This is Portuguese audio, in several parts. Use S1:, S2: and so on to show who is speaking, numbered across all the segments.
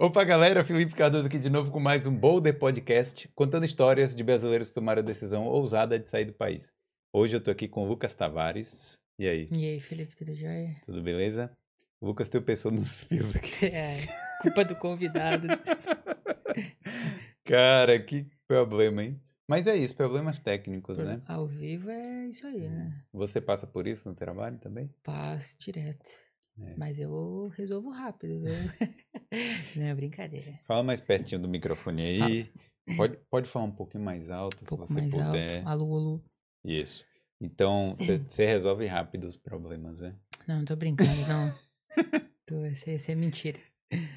S1: Opa, galera, Felipe Cardoso aqui de novo com mais um Boulder Podcast, contando histórias de brasileiros que tomaram a decisão ousada de sair do país. Hoje eu tô aqui com o Lucas Tavares. E aí?
S2: E aí, Felipe, tudo jóia?
S1: Tudo beleza? O Lucas tem o pessoa nos fios aqui.
S2: É, culpa do convidado.
S1: Cara, que problema, hein? Mas é isso, problemas técnicos, né?
S2: Ao vivo é isso aí, né?
S1: Você passa por isso no trabalho também?
S2: Passo direto.
S1: É.
S2: Mas eu resolvo rápido, viu? Não é brincadeira.
S1: Fala mais pertinho do microfone aí. Pode, pode falar um pouquinho mais alto,
S2: Um
S1: se você puder.
S2: alto. Alô, alô.
S1: Isso. Então, você resolve rápido os problemas, né?
S2: Não, tô brincando, não. Tô, isso, aí- isso é mentira.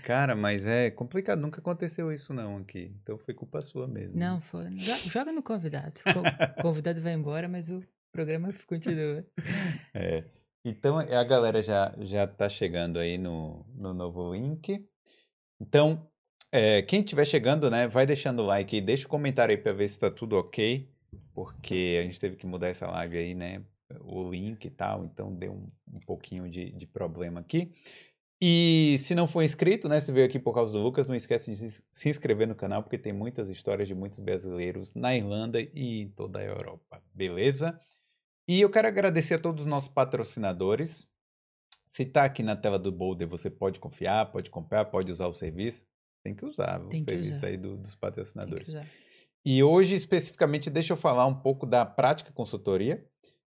S1: Cara, mas é complicado, nunca aconteceu isso não aqui. Então foi culpa sua mesmo. né?
S2: Não, foi. jo- Joga no convidado. O convidado vai embora, mas o programa continua.
S1: É. Então a galera já, já tá chegando aí no, no novo link. Então, é, quem estiver chegando, né, vai deixando o like e deixa o comentário aí pra ver se tá tudo ok. Porque a gente teve que mudar essa live aí, né? O link e tal, então deu um, um pouquinho de, de problema aqui. E se não for inscrito, né? Se veio aqui por causa do Lucas, não esquece de se inscrever no canal, porque tem muitas histórias de muitos brasileiros na Irlanda e em toda a Europa. Beleza? E eu quero agradecer a todos os nossos patrocinadores. Se tá aqui na tela do Boulder, você pode confiar, pode comprar, pode usar o serviço. Tem que usar o
S2: Tem que
S1: serviço
S2: usar.
S1: aí do- dos patrocinadores. E hoje, especificamente, deixa eu falar um pouco da prática consultoria.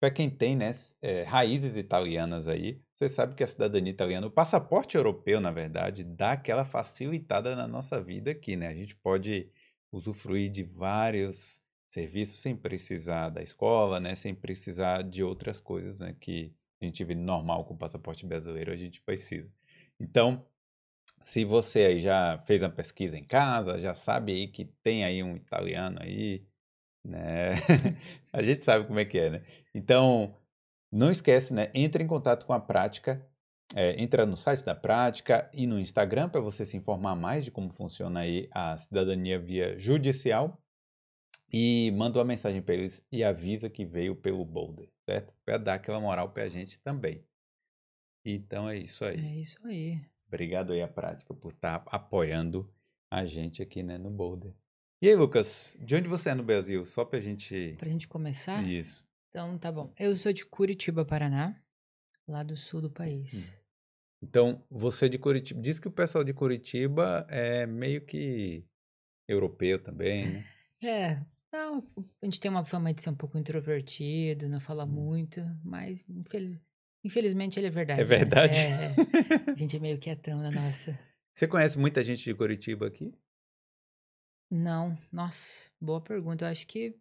S1: Para quem tem né, eh, raízes italianas aí, você sabe que a cidadania italiana, o passaporte europeu, na verdade, dá aquela facilitada na nossa vida aqui, né? A gente pode usufruir de vários serviços sem precisar da escola, né? Sem precisar de outras coisas, né? Que a gente vê normal com o passaporte brasileiro, a gente precisa. Então, se você aí já fez uma pesquisa em casa, já sabe aí que tem aí um italiano aí, né? A gente sabe como é que é, né? Então, não esquece, né? Entre em contato com a prática, é, entra no site da prática e no Instagram para você se informar mais de como funciona aí a cidadania via judicial e manda uma mensagem para eles e avisa que veio pelo Boulder, certo? Para dar aquela moral para a gente também. Então é isso aí.
S2: É isso aí.
S1: Obrigado aí a prática por estar apoiando a gente aqui, né, no Boulder. E aí, Lucas, de onde você é no Brasil? Só pra gente.
S2: Pra gente começar,
S1: Isso.
S2: então tá bom. Eu sou de Curitiba, Paraná, lá do sul do país.
S1: Então, você é de Curitiba. Diz que o pessoal de Curitiba é meio que europeu também, né?
S2: É, não, a gente tem uma fama de ser um pouco introvertido, não fala
S1: Hum.
S2: muito, mas infeliz- infelizmente ele é verdade.
S1: É
S2: né?
S1: verdade?
S2: É, é. A gente é meio quietão na nossa.
S1: Você conhece muita gente de Curitiba aqui?
S2: Não, nossa, boa pergunta. Eu acho que,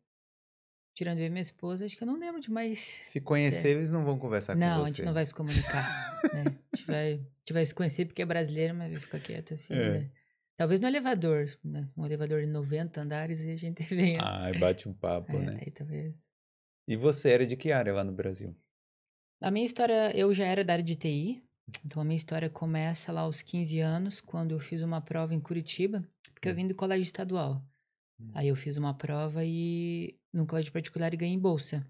S2: tirando eu e minha esposa, acho que eu não lembro de mais.
S1: Se conhecer, eles não vão conversar
S2: Não,
S1: com
S2: a
S1: você.
S2: gente não vai se comunicar, né? A gente vai, a gente vai se conhecer porque é brasileiro, mas vai ficar quieto assim,
S1: É.
S2: né? Talvez no elevador, né? Um elevador de 90 andares e a gente venha.
S1: Ai, bate um papo,
S2: é,
S1: né?
S2: daí talvez.
S1: E você era de que área lá no Brasil?
S2: A minha história, eu já era da área de TI, então a minha história começa lá aos 15 anos, quando eu fiz uma prova em Curitiba, porque eu
S1: Hum.
S2: vim do colégio estadual.
S1: Hum.
S2: Aí eu fiz uma prova e no colégio particular e ganhei bolsa.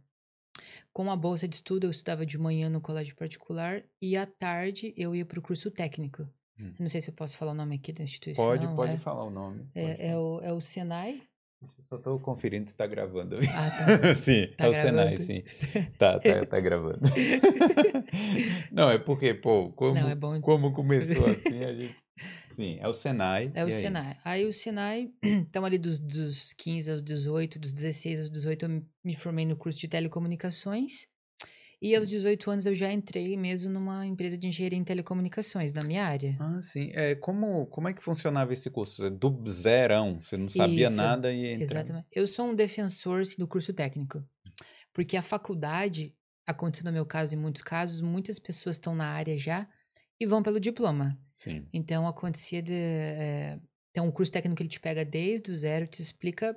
S2: Com a bolsa de estudo, eu estudava de manhã no colégio particular e à tarde eu ia para o curso técnico.
S1: Hum.
S2: Não sei se eu posso falar o nome aqui da instituição.
S1: Pode, pode
S2: é,
S1: falar o nome.
S2: É, é, o, é o Senai.
S1: Só tô conferindo se tá gravando.
S2: Ah, tá.
S1: sim,
S2: Tá
S1: é o Senai,
S2: gravando.
S1: sim. Tá, tá, tá gravando. Não, é porque, pô, como,
S2: Não, é bom.
S1: como começou assim, a gente. Sim, é o Senai.
S2: É o
S1: aí?
S2: Senai. Aí o Senai, então ali dos, dos 15 aos 18, dos 16 aos 18, eu me formei no curso de telecomunicações. E aos 18 anos eu já entrei mesmo numa empresa de engenharia em telecomunicações, na minha área.
S1: Ah, sim. É, como, como é que funcionava esse curso? É Do zerão, você não sabia
S2: Isso,
S1: nada e entrava.
S2: Exatamente. Eu sou um defensor assim, do curso técnico. Porque a faculdade, aconteceu no meu caso, em muitos casos, muitas pessoas estão na área já e vão pelo diploma.
S1: Sim.
S2: Então acontecia de. eh, então, o curso técnico ele te pega desde o zero, te explica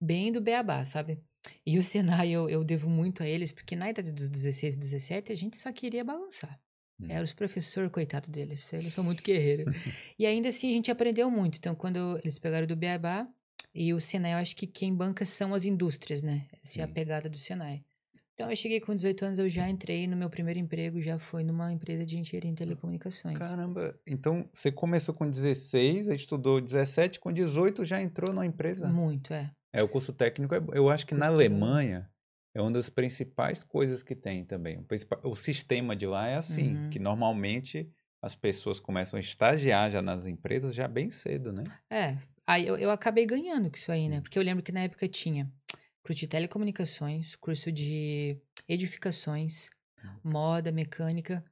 S2: bem do beabá, sabe? E o Senai eu, eu devo muito a eles, porque na idade dos 16, 17, a gente só queria bagunçar.
S1: Hum.
S2: Era os professores, coitado deles, eles são muito guerreiros. e ainda assim a gente aprendeu muito. Então, quando eles pegaram do beabá, e o Senai, eu acho que quem banca são as indústrias, né? Essa é a pegada do Senai. Então, eu cheguei com 18 anos, eu já entrei no meu primeiro emprego, já foi numa empresa de engenharia em telecomunicações.
S1: Caramba, então você começou com 16, aí estudou 17, com 18 já entrou numa empresa?
S2: Muito, é.
S1: É, o curso técnico, é, eu acho que na
S2: técnico.
S1: Alemanha é uma das principais coisas que tem também. O, o sistema de lá é assim,
S2: Uhum.
S1: que normalmente as pessoas começam a estagiar já nas empresas já bem cedo, né?
S2: É, aí eu, eu acabei ganhando com isso aí, né?
S1: Hum.
S2: Porque eu lembro que na época tinha curso de telecomunicações, curso de edificações,
S1: Hum.
S2: moda, mecânica.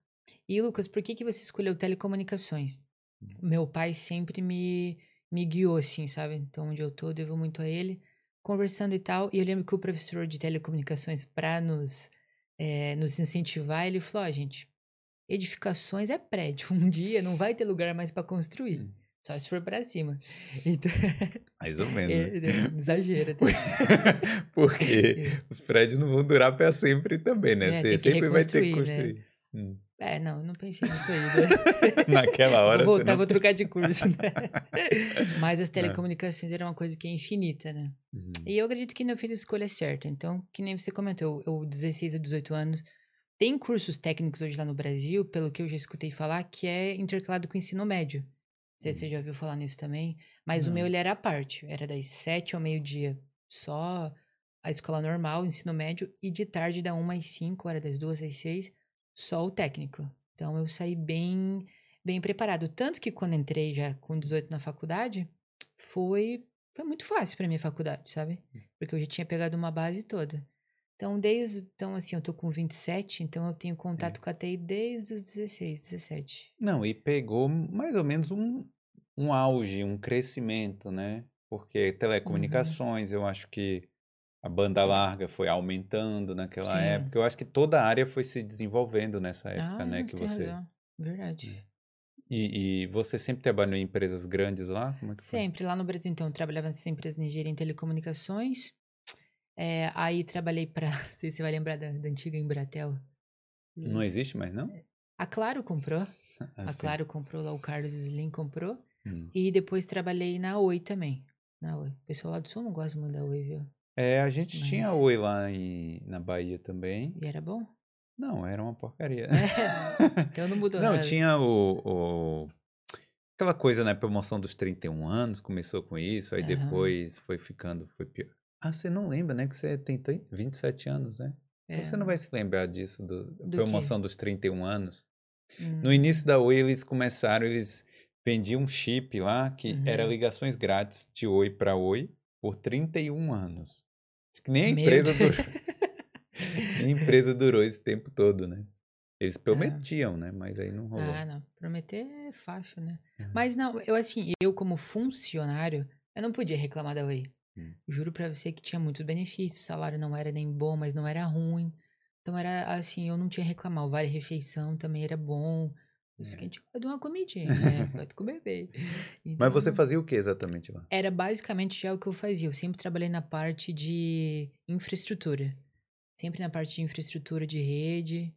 S2: E, Lucas, por que que você escolheu telecomunicações?
S1: Hum.
S2: Meu pai sempre me, me guiou, assim, sabe? Então, onde eu tô, eu devo muito a ele, conversando e tal. E eu lembro que o professor de telecomunicações, para nos, eh, nos incentivar, ele falou: ó, gente, edificações é prédio. Um dia não vai ter lugar mais para construir.
S1: Hum.
S2: Só se for para cima. Então,
S1: Mais ou menos, né?
S2: é, é, exagera. até.
S1: Porque os prédios não vão durar para sempre também, né?
S2: É,
S1: Você sempre vai ter que
S2: né?
S1: construir. Hum.
S2: É, não, eu não pensei nisso aí, né?
S1: Naquela hora
S2: Vou voltar,
S1: não
S2: vou trocar de curso, né? Mas
S1: É.
S2: as telecomunicações era uma coisa que é infinita, né?
S1: Uhum.
S2: E eu acredito que eu fiz a escolha certa. Então, que nem você comentou, eu 16 a 18 anos. Tem cursos técnicos hoje lá no Brasil, pelo que eu já escutei falar, que é intercalado com ensino médio. Não sei se você já ouviu falar nisso também. Mas o meu,
S1: Não.
S2: ele era à parte. Era das 7 ao meio-dia só a escola normal, ensino médio. E de tarde, da 1 às 5, era das 2 às 6, só o técnico. Então, eu saí bem, bem preparado. Tanto que quando entrei já com 18 na faculdade, foi, foi muito fácil pra minha faculdade, sabe? Porque eu já tinha pegado uma base toda. Então, desde. Então, assim, eu tô com 27, então eu tenho contato com a TI desde os 16, 17.
S1: Não, e pegou mais ou menos um, um auge, um crescimento, né? Porque
S2: Uhum.
S1: telecomunicações, eu acho que a banda larga foi aumentando naquela
S2: Sim.
S1: época. Eu acho que toda a área foi se desenvolvendo nessa época,
S2: Ah,
S1: né? Que
S2: você razão. Verdade.
S1: E, e você sempre trabalhou em empresas grandes lá? É que foi?
S2: Sempre. Lá no Brasil, então, eu trabalhava nessa empresa de engenharia em telecomunicações. É, aí trabalhei para. Não sei se você vai lembrar da, da antiga Embratel.
S1: Não existe mais, não?
S2: A Claro comprou. A
S1: Assim.
S2: Claro comprou lá, o Carlos Slim comprou.
S1: Hum.
S2: E depois trabalhei na Oi também. Na Oi. O pessoal lá do Sul não gosta muito da Oi, viu?
S1: É, a gente tinha
S2: Mas-
S1: Oi lá em, na Bahia também.
S2: E era bom?
S1: Não, era uma porcaria.
S2: É, então não mudou
S1: Não,
S2: nada.
S1: tinha o, o- Aquela coisa, né? Promoção dos 31 anos, começou com isso, aí
S2: Aham.
S1: depois foi ficando, foi pior. Ah, você não lembra, né? Que você tem trin- 27 anos, né? Então
S2: É,
S1: você não vai se lembrar disso, do, da
S2: Do quê?
S1: promoção dos 31 anos.
S2: hum,
S1: No início da Oi, eles começaram, eles vendiam um chip lá que era
S2: Uhum.
S1: ligações grátis de Oi para Oi por 31 anos. Acho que nem a empresa durou, nem a empresa durou esse tempo todo, né? Eles
S2: Tá.
S1: prometiam, né? Mas aí não rolou.
S2: Ah, não. Prometer é fácil, né?
S1: Uhum.
S2: Mas não, eu assim, eu como funcionário, eu não podia reclamar da Oi.
S1: Hum.
S2: Juro pra você que tinha muitos benefícios. O salário não era nem bom, mas não era ruim. Então era assim, eu não tinha reclamar. O vale refeição também era bom. Eu
S1: É.
S2: fiquei tipo, de uma comidinha, né? Gosto comer bem.
S1: Mas você
S2: Então,
S1: fazia o que exatamente lá?
S2: Era basicamente já o que eu fazia. Eu sempre trabalhei na parte de infraestrutura. Sempre na parte de infraestrutura de rede,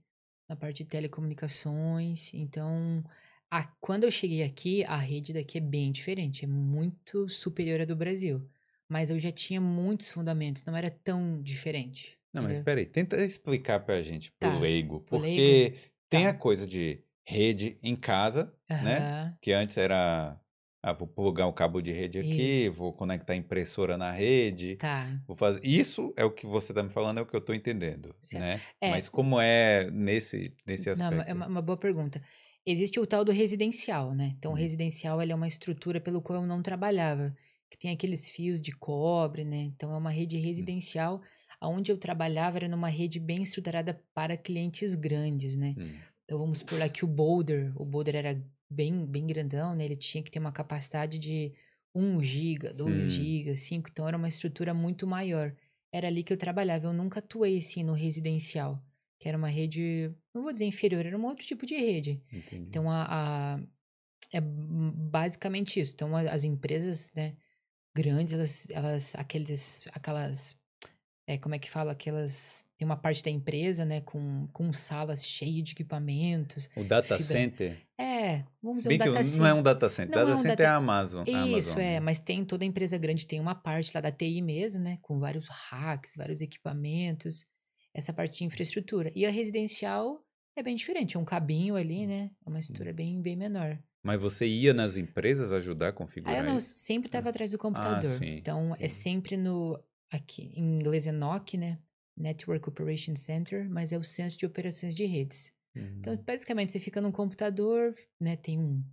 S2: na parte de telecomunicações. Então, a- quando eu cheguei aqui, a rede daqui é bem diferente. É muito superior à do Brasil. Mas eu já tinha muitos fundamentos, não era tão diferente.
S1: Não, mas
S2: Era-
S1: espera aí, tenta explicar pra gente, pro
S2: Tá,
S1: leigo, porque
S2: leigo?
S1: tem
S2: Tá.
S1: a coisa de rede em casa, né?
S2: Aham,
S1: Que antes era, ah, vou plugar o cabo de rede aqui,
S2: Isso.
S1: vou conectar a impressora na rede,
S2: Tá.
S1: vou fazer. Isso é o que você tá me falando, é o que eu tô entendendo,
S2: Certo.
S1: né?
S2: É.
S1: Mas como é nesse, nesse
S2: Não,
S1: aspecto?
S2: é uma, uma boa pergunta. Existe o tal do residencial, né? Então, o
S1: Hum.
S2: residencial ele é uma estrutura pelo qual eu não trabalhava, que tem aqueles fios de cobre, né? Então, é uma rede residencial. Onde eu trabalhava era numa rede bem estruturada para clientes grandes, né?
S1: Hum.
S2: Então, vamos supor lá que o Boulder, o Boulder era bem, bem grandão, né? Ele tinha que ter uma capacidade de 1 giga, 2
S1: Hum.
S2: gigas, 5, então era uma estrutura muito maior. Era ali que eu trabalhava, eu nunca atuei assim no residencial, que era uma rede, não vou dizer inferior, era um outro tipo de rede.
S1: Entendi.
S2: Então, a, a- é basicamente isso. Então, as empresas, né, grandes, elas, elas aqueles, aquelas, é, como é que fala? Aquelas, tem uma parte da empresa, né, com, com salas cheias de equipamentos.
S1: O data
S2: fibra-
S1: center,
S2: É, vamos dizer, um
S1: bem que
S2: data
S1: não é
S2: center.
S1: um data center,
S2: Não é
S1: data
S2: um
S1: center é a
S2: data-
S1: Amazon, a
S2: Isso,
S1: Amazon,
S2: é, mas tem toda empresa grande tem uma parte lá da TI mesmo, né, com vários hacks, vários equipamentos. essa parte de infraestrutura. E a residencial é bem diferente, é um cabinho ali, né? É uma estrutura bem, bem menor.
S1: Mas você ia nas empresas ajudar a
S2: Ah,
S1: configurar
S2: eu não,
S1: isso?
S2: sempre estava atrás do
S1: Ah,
S2: computador.
S1: sim.
S2: Então, é sempre no. Aqui, em inglês é NOC, né? Network Operation Center, mas é o Centro de Operações de Redes. Então,
S1: Uhum.
S2: basicamente, você fica num computador, né? Tem um,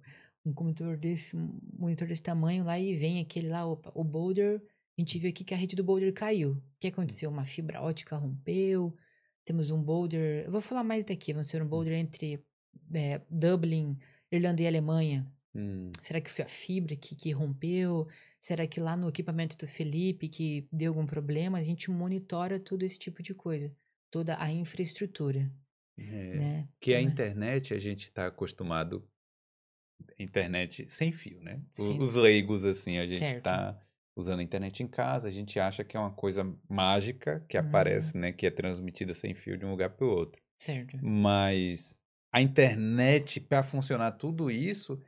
S2: um computador desse, um monitor desse tamanho lá e vem aquele lá, opa, o boulder. A gente viu aqui que a rede do boulder caiu. O que aconteceu? Uma fibra ótica rompeu. Temos um boulder. Eu vou falar mais daqui. Vamos ter um boulder entre é, Dublin, Irlanda e Alemanha.
S1: Hum,
S2: Será que foi a fibra que, que rompeu? Será que lá no equipamento do Felipe que deu algum problema? A gente monitora todo esse tipo de coisa. Toda a infraestrutura,
S1: é.
S2: né?
S1: Que a
S2: Então, é-
S1: internet a gente está acostumado internet sem fio, né?
S2: Sim.
S1: Os leigos assim, a gente está usando a internet em casa, a gente acha que é uma coisa mágica que
S2: Uhum.
S1: aparece, né, que é transmitida sem fio de um lugar para o outro.
S2: Certo.
S1: Mas a internet para funcionar tudo isso,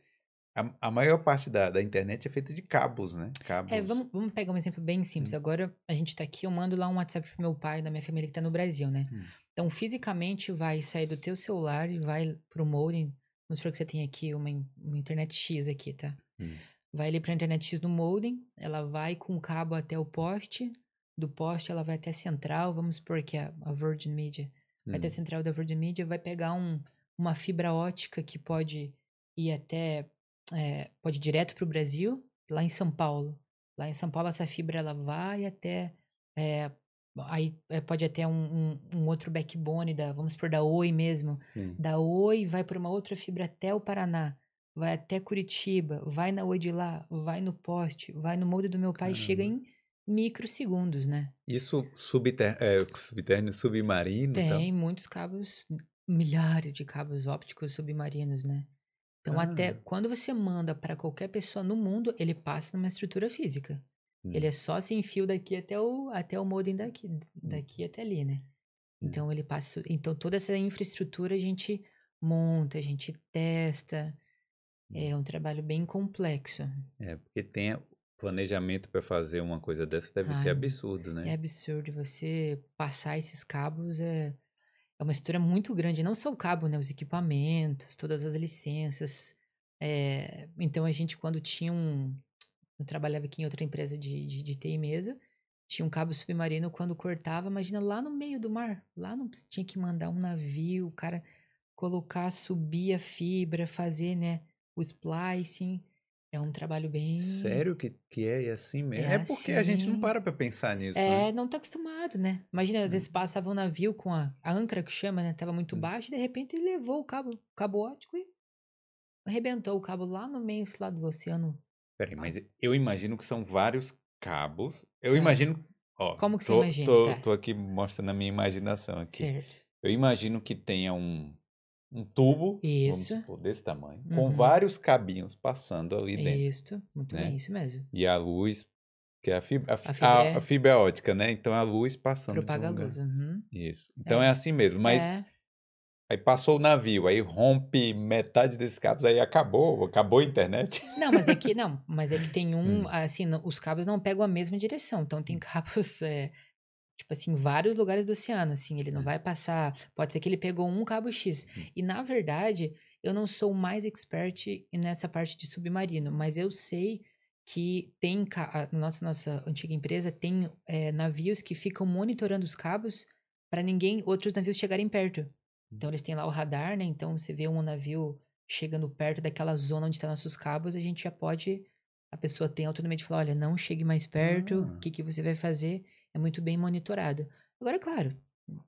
S1: a, a maior parte da, da internet é feita de cabos, né? Cabos.
S2: É, vamos, vamos pegar um exemplo bem simples.
S1: Hum.
S2: Agora a gente tá aqui, eu mando lá um WhatsApp pro meu pai, da minha família que tá no Brasil, né?
S1: Hum.
S2: Então, fisicamente vai sair do teu celular e vai pro modem. Vamos supor que você tem aqui uma, uma internet X aqui, tá?
S1: Hum.
S2: Vai ali pra internet X no modem, ela vai com o cabo até o poste, do poste ela vai até a central, vamos supor que a, a Virgin Media vai até a
S1: Hum.
S2: central da Virgin Media, vai pegar um, uma fibra ótica que pode ir até, é, pode ir direto para o Brasil, lá em São Paulo. Lá em São Paulo essa fibra ela vai até, é, aí é, pode até um, um, um outro backbone da, vamos supor, da Oi mesmo.
S1: Sim.
S2: Da Oi vai para uma outra fibra até o Paraná, vai até Curitiba, vai na Oi de lá, vai no poste, vai no molde do meu pai, e chega
S1: Caramba.
S2: em microsegundos, né?
S1: Isso subter, é, subterrâneo, submarino?
S2: Tem muitos cabos, milhares de cabos ópticos submarinos, né? Então, até
S1: Caramba.
S2: quando você manda para qualquer pessoa no mundo, ele passa numa estrutura física. Ele
S1: Hum.
S2: é só sem fio daqui até o, até o modem daqui, daqui até ali, né?
S1: Hum.
S2: Então, ele passa. Então, toda essa infraestrutura a gente monta, a gente testa. É
S1: Hum.
S2: um trabalho bem complexo.
S1: É, porque tem planejamento para fazer uma coisa dessa deve ser
S2: Ai,
S1: absurdo,
S2: é
S1: né?
S2: absurdo. Você passar esses cabos é, é uma estrutura muito grande. Não só o cabo, né? Os equipamentos, todas as licenças. É, então, a gente, quando tinha um. Eu trabalhava aqui em outra empresa de, de, de TI mesmo. Tinha um cabo submarino, quando cortava, imagina lá no meio do mar. Lá não tinha que mandar um navio, o cara colocar, subir a fibra, fazer, né? O splicing. É um trabalho bem.
S1: Sério que, que é assim mesmo?
S2: É
S1: É porque a gente não
S2: assim.
S1: para pra pensar nisso, né?
S2: É, não tá acostumado, né? Imagina, às vezes
S1: Hum.
S2: passava um navio com a, a âncora que chama, né? Tava muito
S1: Hum.
S2: baixo e de repente ele levou o cabo, o cabo óptico e arrebentou o cabo lá no meio lá do oceano.
S1: Peraí, mas eu imagino que são vários cabos. Eu
S2: Tá.
S1: imagino. Ó,
S2: Como que você
S1: tô,
S2: imagina?
S1: tô,
S2: Tá.
S1: tô aqui mostrando a minha imaginação aqui.
S2: Certo.
S1: Eu imagino que tenha um, um tubo, supor, desse tamanho, com
S2: Uhum.
S1: vários cabinhos passando ali dentro,
S2: Isso, muito
S1: né?
S2: bem, isso mesmo.
S1: E a luz, que é a fibra, a,
S2: A
S1: fi-
S2: fibra
S1: a-
S2: é-
S1: a fibra é ótica, né? Então a luz passando de um
S2: Propaga a luz. Uhum.
S1: Isso. Então é
S2: É.
S1: assim mesmo. Mas
S2: É.
S1: aí passou o navio, aí rompe metade desses cabos, aí acabou, acabou a internet.
S2: Não, mas é que não, mas é que tem um,
S1: Hum.
S2: assim, os cabos não pegam a mesma direção. Então tem cabos, é, tipo assim, vários lugares do oceano, assim, ele não
S1: Hum.
S2: vai passar. Pode ser que ele pegou um cabo X.
S1: Hum.
S2: E na verdade, eu não sou mais expert nessa parte de submarino, mas eu sei que tem a nossa nossa antiga empresa tem é, navios que ficam monitorando os cabos para ninguém outros navios chegarem perto. Então eles têm lá o radar, né? Então você vê um navio chegando perto daquela zona onde estão nossos cabos, a gente já pode. A pessoa tem autonomia de falar: olha, não chegue mais perto, o
S1: Ah.
S2: que, que você vai fazer? É muito bem monitorado. Agora, claro,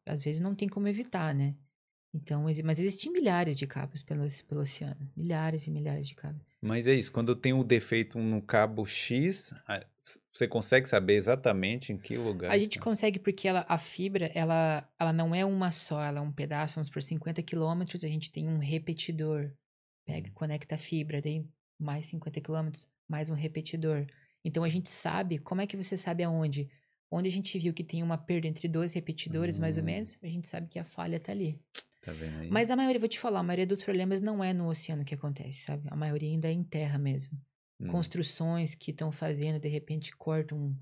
S2: às vezes não tem como evitar, né? Então, mas existem milhares de cabos pelo, pelo oceano. Milhares e milhares de cabos.
S1: Mas é isso, quando tem um defeito no cabo X, você consegue saber exatamente em que lugar.
S2: A gente
S1: tá.
S2: consegue porque ela, a fibra, ela, ela não é uma só, ela é um pedaço, vamos por 50 quilômetros, a gente tem um repetidor. Pega, e conecta a fibra, daí mais 50 quilômetros, mais um repetidor. Então a gente sabe, como é que você sabe aonde? Onde a gente viu que tem uma perda entre dois repetidores, mais ou
S1: Hum.
S2: menos, a gente sabe que a falha tá ali.
S1: Tá vendo aí?
S2: Mas a maioria, vou te falar, a maioria dos problemas não é no oceano que acontece, sabe? A maioria ainda é em terra mesmo.
S1: Hum.
S2: Construções que estão fazendo, de repente cortam um-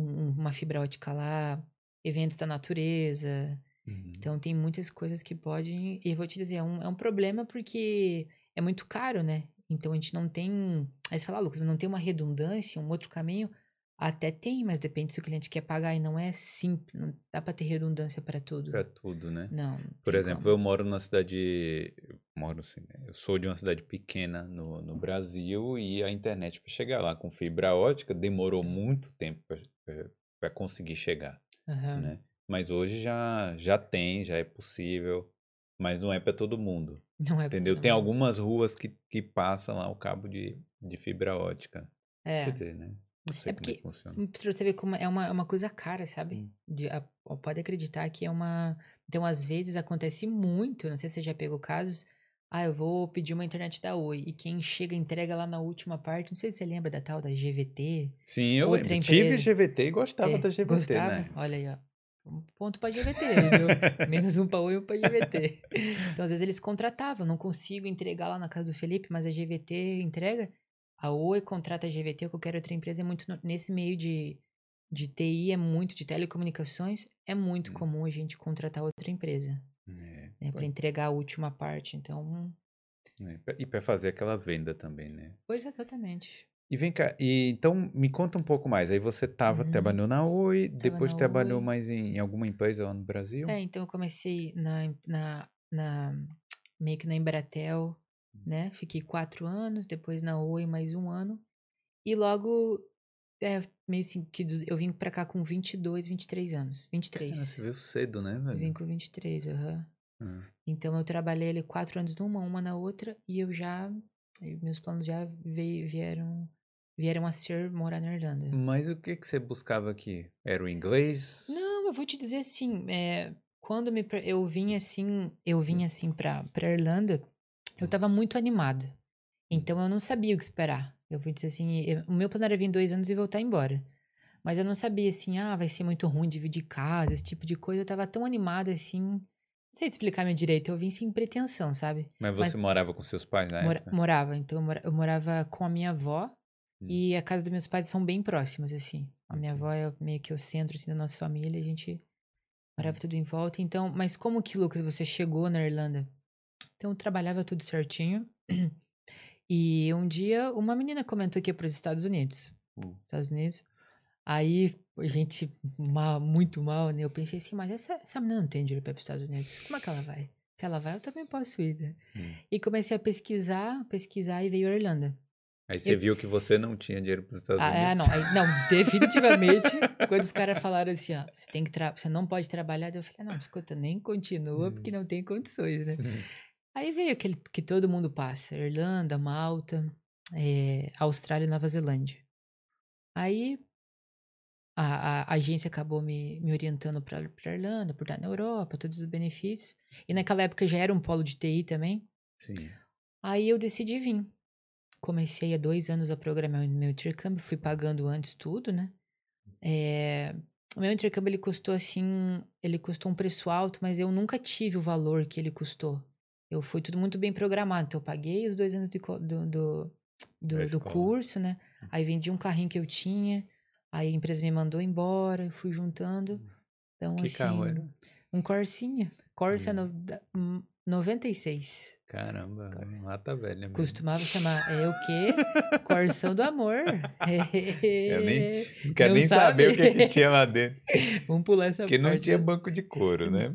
S2: um- uma fibra ótica lá, eventos da natureza.
S1: Uhum.
S2: Então tem muitas coisas que podem. E eu vou te dizer, é um, é um problema porque é muito caro, né? Então a gente não tem. Aí você fala, ah, Lucas, não tem uma redundância, um outro caminho. Até tem, mas depende se o cliente quer pagar e não é simples, não dá para ter redundância para tudo.
S1: Pra tudo, né?
S2: Não. não
S1: Por exemplo,
S2: como.
S1: eu moro numa cidade. Eu moro assim, né? Eu sou de uma cidade pequena no, no Brasil e a internet para chegar lá com fibra ótica demorou muito tempo para conseguir chegar,
S2: Aham.
S1: né? Mas hoje já, já tem, já é possível, mas não é para todo mundo,
S2: Não é pra
S1: entendeu? Tem
S2: mundo.
S1: algumas ruas que, que passam lá o cabo de, de fibra ótica. Quer
S2: É.
S1: dizer, né? Não sei
S2: É
S1: como é
S2: porque
S1: que funciona.
S2: Pra você ver como é uma, é uma coisa cara, sabe?
S1: Hum.
S2: De, a- pode acreditar que é uma. Então, às vezes acontece muito, não sei se você já pegou casos. Ah, eu vou pedir uma internet da Oi. E quem chega entrega lá na última parte. Não sei se você lembra da tal da GVT.
S1: Sim, eu
S2: outra
S1: lembro. Tive
S2: empresa.
S1: GVT e gostava
S2: É,
S1: da GVT,
S2: gostava?
S1: né?
S2: Olha aí, ó. Um ponto pra GVT, viu? Menos um pra Oi e um pra GVT. Então, às vezes eles contratavam. Não consigo entregar lá na casa do Felipe, mas a GVT entrega. A Oi contrata a GVT ou qualquer outra empresa. É muito nesse meio de, de TI, é muito de telecomunicações. É muito
S1: Hum.
S2: comum a gente contratar outra empresa,
S1: É,
S2: né? Pra entregar a última parte. Então,
S1: é, E para fazer aquela venda também, né?
S2: pois exatamente.
S1: E vem cá, e então me conta um pouco mais. Aí você tava,
S2: Uhum.
S1: trabalhou na Oi,
S2: Tava
S1: depois
S2: na
S1: trabalhou
S2: Oi.
S1: mais em, em alguma empresa lá no Brasil?
S2: É, então eu comecei na, na, na meio que na Embratel, né? Fiquei quatro anos, depois na Oi mais um ano. E logo, é, meio assim, que eu vim pra cá com 22, 23 anos.
S1: Cara,
S2: 23.
S1: você veio cedo, né,
S2: Eu vim
S1: velho?
S2: com 23, aham.
S1: Ah,
S2: Então eu trabalhei ali quatro anos numa, uma na outra, e eu já, meus planos já veio, vieram, vieram a ser morar na Irlanda.
S1: Mas o que que você buscava aqui? Era o inglês?
S2: Não, eu vou te dizer assim, é, quando me, eu vim assim, eu vim assim pra, pra Irlanda, eu tava muito animada. Então eu não sabia o que esperar. Eu vou dizer assim, eu- o meu plano era vir dois anos e voltar embora. Mas eu não sabia assim, ah, vai ser muito ruim dividir casa, esse tipo de coisa. Eu tava tão animada assim, não sei te explicar minha direito, eu vim sem pretensão, sabe?
S1: Mas
S2: Mas-
S1: você morava com seus pais na
S2: Mora-
S1: época?
S2: morava, então eu mora- eu morava com a minha avó
S1: Hum.
S2: e a casa dos meus pais são bem próximas, assim. A minha avó é meio que o centro, assim, da nossa família, a gente morava tudo em volta. Então, mas como que, Lucas, você chegou na Irlanda? Então, trabalhava tudo certinho. E um dia, uma menina comentou que ia para os Estados Unidos.
S1: Hum.
S2: Estados Unidos. Aí, a gente, mal, muito mal, né? Eu pensei assim, mas essa, essa menina não tem dinheiro para ir para os Estados Unidos. Como é que ela vai? Se ela vai, eu também posso ir, né?
S1: Hum.
S2: E comecei a pesquisar, pesquisar e veio a Irlanda.
S1: Aí você
S2: eu-
S1: viu que você não tinha dinheiro para os Estados
S2: Ah, é,
S1: Unidos?
S2: não, aí- não, definitivamente, quando os caras falaram assim, ó, você tem que você não pode trabalhar, eu falei, não, escuta, nem continua, porque não tem condições, né?
S1: Hum.
S2: Aí veio aquele que todo mundo passa, Irlanda, Malta, eh, Austrália e Nova Zelândia. Aí a, a agência acabou me, me orientando para Irlanda, por estar na Europa, todos os benefícios. E naquela época já era um polo de TI também.
S1: Sim.
S2: Aí eu decidi vir. Comecei há dois anos a programar o meu intercâmbio, fui pagando antes tudo, né? É, o meu intercâmbio ele custou assim, ele custou um preço alto, mas eu nunca tive o valor que ele custou. Eu fui tudo muito bem programado, então eu paguei os dois anos de do, do, do, do curso, né? Aí vendi um carrinho que eu tinha, aí a empresa me mandou embora, eu fui juntando. Então,
S1: Que
S2: assim,
S1: carro era?
S2: um Corsinha, Corsa
S1: Hum.
S2: no, da- hum, 96.
S1: Caramba, lata velha mesmo.
S2: Costumava chamar, é o quê? Corsão do amor.
S1: Eu nem, não quero
S2: Não
S1: nem saber o que,
S2: sabe?
S1: que tinha lá dentro.
S2: Vamos pular essa
S1: Porque não
S2: parte.
S1: tinha banco de couro, né?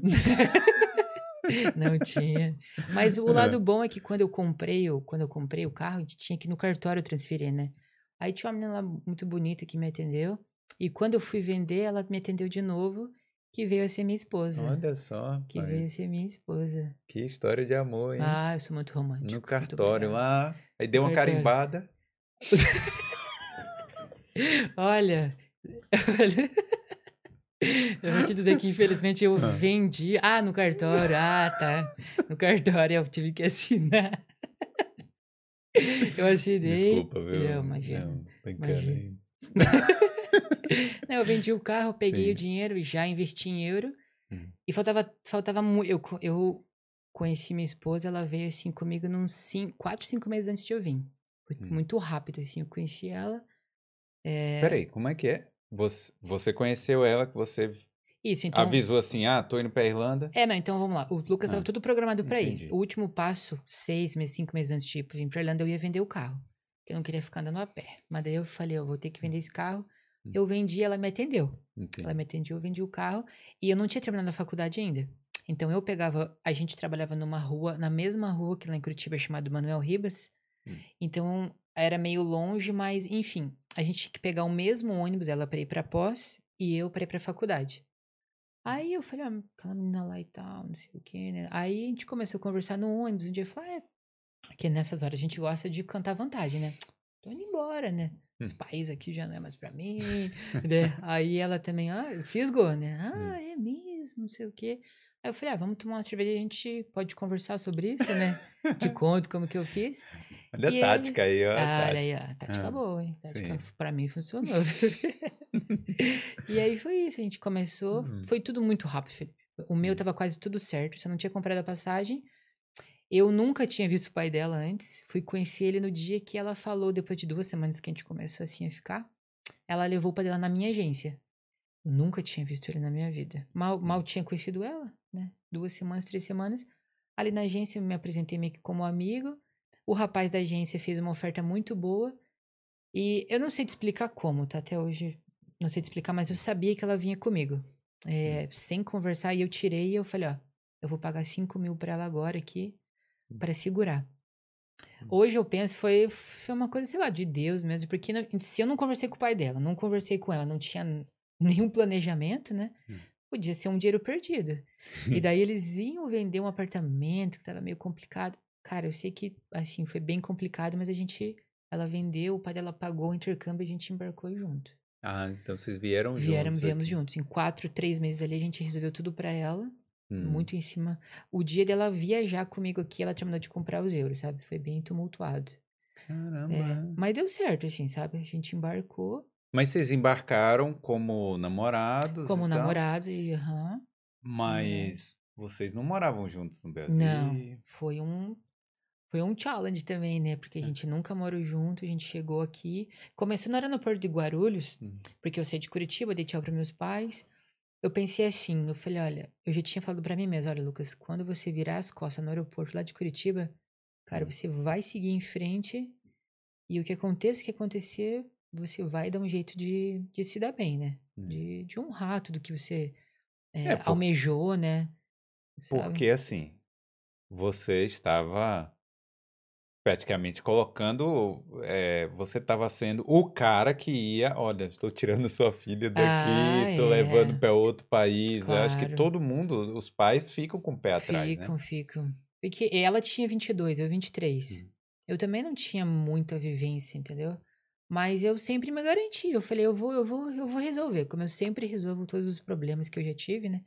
S2: Não tinha. Mas o
S1: É.
S2: lado bom é que quando eu comprei, o- quando eu comprei o carro, a gente tinha que ir no cartório transferir, né? Aí tinha uma menina lá muito bonita que me atendeu. E quando eu fui vender, ela me atendeu de novo, que veio a ser minha esposa.
S1: Olha só,
S2: que veio a
S1: rapaz.
S2: ser minha esposa.
S1: Que história de amor, hein?
S2: Ah, eu sou muito romântico.
S1: no cartório lá, aí deu uma
S2: cartório.
S1: carimbada.
S2: Olha, olha, eu vou te dizer que infelizmente eu
S1: Ah.
S2: vendi. Ah, no cartório. Ah, tá. No cartório eu tive que assinar. Eu assinei.
S1: Desculpa, viu?
S2: Não, imagina.
S1: Não,
S2: imagina. Não, eu vendi o carro, peguei
S1: Sim.
S2: o dinheiro e já investi em euro.
S1: Hum.
S2: E faltava, faltava muito. Eu, eu conheci minha esposa, ela veio assim comigo uns cinco, quatro, cinco meses antes de eu vir. Foi
S1: Hum.
S2: muito rápido, assim. Eu conheci ela. É,
S1: Peraí, como é que é? Você, você conheceu ela que você
S2: Isso, então.
S1: Avisou assim, ah, tô indo pra Irlanda.
S2: É, não, então vamos lá. O Lucas estava
S1: Ah,
S2: tudo programado pra ir. O último passo, seis meses, cinco meses antes de ir vir pra Irlanda, eu ia vender o carro. Porque eu não queria ficar andando a pé. Mas daí eu falei, eu vou ter que vender esse carro.
S1: Hum.
S2: Eu vendi, ela me atendeu.
S1: Entendi.
S2: Ela me atendeu, eu vendi o carro. E eu não tinha terminado a faculdade ainda. Então eu pegava, a gente trabalhava numa rua, na mesma rua que lá em Curitiba é chamado Manuel Ribas.
S1: Hum.
S2: Então era meio longe, mas enfim, a gente tinha que pegar o mesmo ônibus, ela para ir pra pós e eu para ir pra faculdade. Aí eu falei, ah, aquela menina lá e tal, não sei o quê, né? Aí a gente começou a conversar no ônibus. Um dia eu falei, ah, é. Porque nessas horas a gente gosta de cantar vantagem, né? Tô indo embora, né? Esse
S1: Hum.
S2: país aqui já não é mais pra mim, né? Aí ela também, ah, fisgou, né?
S1: Hum.
S2: Ah, é mesmo, não sei o quê. Aí eu falei, ah, vamos tomar uma cerveja, a gente pode conversar sobre isso, né? Te conto como que eu fiz.
S1: Olha a
S2: E ele-
S1: tática aí, ó. a
S2: Ah, olha aí, ó, tática
S1: Ah,
S2: boa, hein? Tática,
S1: sim.
S2: pra mim funcionou. e aí foi isso, a gente começou.
S1: Uhum.
S2: Foi tudo muito rápido, Felipe. O meu
S1: Hum.
S2: tava quase tudo certo, só não tinha comprado a passagem. Eu nunca tinha visto o pai dela antes. Fui conhecer ele no dia que ela falou, depois de duas semanas que a gente começou assim a ficar. Ela levou o pai dela na minha agência. Nunca tinha visto ele na minha vida. Mal, mal tinha conhecido ela, né? Duas semanas, três semanas. Ali na agência eu me apresentei meio que como amigo. O rapaz da agência fez uma oferta muito boa. E eu não sei te explicar como, tá? Até hoje não sei te explicar, mas eu sabia que ela vinha comigo. É, sem conversar, e eu tirei e eu falei, ó, eu vou pagar 5 mil pra ela agora aqui, pra segurar. Hoje eu penso, foi, foi uma coisa, sei lá, de Deus mesmo, porque não- se eu não conversei com o pai dela, não conversei com ela, não tinha nenhum planejamento, né?
S1: Hum.
S2: Podia ser um dinheiro perdido. E daí eles iam vender um apartamento que tava meio complicado. Cara, eu sei que, assim, foi bem complicado, mas a gente, ela vendeu, o pai dela pagou o intercâmbio e a gente embarcou junto.
S1: Ah, então vocês vieram
S2: Vieram,
S1: juntos
S2: viemos
S1: aqui.
S2: juntos. Em quatro, três meses ali, a gente resolveu tudo pra ela.
S1: Hum.
S2: Muito em cima. O dia dela viajar comigo aqui, ela terminou de comprar os euros, sabe? Foi bem tumultuado.
S1: Caramba.
S2: É, mas deu certo, assim, sabe? A gente embarcou
S1: Mas vocês embarcaram como namorados
S2: como
S1: e
S2: namorados e aham.
S1: mas vocês não moravam juntos no Brasil?
S2: Não, foi um foi um challenge também, né? Porque a
S1: É.
S2: gente nunca morou junto, a gente chegou aqui, começou no aeroporto de Guarulhos,
S1: Hum.
S2: porque eu saí de Curitiba, dei tchau para meus pais. Eu pensei assim, eu falei, olha, eu já tinha falado pra mim mesmo, olha, Lucas, quando você virar as costas no aeroporto lá de Curitiba, cara,
S1: Hum.
S2: você vai seguir em frente e o que aconteça, o que acontecer, você vai dar um jeito de, de se dar bem, né?
S1: Hum.
S2: De, de honrar tudo que você é,
S1: É, por-
S2: almejou, né? Sabe?
S1: Porque assim, você estava praticamente colocando, é, você estava sendo o cara que ia, olha, estou tirando sua filha daqui,
S2: Ah,
S1: estou levando
S2: é.
S1: para outro país. Eu acho que
S2: Claro.
S1: todo mundo, os pais ficam com o pé atrás, né?
S2: Ficam, ficam. Porque ela tinha 22, eu 23.
S1: Hum.
S2: Eu também não tinha muita vivência, entendeu? Mas eu sempre me garanti. Eu falei, eu vou, eu vou, eu vou resolver. Como eu sempre resolvo todos os problemas que eu já tive, né?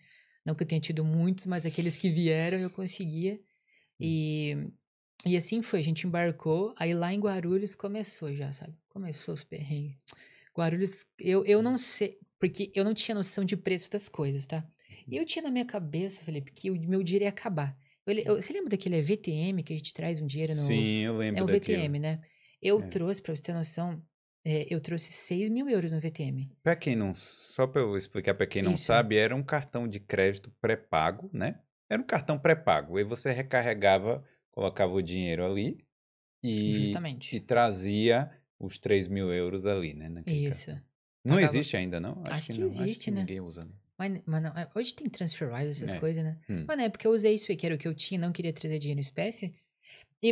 S2: Não que eu tenha tido muitos, mas aqueles que vieram eu conseguia. E, e assim foi. A gente embarcou. Aí lá em Guarulhos começou já, sabe? Começou os perrengues. Guarulhos, eu, eu não sei. Porque eu não tinha noção de preço das coisas, tá? E eu tinha na minha cabeça, Felipe, que o meu dinheiro ia acabar. Eu eu- você lembra daquele VTM que a gente traz um dinheiro no.
S1: Sim, eu lembro
S2: É o
S1: daquilo.
S2: VTM, né? Eu
S1: É.
S2: trouxe, pra você ter noção, é, eu trouxe 6 mil euros no VTM.
S1: Para quem não, só para eu explicar para quem não
S2: Isso.
S1: sabe, era um cartão de crédito pré-pago, né? Era um cartão pré-pago. E você recarregava, colocava o dinheiro ali e,
S2: Justamente.
S1: e trazia os 3 mil euros ali, né?
S2: Isso.
S1: cartão. Não
S2: Pagava-
S1: existe ainda, não?
S2: Acho que
S1: não. Acho
S2: existe,
S1: que
S2: né?
S1: ninguém usa. né?
S2: Mas, mas não, é, hoje tem TransferWise, essas
S1: É.
S2: coisas, né?
S1: Hum.
S2: Mas na época eu usei isso aí, que era o que eu tinha, não queria trazer dinheiro em espécie. E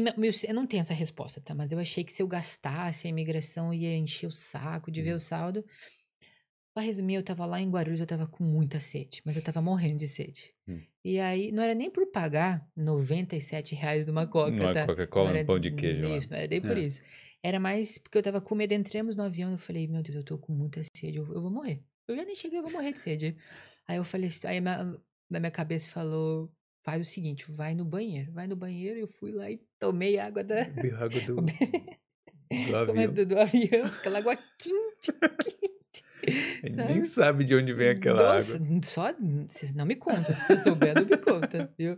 S2: eu não tenho essa resposta, tá? Mas eu achei que se eu gastasse a imigração ia encher o saco de ver o saldo. Pra resumir, eu tava lá em Guarulhos, eu tava com muita sede, mas eu tava morrendo de sede.
S1: Hum.
S2: E aí, não era nem por pagar 97 reais de uma coca,
S1: Uma
S2: tá?
S1: Coca-Cola
S2: Não
S1: no
S2: era
S1: pão de queijo. lá.
S2: Isso, não era nem por
S1: É.
S2: isso. Era mais porque eu tava com medo, entramos no avião, eu falei, meu Deus, eu tô com muita sede, eu, eu vou morrer. Eu já nem cheguei, eu vou morrer de sede. Aí eu falei, aí na minha cabeça falou, faz o seguinte, vai no banheiro. Vai no banheiro, eu fui lá e tomei água da...
S1: Água do, do avião.
S2: do, do avião, aquela água quente, quente. Sabe?
S1: nem sabe de onde vem aquela
S2: Nossa,
S1: água.
S2: Só, vocês não me conta, se você souber, não me conta, viu?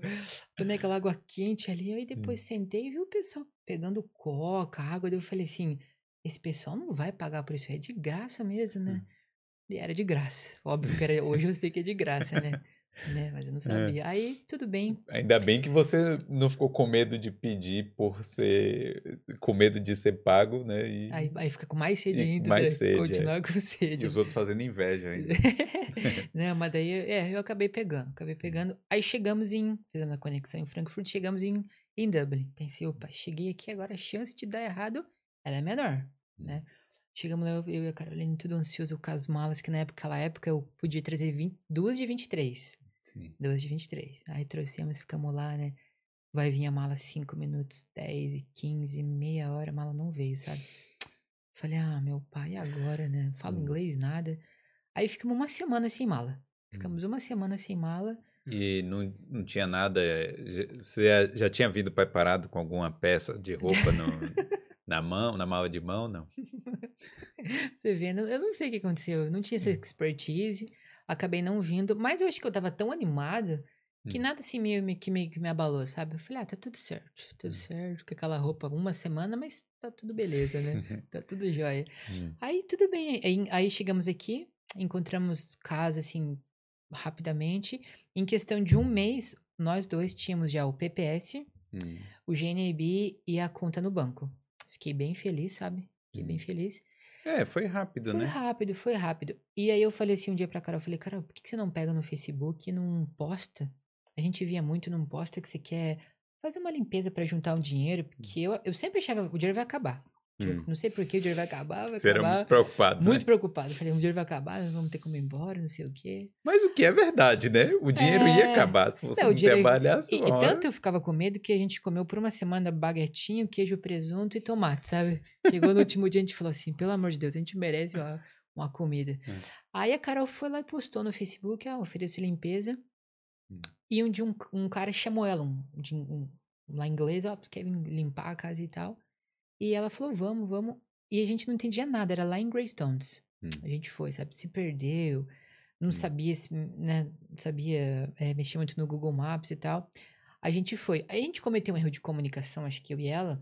S2: Tomei aquela água quente ali, aí depois
S1: Hum.
S2: sentei e vi o pessoal pegando coca, água, daí eu falei assim, esse pessoal não vai pagar por isso, é de graça mesmo, né?
S1: Hum.
S2: E era de graça. Óbvio que era, hoje eu sei que é de graça, né? Né? Mas eu não
S1: É.
S2: sabia. Aí, tudo bem.
S1: Ainda bem que você não ficou com medo de pedir por ser. com medo de ser pago, né? E,
S2: Aí, aí fica com mais sede
S1: E
S2: ainda,
S1: mais
S2: né?
S1: sede, é.
S2: Continuar com
S1: e
S2: sede.
S1: os outros fazendo inveja ainda.
S2: Não, mas daí, é, eu acabei pegando, acabei pegando. Aí chegamos em, fizemos a conexão em Frankfurt, chegamos em, em Dublin. Pensei, opa, cheguei aqui, agora a chance de dar errado, ela é menor, né? Chegamos lá, eu, eu e a Caroline tudo ansioso com as malas, que na época, naquela época eu podia trazer 20, duas de 23.
S1: Sim.
S2: Duas de 23. Aí trouxemos, ficamos lá, né? Vai vir a mala 5 minutos, 10 e 15, meia hora, a mala não veio, sabe? Falei, ah, meu pai, agora, né? Falo
S1: Hum.
S2: inglês, nada. Aí ficamos uma semana sem mala.
S1: Hum.
S2: Ficamos uma semana sem mala.
S1: E não, não tinha nada. eh, Você já, já tinha vindo preparado com alguma peça de roupa no, na mão, na mala de mão, não?
S2: Você vê, eu não sei o que aconteceu. Eu não tinha essa
S1: Hum.
S2: expertise. Acabei não vindo. Mas eu acho que eu tava tão animada que
S1: Hum.
S2: nada assim meio, me- que meio que me abalou, sabe? Eu falei, ah, tá tudo certo. Tudo
S1: Hum.
S2: certo. Com aquela roupa uma semana, mas tá tudo beleza, né? Tá tudo jóia.
S1: Hum.
S2: Aí tudo bem. Aí, aí chegamos aqui, encontramos casa assim rapidamente. Em questão de um mês, nós dois tínhamos já o PPS,
S1: Hum.
S2: o GNB e a conta no banco. Fiquei bem feliz, sabe? Fiquei bem
S1: Hum.
S2: feliz.
S1: É, foi rápido,
S2: Foi
S1: né?
S2: rápido, foi rápido. E aí eu falei assim um dia pra Carol, eu falei, Carol, por que que você não pega no Facebook e não posta? A gente via muito, não posta que você quer fazer uma limpeza pra juntar um dinheiro, porque eu, eu sempre achava, o dinheiro vai acabar.
S1: Hum.
S2: Não sei por que o dinheiro vai acabar, vai
S1: era
S2: acabar.
S1: muito preocupado,
S2: Muito
S1: né?
S2: preocupado. Falei, o dinheiro vai acabar, vamos ter como ir embora, não sei o quê.
S1: Mas o que é verdade, né? O dinheiro ia
S2: É.
S1: acabar se você
S2: Não,
S1: não,
S2: dinheiro-
S1: trabalhasse.
S2: E, e tanto eu ficava com medo que a gente comeu por uma semana baguetinho, queijo, presunto e tomate, sabe? Chegou no último dia, a gente falou assim, pelo amor de Deus, a gente merece uma, uma comida.
S1: É.
S2: Aí a Carol foi lá e postou no Facebook, ah, ofereço limpeza.
S1: Hum.
S2: E um dia um, um cara chamou ela, um, de um- lá em inglês, ó, quer limpar a casa e tal. E ela falou, vamos, vamos. E a gente não entendia nada, era lá em Greystones.
S1: Hum.
S2: A gente foi, sabe? Se perdeu, não
S1: Hum.
S2: sabia, se, né? Sabia é, mexer muito no Google Maps e tal. A gente foi. A gente cometeu um erro de comunicação, acho que eu e ela.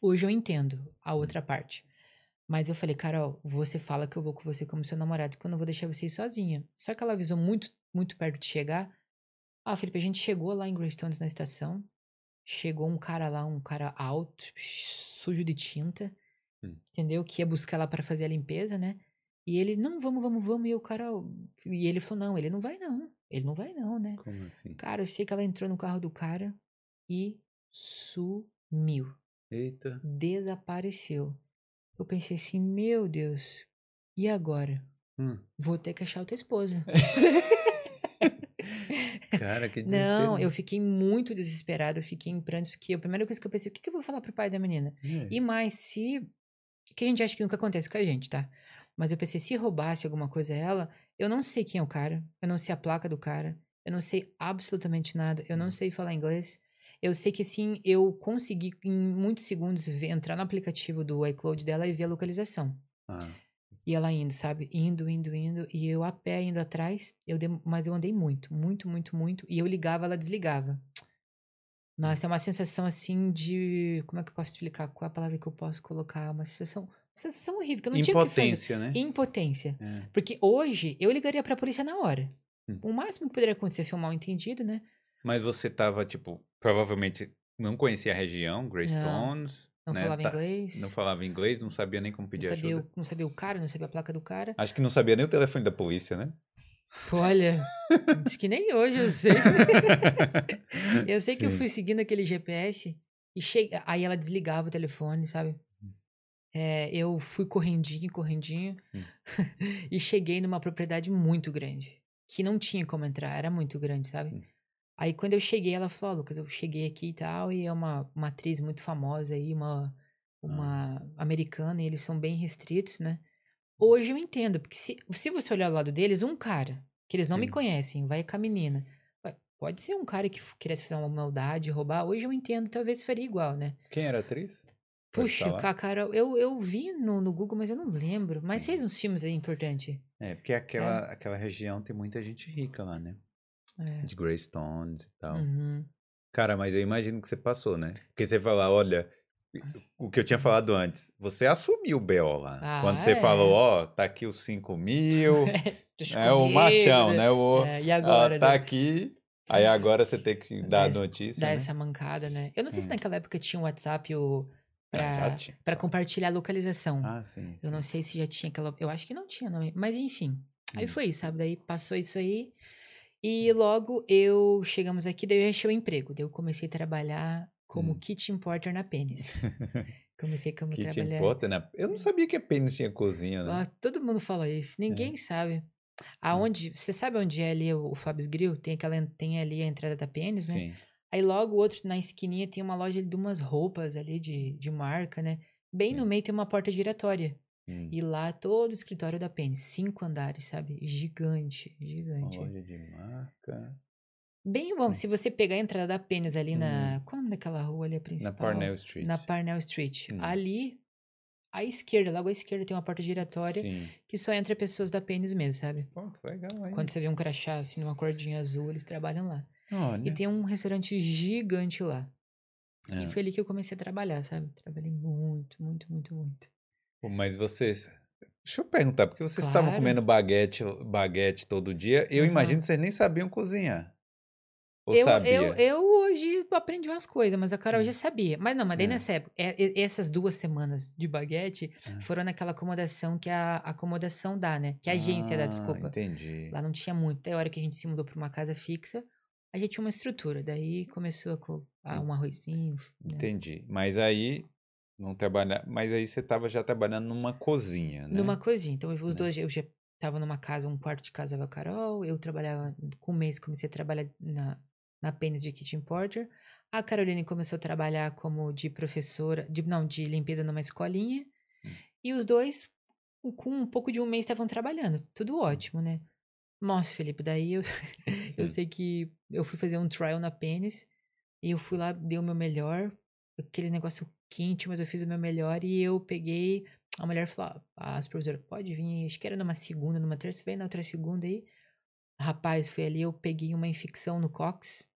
S2: Hoje eu entendo a outra parte. Mas eu falei, Carol, você fala que eu vou com você como seu namorado, que eu não vou deixar você ir sozinha. Só que ela avisou muito, muito perto de chegar. Ah, Felipe, a gente chegou lá em Greystones na estação. Chegou um cara lá, um cara alto, sujo de tinta,
S1: Hum.
S2: entendeu? Que ia buscar lá pra fazer a limpeza, né? E ele, não, vamos, vamos, vamos. E o cara. E ele falou, não, ele não vai, não. Ele não vai, não, né?
S1: Como assim?
S2: Cara, eu sei que ela entrou no carro do cara e sumiu.
S1: Eita.
S2: Desapareceu. Eu pensei assim, meu Deus, e agora?
S1: Hum.
S2: Vou ter que achar outra esposa.
S1: Cara, que desespero.
S2: Não, eu fiquei muito desesperada, eu fiquei em prantos, porque a primeira coisa que eu pensei, o que, que eu vou falar pro pai da menina?
S1: É.
S2: E mais, se. Que a gente acha que nunca acontece com a gente, tá? Mas eu pensei, se roubasse alguma coisa a ela, eu não sei quem é o cara, eu não sei a placa do cara, eu não sei absolutamente nada, eu não
S1: Hum.
S2: sei falar inglês. Eu sei que sim, eu consegui em muitos segundos ver- entrar no aplicativo do iCloud dela e ver a localização.
S1: Ah,
S2: E ela indo, sabe? Indo, indo, indo. E eu a pé indo atrás. Eu dem- Mas eu andei muito, muito, muito, muito. E eu ligava, ela desligava. Nossa, é uma sensação assim de. Como é que eu posso explicar? Qual é a palavra que eu posso colocar? Uma sensação. Uma sensação horrível, que eu não tinha o que fazer.
S1: impotência, né?
S2: Impotência.
S1: É.
S2: Porque hoje eu ligaria pra polícia na hora.
S1: Hum.
S2: O máximo que poderia acontecer foi um mal entendido, né?
S1: Mas você tava, tipo, provavelmente não conhecia a região, Greystones.
S2: Não
S1: né?
S2: falava
S1: Tá-
S2: inglês.
S1: Não falava inglês, não sabia nem como
S2: não
S1: pedir
S2: sabia,
S1: ajuda.
S2: o, não sabia o cara, não sabia a placa do cara.
S1: Acho que não sabia nem o telefone da polícia, né?
S2: Olha, diz que nem hoje eu sei. Eu sei que eu
S1: Sim.
S2: fui seguindo aquele GPS e cheguei. Aí ela desligava o telefone, sabe? É, eu fui correndinho, correndinho
S1: Hum.
S2: e cheguei numa propriedade muito grande. Que não tinha como entrar, era muito grande, sabe?
S1: Hum.
S2: Aí quando eu cheguei, ela falou, "Ó, Lucas, eu cheguei aqui e tal, e é uma, uma atriz muito famosa aí, uma, uma americana, e eles são bem restritos, né? Hoje eu entendo, porque se, se você olhar do lado deles, um cara, que eles não me
S1: Sim.
S2: conhecem, vai com a menina. Pode ser um cara que quisesse fazer uma maldade, roubar. Hoje eu entendo, talvez faria igual, né?
S1: Quem era a atriz?
S2: Puxa, cara, eu, eu vi no, no Google, mas eu não lembro. Mas
S1: Sim.
S2: fez uns filmes aí importantes.
S1: É, porque aquela, aquela região tem muita gente rica lá, né?
S2: É.
S1: De Greystones e tal.
S2: Uhum.
S1: Cara, mas eu imagino que você passou, né? Porque você fala, olha, o que eu tinha falado antes, você assumiu o BO lá.
S2: Ah,
S1: Quando você
S2: é.
S1: falou, ó, tá aqui os 5 mil, é o
S2: comigo,
S1: machão,
S2: né?
S1: né? O,
S2: É, e
S1: ah,
S2: agora,
S1: tá
S2: né?
S1: aqui, aí agora você tem que dar a
S2: essa-
S1: notícia,
S2: Dá
S1: né?
S2: essa mancada, né? Eu não sei se
S1: Hum.
S2: naquela época tinha um WhatsApp o,
S1: Ah,
S2: pra, compartilhar a localização.
S1: Ah, sim.
S2: Eu não
S1: sim.
S2: sei se já tinha aquela. Eu acho que não tinha, não. Mas enfim. Aí
S1: Hum.
S2: foi isso, sabe? Daí passou isso aí. E logo eu chegamos aqui, daí eu achei o emprego. Daí eu comecei a trabalhar como
S1: Hum.
S2: kitchen porter na Pênis. Comecei como
S1: Kitchen
S2: trabalhar.
S1: Porter, né? Eu não sabia que a Pênis tinha cozinha, né?
S2: Ah, todo mundo fala isso,
S1: É.
S2: ninguém sabe. Aonde, você sabe onde é ali o, o Fab's Grill? Tem aquela, tem ali a entrada da Pênis, né?
S1: Sim.
S2: Aí logo o outro na esquininha tem uma loja de umas roupas ali de, de marca, né? Bem no
S1: Sim.
S2: meio tem uma porta giratória.
S1: Hum.
S2: E lá todo o escritório da Pênis, cinco andares, sabe? Gigante, gigante.
S1: loja de marca.
S2: Bem bom,
S1: Hum.
S2: se você pegar a entrada da Pênis ali na. Qual é o nome daquela rua ali, a
S1: Na
S2: principal?
S1: Parnell Street.
S2: Na Parnell Street.
S1: Hum.
S2: Ali, à esquerda, logo à esquerda tem uma porta giratória
S1: Sim.
S2: que só entra pessoas da Pênis mesmo, sabe?
S1: Pô, que legal, hein?
S2: Quando você vê um crachá assim, numa cordinha azul, eles trabalham lá.
S1: Olha.
S2: E tem um restaurante gigante lá.
S1: É.
S2: E foi ali que eu comecei a trabalhar, sabe? Trabalhei muito, muito, muito, muito.
S1: Mas vocês. Deixa eu perguntar, porque vocês estavam
S2: Claro.
S1: comendo baguete, baguete todo dia. Eu
S2: Aham.
S1: imagino que vocês nem sabiam cozinhar. Ou
S2: Eu,
S1: sabia?
S2: eu, eu hoje aprendi umas coisas, mas a Carol
S1: Hum.
S2: já sabia. Mas não, mas daí
S1: É.
S2: nessa época, essas duas semanas de baguete
S1: Ah.
S2: foram naquela acomodação que a acomodação dá, né? Que a agência dá,
S1: Ah,
S2: desculpa.
S1: Entendi.
S2: Lá não tinha muito. Daí a hora que a gente se mudou pra uma casa fixa, a gente tinha uma estrutura. Daí começou a, a um arrozinho, né?
S1: Entendi. Mas aí não trabalha, mas aí você estava já trabalhando numa cozinha, né?
S2: Numa cozinha. Então, os
S1: Né.
S2: dois, eu já tava numa casa, um quarto de casa com a Carol. Eu trabalhava, com um mês, comecei a trabalhar na, na Pênis de Kitchen Porter. A Caroline começou a trabalhar como de professora, de, não, de limpeza numa escolinha.
S1: Hum.
S2: E os dois, com um pouco de um mês, estavam trabalhando. Tudo ótimo, né? Nossa, Felipe, daí eu, eu
S1: Hum.
S2: sei que eu fui fazer um trial na Pênis. E eu fui lá, dei o meu melhor. Aqueles negócio quente, mas eu fiz o meu melhor. E eu peguei a mulher falou, ah, a supervisora, pode vir, acho que era numa segunda, numa terça, vem na outra segunda aí. Rapaz, foi ali, eu peguei uma infecção no cox.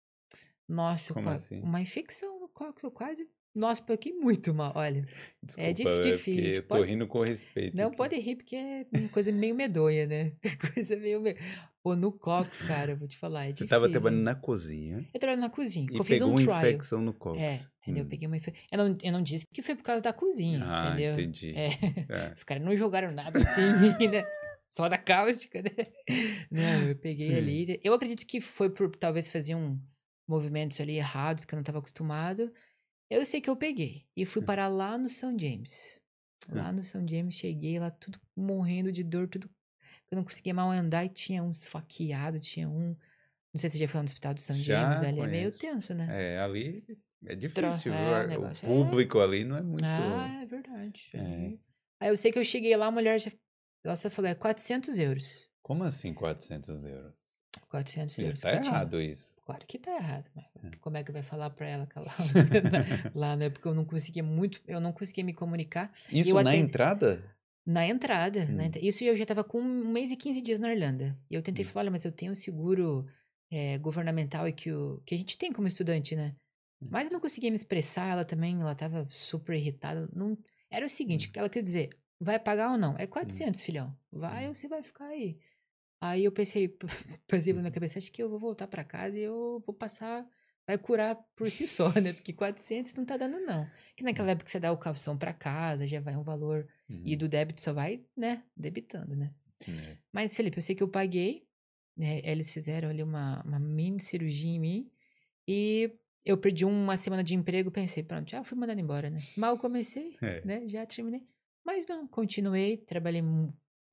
S2: Nossa, eu
S1: Como
S2: qua-
S1: assim?
S2: uma infecção no cox, eu quase... Nossa, peguei muito mal, olha.
S1: Desculpa,
S2: dif-
S1: é porque
S2: difícil,
S1: Eu tô rindo com respeito.
S2: Não
S1: aqui.
S2: pode rir, porque é uma coisa meio medonha, né? Coisa meio... me- Pô, no cox, cara, eu vou te falar, é
S1: Você
S2: difícil.
S1: estava trabalhando na cozinha
S2: Eu trabalho na cozinha,
S1: e
S2: eu
S1: pegou
S2: um
S1: uma
S2: trial.
S1: infecção no cox.
S2: É, entendeu? Eu
S1: Hum.
S2: peguei uma infecção. Eu não, eu não disse que foi por causa da cozinha,
S1: Ah,
S2: entendeu?
S1: entendi.
S2: É.
S1: É.
S2: Os caras não jogaram nada assim né? Só da cáustica, né? Não, eu peguei
S1: Sim.
S2: ali. Eu acredito que foi por talvez faziam movimentos ali errados que eu não estava acostumado. Eu sei que eu peguei. E fui
S1: Hum.
S2: parar lá no São James. Lá no São James, cheguei lá tudo morrendo de dor, tudo. Eu não conseguia mal andar e tinha um esfaqueado, tinha um. Não sei se você já foi no hospital do São
S1: Já
S2: James ali, é meio
S1: conheço.
S2: tenso, né?
S1: É, ali é difícil,
S2: é, o negócio é-
S1: público ali não é muito.
S2: Ah, é verdade.
S1: É.
S2: Aí- eu sei que eu cheguei lá, a mulher já. Ela só falou, é 400 euros.
S1: Como assim 400 euros?
S2: 400
S1: Já
S2: euros.
S1: tá errado isso.
S2: Claro que tá errado, mas
S1: É.
S2: como é que vai falar pra ela que ela lá, né? Porque eu não conseguia muito, eu não conseguia me comunicar
S1: Isso na
S2: até-
S1: entrada?
S2: na entrada. na
S1: Hum.
S2: entra- Isso eu já tava com um mês e 15 dias na Irlanda. E eu tentei
S1: Hum.
S2: falar, olha, mas eu tenho um seguro eh, governamental e que, o, que a gente tem como estudante, né?
S1: Hum.
S2: Mas eu não conseguia me expressar, ela também, ela tava super irritada. Não... Era o seguinte,
S1: Hum.
S2: ela quer dizer, vai pagar ou não? É 400, filhão. Vai
S1: Hum.
S2: ou você vai ficar aí? Aí eu pensei, pensei na minha cabeça, acho que eu vou voltar pra casa e eu vou passar, vai curar por si só, né? Porque 400 não tá dando não. Que naquela época você dá o calção pra casa, já vai um valor, e
S1: Uhum.
S2: do débito só vai, né, debitando, né?
S1: Sim, é.
S2: Mas, Felipe, eu sei que eu paguei, né? Eles fizeram ali uma, uma mini cirurgia em mim e eu perdi uma semana de emprego, pensei, pronto, já fui mandado embora, né? Mal comecei,
S1: É.
S2: né? Já terminei. Mas não, continuei, trabalhei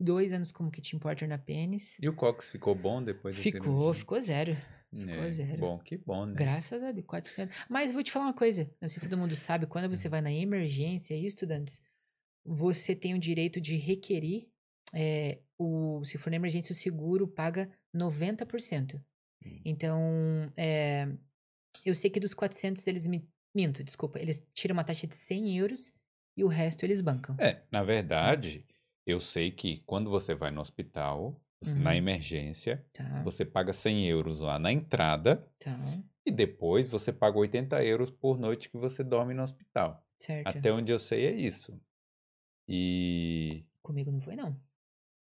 S2: dois anos como kitchen porter na Pênis.
S1: E o Cox ficou bom depois da
S2: Ficou, ficou zero. ficou
S1: É,
S2: zero.
S1: Bom, que bom, né?
S2: Graças a Deus, 400. Mas vou te falar uma coisa, não sei se todo mundo sabe, quando você vai na emergência, estudantes, você tem o direito de requerir, eh, o, se for na emergência, o seguro paga 90%.
S1: Hum.
S2: Então, eh, eu sei que dos 400 eles me... Minto, desculpa, eles tiram uma taxa de 100 euros e o resto eles bancam.
S1: É, na verdade, eu sei que quando você vai no hospital, você- na
S2: Uhum.
S1: emergência,
S2: Tá,
S1: você paga 100 euros lá na entrada
S2: tá,
S1: e depois você paga 80 euros por noite que você dorme no hospital.
S2: Certo.
S1: Até onde eu sei é isso. E.
S2: Comigo não foi, não.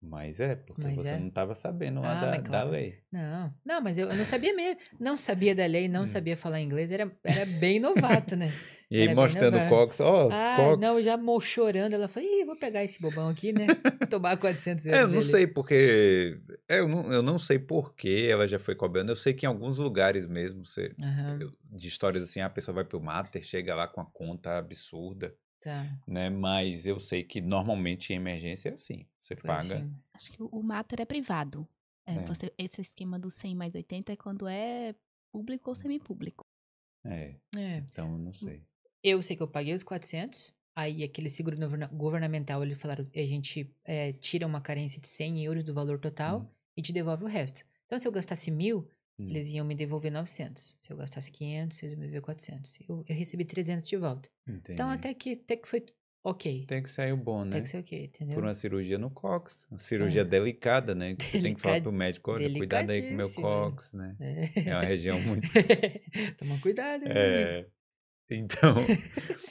S1: Mas é, porque
S2: Mas
S1: você
S2: é.
S1: não estava sabendo lá
S2: Ah,
S1: da,
S2: mas
S1: da
S2: claro.
S1: lei.
S2: Não, não, mas eu, eu não sabia mesmo. Não sabia da lei, não
S1: Hum.
S2: sabia falar inglês. Era, era bem novato, né?
S1: E aí
S2: Era
S1: mostrando o. Cox, ó,
S2: Ah,
S1: Cox.
S2: não, já chorando. Ela falou, Ih, vou pegar esse bobão aqui, né? Tomar 400
S1: É, eu
S2: euros
S1: não
S2: dele.
S1: sei porque. é, Eu não, eu não sei por que ela já foi cobrando. Eu sei que em alguns lugares mesmo, você, eu- de histórias assim, a pessoa vai pro mater, chega lá com a conta absurda,
S2: tá.
S1: né? Mas eu sei que normalmente em emergência é assim. Você
S2: Foi
S1: paga.
S2: assim.
S3: Acho que o- o mater é privado. É,
S1: É.
S3: Você, esse esquema do 100 mais 80 é quando é público ou semipúblico.
S1: É,
S2: É.
S1: então eu não sei.
S2: Eu sei que eu paguei os 400. Aí aquele seguro governa- governamental, eles falaram, a gente é, tira uma carência de 100 euros do valor total
S1: Hum.
S2: e te devolve o resto. Então, se eu gastasse mil,
S1: Hum.
S2: eles iam me devolver 900. Se eu gastasse 500, eles iam me devolver 400. Eu, eu recebi 300 de volta.
S1: Entendi.
S2: Então, até que, até que foi ok.
S1: Tem que sair o bom, né?
S2: Tem que ser ok, entendeu?
S1: Por uma cirurgia no cox. Uma cirurgia
S2: É.
S1: delicada, né? Que você tem que falar pro médico, olha, cuidado aí com o meu cox, né?
S2: É.
S1: É uma região muito.
S2: Toma cuidado. hein?
S1: É. Então.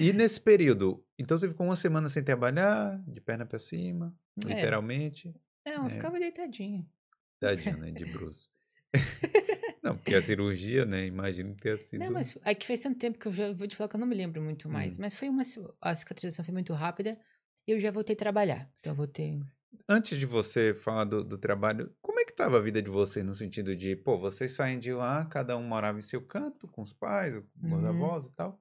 S1: E nesse período, então você ficou uma semana sem trabalhar, de perna pra cima,
S2: É.
S1: literalmente.
S2: Não, eu
S1: É.
S2: ficava deitadinho.
S1: Tadinho, né? De bruço. Não, porque a cirurgia, né? Imagino que tenha sido.
S2: Não, mas é que faz tanto tempo que eu já vou te falar que eu não me lembro muito mais.
S1: Hum.
S2: Mas foi uma. A cicatrização foi muito rápida e eu já voltei a trabalhar. Então eu voltei.
S1: Antes de você falar do, do trabalho, como é que tava a vida de vocês no sentido de, pô, vocês saem de lá, cada um morava em seu canto, com os pais, com os
S2: Uhum.
S1: avós e tal.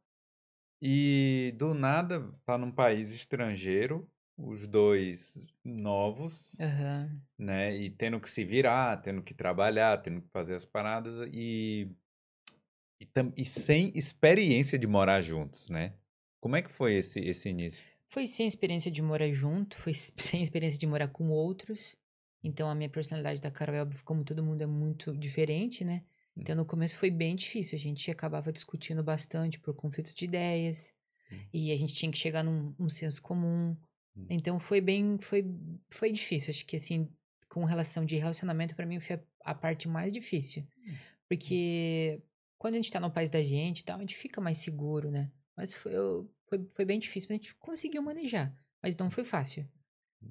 S1: E do nada, tá num país estrangeiro, os dois novos,
S2: Aham.
S1: né? E tendo que se virar, tendo que trabalhar, tendo que fazer as paradas e, e, e sem experiência de morar juntos, né? Como é que foi esse, esse início?
S2: Foi sem experiência de morar junto, foi sem experiência de morar com outros. Então a minha personalidade da Carol, é óbvio, como todo mundo é muito diferente, né?
S1: Hum.
S2: Então no começo foi bem difícil. A gente acabava discutindo bastante por conflitos de ideias.
S1: Hum.
S2: E a gente tinha que chegar num, num senso comum.
S1: Hum.
S2: Então foi bem, foi, foi difícil. Acho que assim, com relação de relacionamento, pra mim foi a, a parte mais difícil. Porque quando a gente tá no país da gente e tal, a gente fica mais seguro, né? Mas foi, eu- foi, foi bem difícil, mas a gente conseguiu manejar. Mas não foi fácil,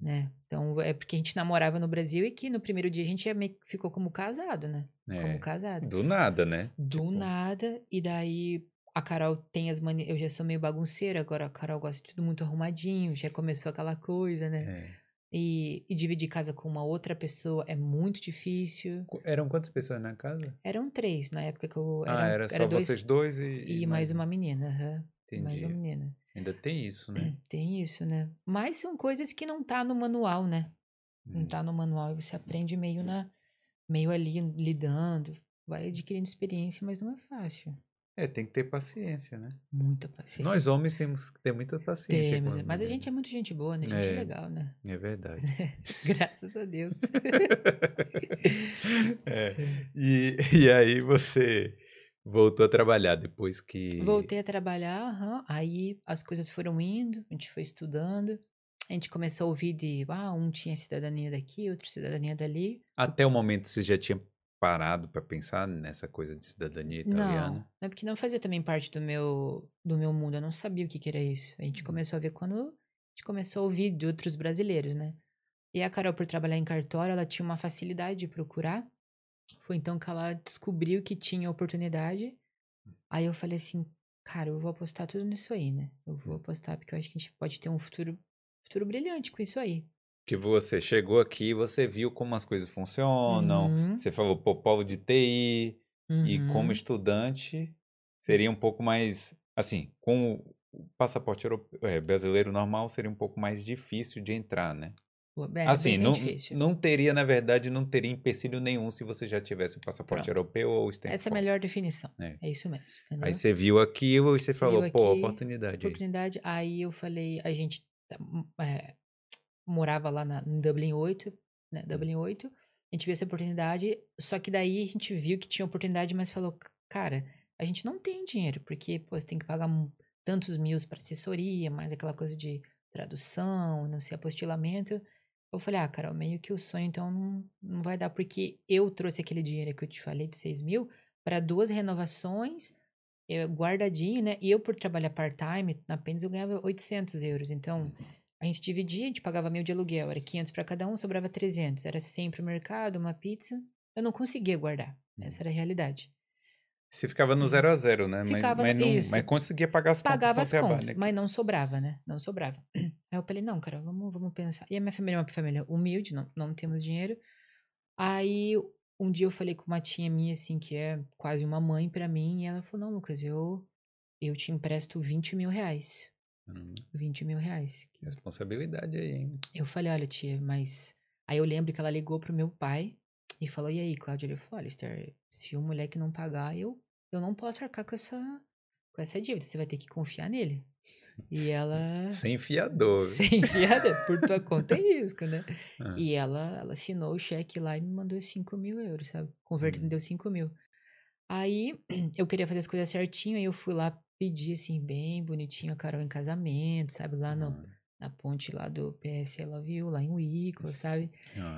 S2: né? Então é porque a gente namorava no Brasil e que no primeiro dia a gente ficou como casado, né?
S1: É,
S2: Como casado.
S1: do nada, né?
S2: Do
S1: Tipo,
S2: nada, e daí a Carol tem as manias. Eu já sou meio bagunceira, agora a Carol gosta de tudo muito arrumadinho, já começou aquela coisa, né?
S1: é.
S2: E, e dividir casa com uma outra pessoa é muito difícil.
S1: Eram quantas pessoas na casa?
S2: Eram três na época que eu.
S1: ah, era só
S2: dois,
S1: vocês dois e,
S2: E, mais uma menina, aham. Mais
S1: Entendi. Ainda tem isso, né?
S2: Tem isso, né? Mas são coisas que não tá no manual, né? Não
S1: Hum.
S2: tá no manual e você aprende meio na meio ali lidando, vai adquirindo experiência, mas não é fácil.
S1: É, tem que ter paciência, né?
S2: Muita paciência.
S1: Nós homens temos que ter muita paciência.
S2: Temos, mas a gente é muito gente boa, né? A gente é,
S1: É.
S2: legal, né?
S1: É verdade.
S2: Graças a Deus.
S1: É. E, e aí você voltou a trabalhar depois que.
S2: Voltei a trabalhar, aham, aí as coisas foram indo, a gente foi estudando, a gente começou a ouvir de, ah, um tinha cidadania daqui, outro cidadania dali.
S1: Até o momento você já tinha parado para pensar nessa coisa de cidadania italiana?
S2: Não, não, porque não fazia também parte do meu, do meu mundo, eu não sabia o que que era isso. A gente
S1: Hum.
S2: começou a ver quando a gente começou a ouvir de outros brasileiros, né? E a Carol, por trabalhar em cartório, ela tinha uma facilidade de procurar. Foi então que ela descobriu que tinha oportunidade. Aí eu falei assim, cara, eu vou apostar tudo nisso aí, né? Eu vou apostar porque eu acho que a gente pode ter um futuro, futuro brilhante com isso aí.
S1: Que você chegou aqui, você viu como as coisas funcionam,
S2: Uhum,
S1: você falou, pô, povo de TI, e como
S2: uhum.
S1: estudante seria um pouco mais, assim, com o passaporte europeu, é, brasileiro normal seria um pouco mais difícil de entrar, né?
S2: Pô, é,
S1: Assim, não,
S2: difícil.
S1: não teria, na verdade, não teria empecilho nenhum se você já tivesse o passaporte
S2: Pronto.
S1: europeu ou o
S2: Essa é a melhor definição.
S1: É.
S2: É isso mesmo, entendeu?
S1: Aí você viu aquilo e você
S2: Você
S1: falou,
S2: viu
S1: pô,
S2: aqui,
S1: oportunidade aí.
S2: oportunidade. Aí eu falei, a gente tá, hum, é, morava lá na, em Dublin 8, né?
S1: Hum.
S2: Dublin 8. A gente viu essa oportunidade, só que daí a gente viu que tinha oportunidade, mas falou, cara, a gente não tem dinheiro, porque pô, você tem que pagar tantos mil para assessoria, mais aquela coisa de tradução, não sei, apostilamento. Eu falei, ah, Carol, meio que o sonho então não, não vai dar, porque eu trouxe aquele dinheiro que eu te falei de 6 mil para duas renovações eu, guardadinho, né? E eu, por trabalhar part-time, na Pênis eu ganhava 800 euros. Então, a gente dividia, a gente pagava mil de aluguel, era 500 para cada um, sobrava 300. Era sempre o mercado, uma pizza. Eu não conseguia guardar. Essa era a realidade.
S1: Você ficava no zero a zero, né? Mas,
S2: Ficava
S1: mas,
S2: no-
S1: não,
S2: isso.
S1: mas conseguia pagar as
S2: Pagava
S1: contas
S2: as
S1: o trabalho,
S2: contas, mas não sobrava, né? Não sobrava. Aí eu falei, não, cara, vamos, vamos pensar. E a minha família é uma família humilde, não, não temos dinheiro. Aí um dia eu falei com uma tia minha, assim, que é quase uma mãe pra mim, e ela falou, não, Lucas, eu, eu te empresto 20 mil reais.
S1: Hum,
S2: 20 mil reais.
S1: responsabilidade aí, hein?
S2: Eu falei, olha, tia, mas. Aí eu lembro que ela ligou pro meu pai e falou: e aí, Cláudia? Ele falou: olha, Esther, se o moleque não pagar, eu, eu não posso arcar com essa, com essa dívida. Você vai ter que confiar nele. E ela.
S1: Sem fiador.
S2: Sem fiada, por tua conta e risco, né?
S1: Ah.
S2: E ela, ela assinou o cheque lá e me mandou 5 mil euros, sabe? Convertido,
S1: Hum.
S2: deu 5 mil. Aí eu queria fazer as coisas certinho, aí eu fui lá pedir, assim, bem bonitinho a Carol em casamento, sabe? Lá no,
S1: Ah,
S2: na ponte lá do PS I Love You, lá em Wicklow, sabe?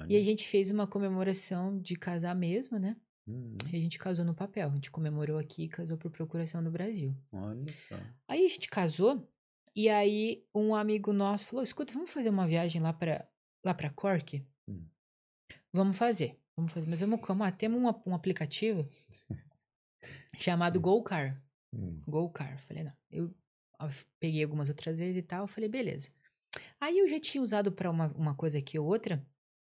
S2: E a gente fez uma comemoração de casar mesmo, né?
S1: Hum,
S2: E a gente casou no papel. A gente comemorou aqui e casou por procuração no Brasil.
S1: olha só.
S2: Aí a gente casou, e aí um amigo nosso falou: escuta, vamos fazer uma viagem lá pra, lá pra Cork?
S1: Hum.
S2: Vamos fazer. Vamos fazer. Mas vamos como? Ah, temos um, um aplicativo chamado
S1: Hum.
S2: GoCar.
S1: Hum,
S2: GoCar. Falei, não. Eu peguei algumas outras vezes e tal. Falei, beleza. Aí eu já tinha usado pra uma, uma coisa aqui ou outra.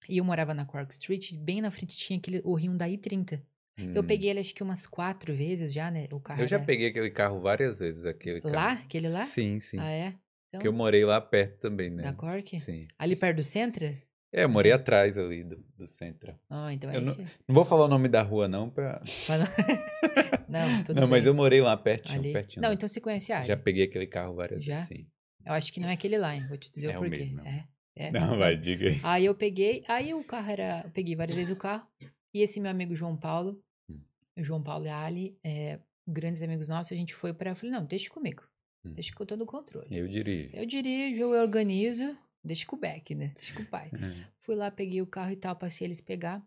S2: E eu morava na Cork Street. Bem na frente tinha aquele, o Hyundai 30. Eu
S1: hum.
S2: peguei ele acho que umas quatro vezes já, né? O carro
S1: Eu já
S2: era-
S1: peguei aquele carro várias vezes. Aquele
S2: Lá?
S1: carro.
S2: Aquele lá?
S1: Sim, sim.
S2: Ah, é?
S1: Porque eu
S2: Então,
S1: morei lá perto também, né?
S2: da Cork?
S1: Sim.
S2: Ali perto do centro?
S1: É, eu morei atrás ali do, do centro.
S2: Ah, então é
S1: Eu não-
S2: esse.
S1: Não vou falar o nome da rua, não, pra...
S2: Mas não, não, tudo
S1: não, mas
S2: bem.
S1: eu morei lá pertinho,
S2: Ali.
S1: pertinho.
S2: Não,
S1: lá.
S2: então você conhece a área.
S1: Já peguei aquele carro várias
S2: Já?
S1: vezes, sim.
S2: Eu acho que não é aquele lá, hein? Vou te dizer
S1: É
S2: o
S1: o
S2: porquê.
S1: mesmo, não.
S2: É, é.
S1: Não, vai, diga aí.
S2: Aí eu peguei, aí o carro era. Eu peguei várias vezes o carro. E esse meu amigo João Paulo,
S1: Hum.
S2: João Paulo e a Ali, é, grandes amigos nossos, a gente foi pra. Eu falei, não, deixa comigo.
S1: Hum.
S2: Deixa que eu tô no controle.
S1: Eu dirijo.
S2: Eu dirijo, eu organizo, deixa com o Beck, né? Deixa com o pai.
S1: Hum.
S2: Fui lá, peguei o carro e tal, passei eles pegar.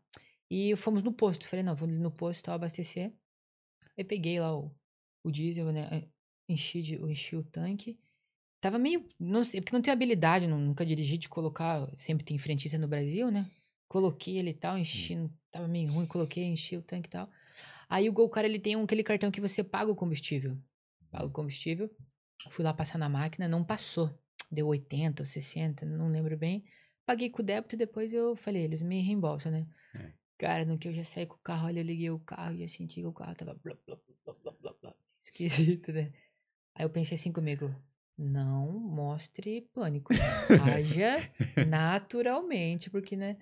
S2: E fomos no posto. Falei, não, vou no posto tal, abastecer. Aí peguei lá o, o diesel, né? Enchi, de, enchi o tanque. Tava meio. Não sei, porque não tenho habilidade, não- nunca dirigi de colocar. Sempre tem frentista no Brasil, né? Coloquei ele e tal, enchi. não- Tava meio ruim, coloquei, enchi o tanque e tal. Aí o Golcar, ele tem um, aquele cartão que você paga o combustível. Paga o combustível. Fui lá passar na máquina, não passou. Deu 80, 60, não lembro bem. Paguei com o débito e depois eu falei, eles me reembolsam, né?
S1: É.
S2: Cara, no que eu já saí com o carro, olha, eu liguei o carro e eu senti que o carro tava blá, blá, blá, blá, blá, blá. esquisito, né? Aí eu pensei assim comigo, não mostre pânico. Haja naturalmente, porque, né?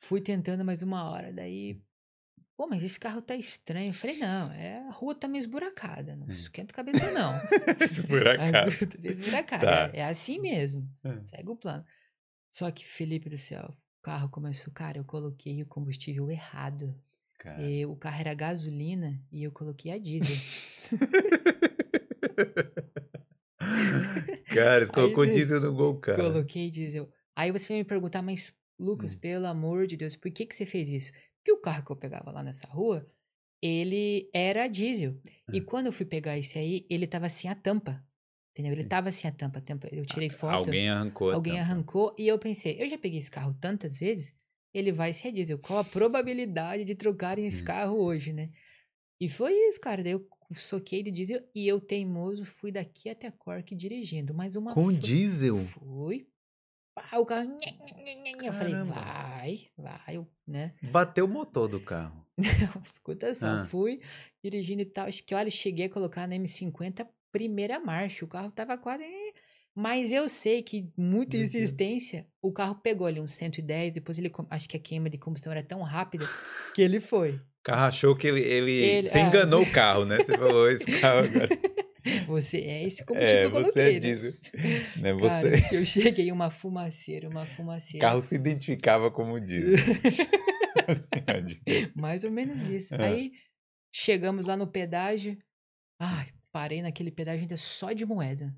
S2: Fui tentando mais uma hora, daí... Pô, mas esse carro tá estranho. Eu falei, não, é, a rua tá meio esburacada. Não
S1: Hum.
S2: esquenta a cabeça, não.
S1: Esburacada.
S2: A rua tá meio esburacada.
S1: Tá.
S2: É, é assim mesmo.
S1: É.
S2: Segue o plano. Só que, Felipe do céu, o carro começou... Cara, eu coloquei o combustível errado. E o carro era gasolina e eu coloquei a diesel.
S1: Cara, você colocou diesel no gol, cara.
S2: Coloquei diesel. Aí você vai me perguntar, mas Lucas,
S1: Hum.
S2: pelo amor de Deus, por que, que você fez isso? Porque o carro que eu pegava lá nessa rua, ele era diesel. E quando eu fui pegar esse aí, ele tava sem a tampa. Entendeu? Ele tava sem a tampa. tampa- Eu tirei foto.
S1: Hum. Alguém arrancou
S2: Alguém arrancou e eu pensei, eu já peguei esse carro tantas vezes, ele vai ser diesel. Qual a probabilidade de trocarem esse
S1: Hum.
S2: carro hoje, né? E foi isso, cara. Daí eu soquei do diesel e eu, teimoso, fui daqui até Cork dirigindo. Mas uma
S1: Com diesel?
S2: Fui. Pá, o carro. Eu falei, vai, vai, eu, né?
S1: Bateu o motor do carro.
S2: Escuta só,
S1: Ah.
S2: fui dirigindo e tal. Acho que, olha, cheguei a colocar na M50 primeira marcha. O carro tava quase. Mas eu sei que muita insistência, o carro pegou ali uns 110, depois ele. Acho que a queima de combustão era tão rápida que ele foi.
S1: O carro achou que ele. ele-
S2: Ele-
S1: Você
S2: ah.
S1: enganou o carro, né? Você falou, esse carro agora.
S2: Você é esse combustível
S1: É,
S2: que eu
S1: você
S2: coloquei,
S1: é
S2: né?
S1: diesel. Né?
S2: Cara,
S1: Você.
S2: eu cheguei uma fumaceira, uma
S1: O
S2: fumaceira.
S1: carro se identificava como diesel.
S2: Mais ou menos isso.
S1: Ah.
S2: Aí chegamos lá no pedágio. Ai, parei naquele pedágio ainda só de moeda.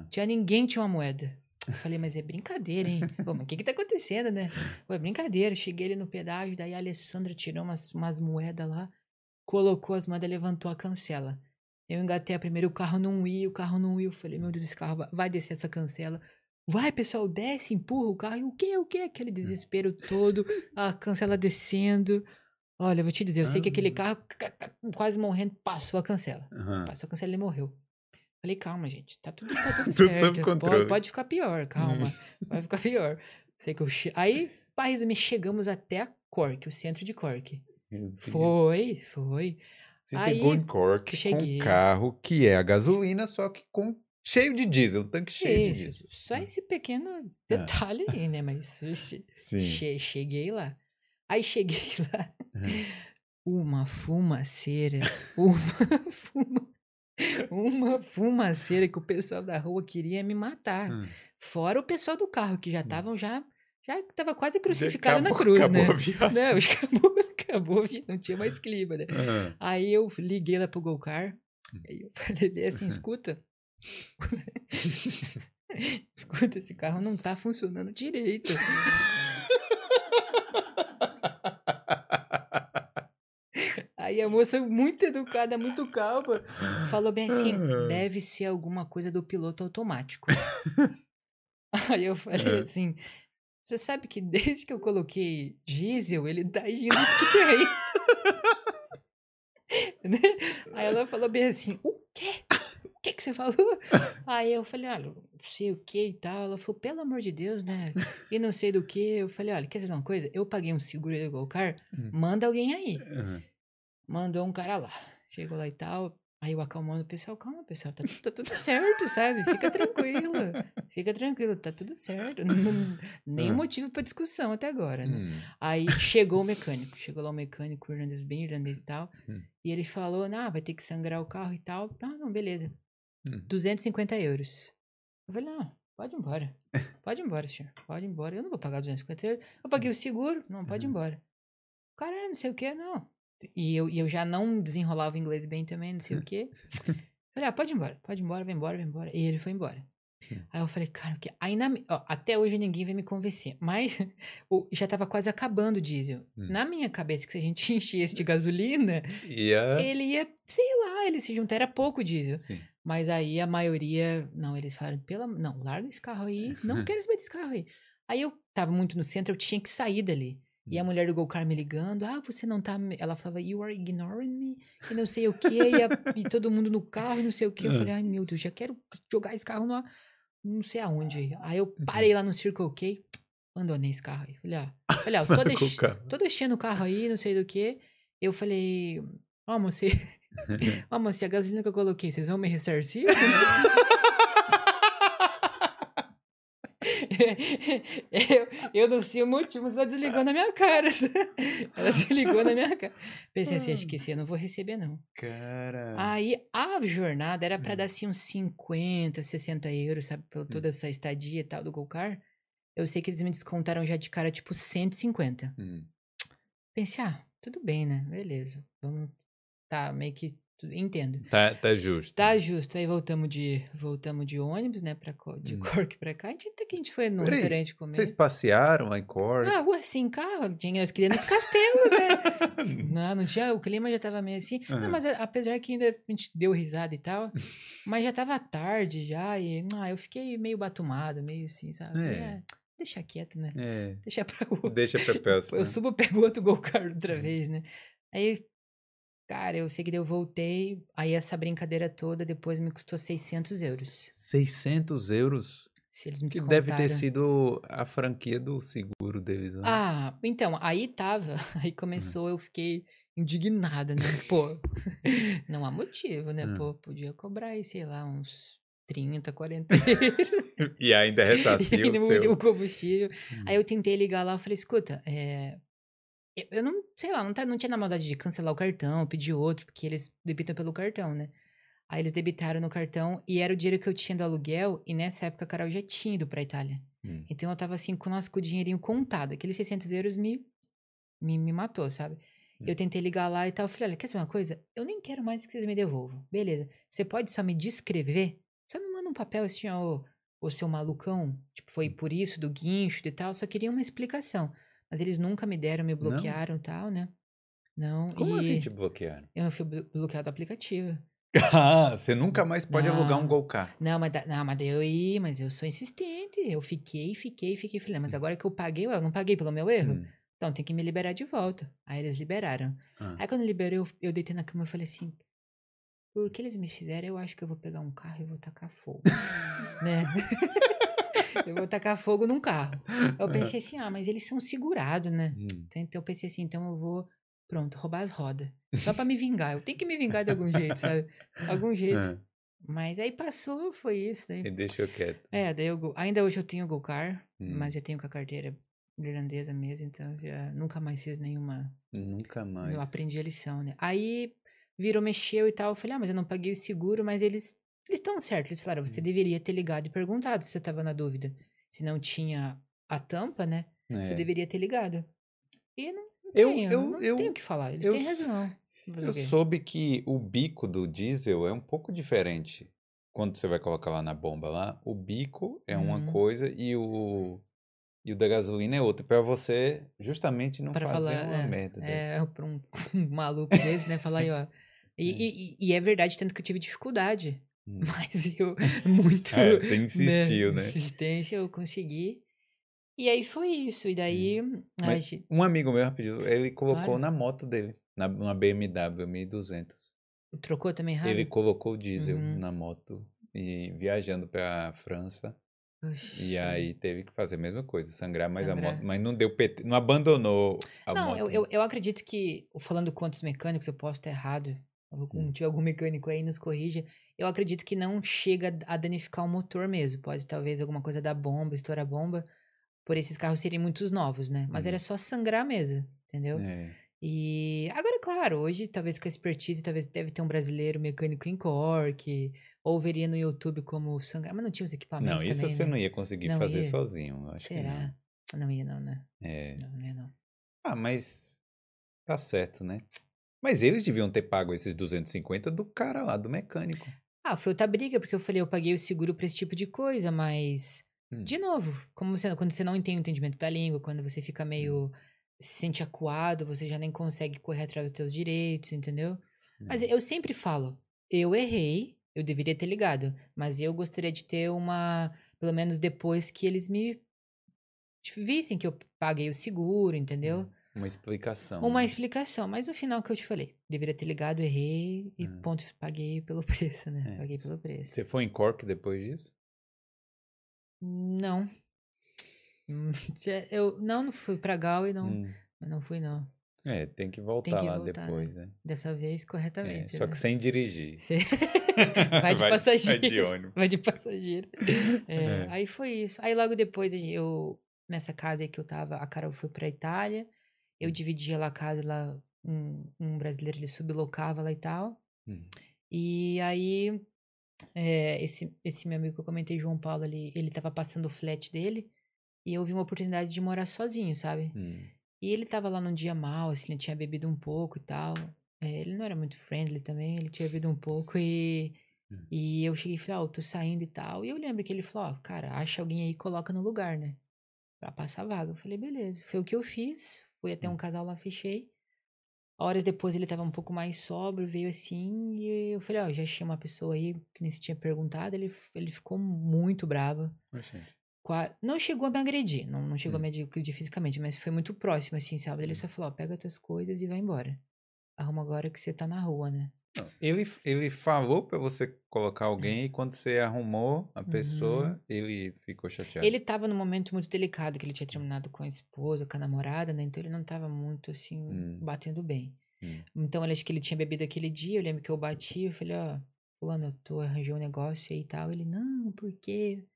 S1: Ah.
S2: Tinha ninguém tinha uma moeda. Eu falei, mas é brincadeira, hein? Pô, mas o que que tá acontecendo, né? Pô, é brincadeira. Cheguei ali no pedágio, daí a Alessandra tirou umas, umas moedas lá, colocou as moedas, levantou a cancela. Eu engatei a primeira, o carro não ia, o carro não ia. Eu falei, meu Deus, esse carro vai- vai descer essa cancela. Vai, pessoal, desce, empurra o carro. E o quê, o quê? Aquele desespero todo, a cancela descendo. Olha, eu vou te dizer, eu sei que aquele
S1: Ah.
S2: carro quase morrendo passou a cancela.
S1: Aham.
S2: Passou a cancela e morreu. Falei, calma, gente, tá tudo, tá tudo certo. Pode, pode ficar pior, calma. Vai ficar pior. Sei que eu che... Aí, para resumir, chegamos até a Cork, o centro de Cork. Foi, foi.
S1: Você
S2: Aí,
S1: chegou em Cork
S2: cheguei.
S1: com um carro que é a gasolina, só que com cheio de diesel, um tanque cheio de
S2: Isso,
S1: diesel.
S2: só esse pequeno
S1: Ah.
S2: detalhe aí, né? Mas che- cheguei lá. Aí cheguei lá,
S1: Uhum.
S2: uma fumaceira, uma, fuma, uma fumaceira que o pessoal da rua queria me matar.
S1: Hum.
S2: Fora o pessoal do carro, que já
S1: Hum.
S2: estavam já, já tava quase crucificado na
S1: Acabou-
S2: cruz,
S1: acabou
S2: né?
S1: a viagem.
S2: Não, acabou, acabou, não tinha mais clima, né?
S1: Ah,
S2: Aí eu liguei lá pro Golcar,
S1: Hum.
S2: aí eu falei assim, escuta, escuta, esse carro não tá funcionando direito. Aí a moça, muito educada, muito calma, falou bem assim:
S1: Ah.
S2: deve ser alguma coisa do piloto automático. Aí eu falei
S1: É.
S2: assim: você sabe que desde que eu coloquei diesel, ele tá indo estranho. Né? Aí ela falou bem assim: o quê? O que que você falou? Aí eu falei: olha, não sei o que e tal. Ela falou: pelo amor de Deus, né? E não sei do que. Eu falei: olha, quer dizer uma coisa? Eu paguei um seguro aí do Golcar,
S1: Hum.
S2: manda alguém aí
S1: Aham.
S2: Mandou um cara lá. Chegou lá e tal. Aí eu acalmando o pessoal, calma, pessoal, tá, tá tudo certo, sabe? Fica tranquilo. Fica tranquilo, tá tudo certo. Nem motivo pra discussão até agora, né?
S1: Hum.
S2: Aí chegou o mecânico. Chegou lá o mecânico, irlandês, bem irlandês e tal.
S1: Hum.
S2: E ele falou, não, vai ter que sangrar o carro e tal. Ah, não, beleza.
S1: Hum.
S2: 250 euros. Eu falei, não, pode ir embora. Pode ir embora, senhor. Pode ir embora. Eu não vou pagar 250 euros. Eu paguei o seguro. Não, pode ir
S1: Uhum.
S2: embora. Cara, não sei o que, não. E eu, e eu já não desenrolava o inglês bem também, não sei o que. Falei, ah, pode ir embora, pode ir embora, vai embora, vai embora. E ele foi embora.
S1: Hum.
S2: Aí eu falei, cara, que ainda, ó, até hoje ninguém vai me convencer. Mas o- já tava quase acabando o diesel.
S1: Hum.
S2: Na minha cabeça, que se a gente enchesse de gasolina,
S1: Ia.
S2: ele ia, sei lá, ele se juntar, era pouco diesel.
S1: Sim.
S2: Mas aí a maioria, não, eles falaram, pela, não, larga esse carro aí, não quero saber desse carro aí. Aí eu tava muito no centro, eu tinha que sair dali. E a
S1: Hum.
S2: mulher do Golcar me ligando, ah, você não tá. me-" Ela falava, you are ignoring me, e não sei o que, e, a- e todo mundo no carro, e não sei o que. Eu
S1: Ah.
S2: falei, ai meu Deus, já quero jogar esse carro no, não sei aonde aí. Eu parei lá no Circle K, abandonei esse carro aí. Falei, ó, falei, ó, tô, deix... tô deixando o carro aí, não sei do que. Eu falei, ó, moça, ó, moça, e a gasolina que eu coloquei, vocês vão me ressarcir? eu, eu não sei o motivo, mas ela desligou na minha cara. Ela desligou na minha cara. Pensei assim, acho que esse eu não vou receber, não.
S1: Cara.
S2: Aí a jornada era pra
S1: Hum.
S2: dar assim uns 50, 60 euros, sabe? Pela toda essa estadia e tal do Golcar. Eu sei que eles me descontaram já de cara, tipo, 150.
S1: Hum.
S2: Pensei, ah, tudo bem, né? Beleza. Vamos. Tá, meio que. Entendo.
S1: Tá, tá justo.
S2: Tá justo. Aí voltamos de, voltamos de ônibus, né? Pra, de
S1: Hum.
S2: Cork pra cá. A gente até que a gente foi num
S1: Peraí,
S2: restaurante comer.
S1: Vocês passearam lá em Cork?
S2: Ah, assim, carro. Tinha, nós queríamos castelo, né? não, não tinha. O clima já tava meio assim. Não,
S1: Aham.
S2: mas apesar que ainda a gente deu risada e tal. mas já tava tarde já. E ah, eu fiquei meio batumado, meio assim, sabe?
S1: É.
S2: "Ah, deixa quieto, né?
S1: É.
S2: Deixa pra outro.
S1: Deixa pra próxima.
S2: Eu subo, pego outro Golcar outra
S1: Hum.
S2: vez, né? Aí, cara, eu sei que eu voltei. Aí essa brincadeira toda depois me custou 600 euros.
S1: 600 euros?
S2: Se eles me
S1: Que deve ter sido a franquia do seguro deles. Né?
S2: Ah, então, aí tava. Aí começou, eu fiquei indignada, né? Pô, não há motivo, né?
S1: Hum.
S2: Pô, podia cobrar aí, sei lá, uns 30, 40
S1: E ainda
S2: E
S1: ressarciu
S2: ainda
S1: o
S2: combustível.
S1: Hum.
S2: Aí eu tentei ligar lá, eu falei, escuta, é... eu- não, sei lá, não, tá, não tinha na maldade de cancelar o cartão, pedir outro, porque eles debitam pelo cartão, né? Aí eles debitaram no cartão e era o dinheiro que eu tinha do aluguel, e nessa época a Carol já tinha ido pra Itália.
S1: Hum.
S2: Então eu tava assim, com, nossa, com o dinheirinho contado. Aqueles 600 euros me, me, me matou, sabe?
S1: Hum.
S2: Eu tentei ligar lá e tal. Eu falei, olha, quer saber uma coisa? Eu nem quero mais que vocês me devolvam. Beleza. Você pode só me descrever? Só me manda um papel assim, ó, ô seu malucão. Tipo, foi por isso, do guincho e tal. Só queria uma explicação. Mas eles nunca me deram, me bloquearam e tal, né? Não.
S1: Como
S2: e
S1: assim te bloquearam?
S2: eu fui blo- bloqueado do aplicativo.
S1: Ah, você nunca mais pode alugar um
S2: Não.
S1: Gol Car.
S2: Não, mas, não, mas eu ia, mas eu sou insistente. Eu fiquei, fiquei, fiquei. Falei, "Ah, mas agora que eu paguei, eu não paguei pelo meu erro.
S1: Hum.
S2: Então tem que me liberar de volta. Aí eles liberaram.
S1: Ah.
S2: Aí quando liberou, eu, eu deitei na cama e falei assim: por que eles me fizeram? Eu acho que eu vou pegar um carro e vou tacar fogo. né? eu vou tacar fogo num carro. Eu pensei assim: ah, mas eles são segurados, né?
S1: Hum.
S2: Então eu pensei assim: então eu vou, pronto, roubar as rodas. Só pra me vingar. Eu tenho que me vingar de algum jeito, sabe? Algum jeito.
S1: Ah,
S2: Mas aí passou, foi isso. Aí.
S1: e deixou quieto.
S2: É, daí eu, ainda hoje eu tenho o Golcar,
S1: Hum.
S2: mas eu tenho com a carteira irlandesa mesmo, então já nunca mais fiz nenhuma.
S1: Nunca mais.
S2: Eu aprendi a lição, né? Aí virou, mexeu e tal. Eu falei, ah, mas eu não paguei o seguro, mas eles eles estão certos. Eles falaram,
S1: Hum.
S2: você deveria ter ligado e perguntado se você tava na dúvida. Se não tinha a tampa, né? Você
S1: É.
S2: deveria ter ligado. E não, não
S1: Eu-
S2: tenho,
S1: eu-
S2: não
S1: eu-
S2: tenho o que falar. Eles
S1: eu
S2: têm razão.
S1: Eu soube que o bico do diesel é um pouco diferente. Quando você vai colocar lá na bomba lá, o bico é uma
S2: Uhum.
S1: coisa e o e o da gasolina é outra, Pra você justamente não
S2: Para
S1: fazer
S2: falar,
S1: uma
S2: é,
S1: merda dessa.
S2: é, pra um, um maluco desse, né? Falar aí, ó. E, e- e- e é verdade, tanto que eu tive dificuldade.
S1: Hum.
S2: Mas eu, muito.
S1: É, você insistiu, né?
S2: Insistência, eu consegui. E aí foi isso. E daí. a
S1: Mas-
S2: gente-
S1: Um amigo meu, rapidinho, ele colocou
S2: Claro.
S1: na moto dele, na, numa BMW 1200.
S2: trocou também rápido?
S1: Ele colocou diesel
S2: Uhum.
S1: na moto e viajando pra França.
S2: Oxi.
S1: E aí teve que fazer a mesma coisa, sangrar mais a
S2: Sangrar.
S1: moto. Mas não deu PT, não abandonou a
S2: Não,
S1: moto.
S2: eu, eu, eu acredito que, falando com outros mecânicos, eu posso estar errado. Se
S1: Hum.
S2: tiver algum mecânico aí, nos corrija. Eu acredito que não chega a danificar o motor mesmo. Pode talvez alguma coisa da bomba, estourar a bomba, por esses carros serem muitos novos, né? Mas
S1: Hum.
S2: era só sangrar mesmo, entendeu?
S1: É.
S2: E agora, claro, hoje, talvez com a expertise, talvez deve ter um brasileiro mecânico em Cork, ou veria no YouTube como sangrar, mas não tinha os
S1: Não,
S2: equipamentos
S1: isso
S2: também,
S1: você
S2: né?
S1: não ia conseguir
S2: Não
S1: fazer
S2: ia?
S1: sozinho. eu Acho que
S2: Será? Não ia não, né?
S1: não. É.
S2: Não, não ia não.
S1: Ah, mas tá certo, né? Mas eles deviam ter pago esses 250 do cara lá, do mecânico.
S2: Ah, foi outra briga, porque eu falei, eu paguei o seguro pra esse tipo de coisa, mas.
S1: Hum.
S2: De novo, como você, quando você não tem o entendimento da língua, quando você fica meio. se sente acuado, você já nem consegue correr atrás dos seus direitos, entendeu? Mas
S1: Hum.
S2: eu sempre falo, eu errei, eu deveria ter ligado, mas eu gostaria de ter uma. Pelo menos depois que eles me vissem que eu paguei o seguro, entendeu?
S1: Uma explicação.
S2: Uma
S1: né?
S2: explicação, mas no final que eu te falei, deveria ter ligado, errei e
S1: Hum.
S2: ponto, paguei pelo preço, né?
S1: É.
S2: Paguei pelo preço.
S1: Você foi em Cork depois disso?
S2: Não. Hum, Eu não, não fui pra Gal e não,
S1: Hum.
S2: não fui não.
S1: É, tem que voltar
S2: que
S1: lá
S2: voltar, né?
S1: depois, né?
S2: Dessa vez
S1: É,
S2: corretamente.
S1: só
S2: né?
S1: que sem dirigir.
S2: Você- Vai de passageiro.
S1: Vai de ônibus.
S2: Vai de passageiro. É,
S1: É.
S2: Aí foi isso. Aí logo depois eu, nessa casa aí que eu tava, a Carol foi pra Itália. Eu dividia lá a casa lá, um, um brasileiro ele sublocava lá e tal.
S1: Hum.
S2: E aí, é, esse, esse meu amigo que eu comentei, João Paulo, ele, ele tava passando o flat dele. E eu vi uma oportunidade de morar sozinho, sabe?
S1: Hum.
S2: E ele tava lá num dia mal, assim, ele tinha bebido um pouco e tal. É, ele não era muito friendly também, ele tinha bebido um pouco e,
S1: Hum.
S2: e eu cheguei e falei, ó, eu tô saindo e tal. E eu lembro que ele falou, ó, cara, acha alguém aí e coloca no lugar, né? Pra passar vaga. Eu falei, beleza. Foi o que eu fiz. Fui até um
S1: Hum.
S2: casal lá, fechei. Horas depois ele tava um pouco mais sóbrio, veio assim, e eu falei, ó, já achei uma pessoa aí que nem se tinha perguntado. Ele, ele ficou muito bravo. Qua- Não chegou a me agredir, não, não chegou
S1: Hum.
S2: a me agredir fisicamente, mas foi muito próximo, assim, sabe? Ele
S1: Hum.
S2: só falou, ó, pega tuas coisas e vai embora. Arruma agora que você tá na rua, né?
S1: Ele, ele falou pra você colocar alguém e quando você arrumou a pessoa,
S2: Uhum.
S1: ele ficou chateado.
S2: Ele tava num momento muito delicado, que ele tinha terminado com a esposa, com a namorada, né? Então ele não tava muito, assim,
S1: Hum.
S2: batendo bem.
S1: Hum.
S2: Então ele acho que ele tinha bebido aquele dia, eu lembro que eu bati, eu falei, ó, fulano, eu tô arranjando um negócio aí e tal. Ele, não, por quê?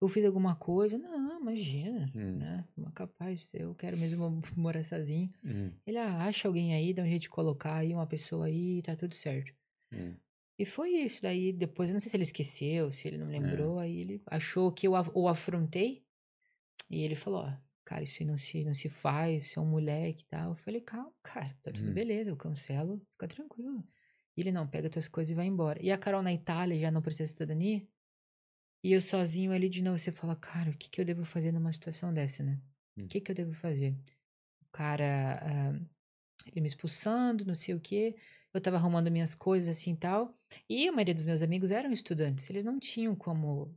S2: Eu fiz alguma coisa? Não, imagina,
S1: Hum.
S2: né? Capaz, eu quero mesmo morar sozinho.
S1: Hum,
S2: Ele ah, acha alguém aí, dá um jeito de colocar aí uma pessoa aí, tá tudo certo.
S1: hum.
S2: E foi isso. Daí depois, eu não sei se ele esqueceu, se ele não
S1: É.
S2: lembrou, aí ele achou que eu o afrontei. E ele falou: Ó, cara, isso aí não se, não se faz, você é um moleque e tal. Eu falei: calma, cara, tá tudo
S1: Hum.
S2: beleza, eu cancelo, fica tranquilo. E ele não, pega tuas coisas e vai embora. E a Carol na Itália já não precisa de cidadania. E eu sozinho ali de novo, você fala, cara, o que, que eu devo fazer numa situação dessa, né? O
S1: Hum.
S2: que, que eu devo fazer? O cara, ah, ele me expulsando, não sei o quê. Eu tava arrumando minhas coisas assim e tal. E a maioria dos meus amigos eram estudantes. Eles não tinham como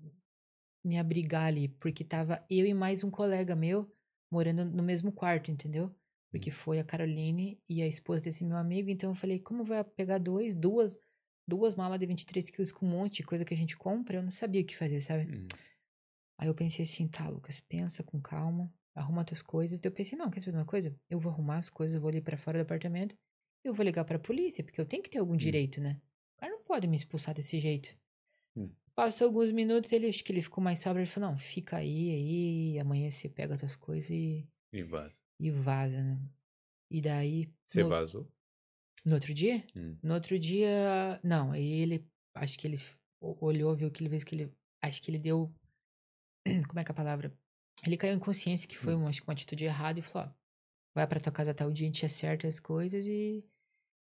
S2: me abrigar ali, porque tava eu e mais um colega meu morando no mesmo quarto, entendeu? Porque foi a Caroline e a esposa desse meu amigo. Então eu falei, como vai pegar dois, duas, duas malas de 23 quilos com um monte de coisa que a gente compra? Eu não sabia o que fazer, sabe?
S1: Hum.
S2: Aí eu pensei assim, tá, Lucas, pensa com calma, arruma tuas coisas. Daí eu pensei, não, quer saber de uma coisa? Eu vou arrumar as coisas, eu vou ali pra fora do apartamento, eu vou ligar pra polícia, porque eu tenho que ter algum direito, né? O cara não pode me expulsar desse jeito.
S1: Hum.
S2: Passou alguns minutos, ele acho que ele ficou mais sóbrio, ele falou, não, fica aí, aí, amanhã você pega tuas coisas e,
S1: E vaza.
S2: e vaza, né? E daí,
S1: Você
S2: no,
S1: vazou?
S2: No outro dia?
S1: Hum.
S2: No outro dia, não, aí ele, acho que ele o- olhou, viu que ele fez que ele, acho que ele deu, como é que é a palavra? Ele caiu em consciência que foi
S1: Hum.
S2: uma, acho que uma atitude errada e falou, ó, vai pra tua casa tal dia, a gente acerta as coisas e,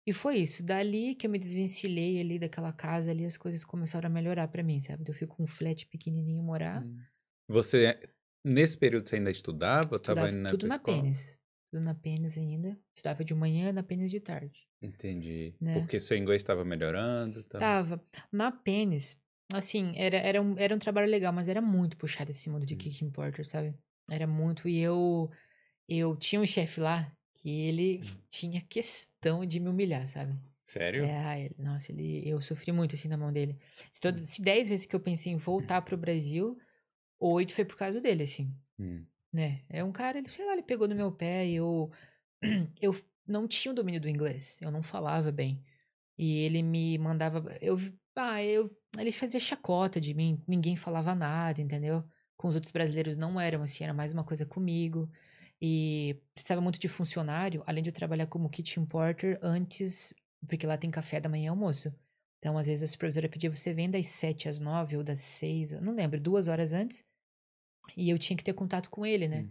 S2: e foi isso. Dali que eu me desvencilhei ali daquela casa ali, as coisas começaram a melhorar pra mim, sabe? Eu fui com um flat pequenininho morar,
S1: Hum. Você, nesse período, você ainda estudava? ou Tava
S2: estudava
S1: indo na
S2: tudo na
S1: escola?
S2: pênis, tudo na pênis ainda, estudava de manhã, na pênis de tarde.
S1: Entendi.
S2: Né?
S1: Porque seu inglês estava melhorando? Tava...
S2: Tava. Na pênis, assim, era, era, um, era um trabalho legal, mas era muito puxado esse mundo de
S1: Hum.
S2: kicking porter, sabe? Era muito. E eu, eu tinha um chefe lá que ele
S1: Hum.
S2: tinha questão de me humilhar, sabe?
S1: Sério?
S2: É, ele- nossa, ele, eu sofri muito assim na mão dele. Se, todas,
S1: Hum.
S2: se dez vezes que eu pensei em voltar pro Brasil, oito foi por causa dele, assim
S1: Hum.
S2: né? É um cara, ele, sei lá, ele pegou no meu pé e eu, eu não tinha o domínio do inglês, eu não falava bem. E ele me mandava, eu, ah, eu, ele fazia chacota de mim, ninguém falava nada, entendeu? Com os outros brasileiros não eram assim, era mais uma coisa comigo. E precisava muito de funcionário, além de eu trabalhar como kitchen porter antes, porque lá tem café da manhã e almoço. Então, às vezes, a supervisora pedia, você vem das sete às nove ou das seis, não lembro, duas horas antes. E eu tinha que ter contato com ele, né?
S1: Hum.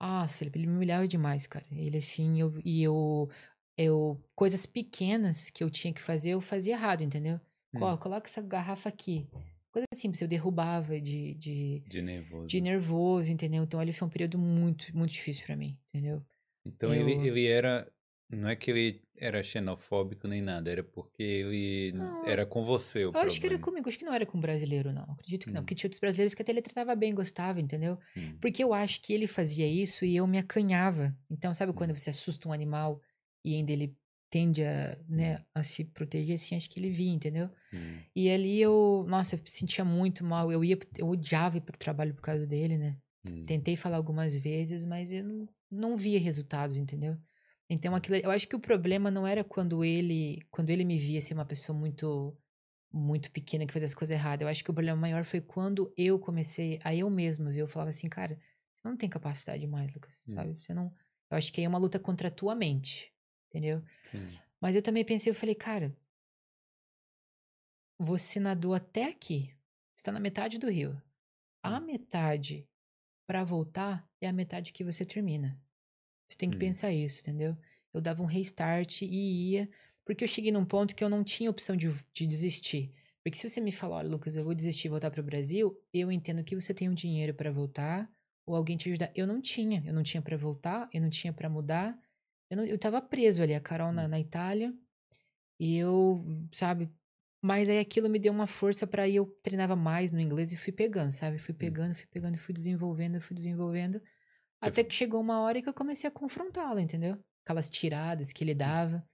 S2: Nossa, ele, ele me humilhava demais, cara. Ele assim, eu, e eu, eu, coisas pequenas que eu tinha que fazer, eu fazia errado, entendeu? Ó,
S1: Hum.
S2: coloca essa garrafa aqui. Coisa simples, eu derrubava de, de,
S1: De nervoso.
S2: de nervoso, entendeu? Então, ali foi um período muito, muito difícil pra mim, entendeu?
S1: Então ele,
S2: Eu-
S1: ele era. Não é que ele era xenofóbico nem nada, era porque ele
S2: Não,
S1: era com você o
S2: Eu acho que era
S1: problema.
S2: comigo, acho que não era com brasileiro, não. Acredito que não,
S1: Hum.
S2: porque tinha outros brasileiros que até ele tratava bem, gostava, entendeu?
S1: Hum.
S2: Porque eu acho que ele fazia isso e eu me acanhava. Então, sabe quando
S1: Hum.
S2: você assusta um animal e ainda ele tende a, né, a se proteger, assim, acho que ele via, entendeu?
S1: Hum.
S2: E ali eu, nossa, eu sentia muito mal. Eu ia, eu odiava ir pro trabalho por causa dele, né?
S1: Hum.
S2: Tentei falar algumas vezes, mas eu não, não via resultados, entendeu? Então, aquilo, eu acho que o problema não era quando ele, quando ele me via ser uma pessoa muito, muito pequena que fazia as coisas erradas. Eu acho que o problema maior foi quando eu comecei a eu mesma ver. Eu falava assim, cara, você não tem capacidade mais, Lucas,
S1: Hum.
S2: sabe? Você não. Eu acho que aí é uma luta contra a tua mente, entendeu?
S1: Sim.
S2: Mas eu também pensei, eu falei, cara, você nadou até aqui. Você tá na metade do rio. A
S1: Hum.
S2: metade pra voltar é a metade que você termina. Você tem que
S1: Hum.
S2: pensar isso, entendeu? Eu dava um restart e ia, porque eu cheguei num ponto que eu não tinha opção de, de desistir. Porque se você me falar, olha, Lucas, eu vou desistir e voltar pro Brasil, eu entendo que você tem um dinheiro pra voltar ou alguém te ajudar. Eu não tinha, eu não tinha pra voltar, eu não tinha pra mudar. Eu, não, eu tava preso ali, a Carol na,
S1: Hum.
S2: na Itália, e eu, sabe, mas aí aquilo me deu uma força pra ir, eu treinava mais no inglês e fui pegando, sabe? Fui pegando, fui pegando, fui desenvolvendo, fui desenvolvendo. Até que chegou uma hora que eu comecei a confrontá-lo, entendeu? Aquelas tiradas que ele dava.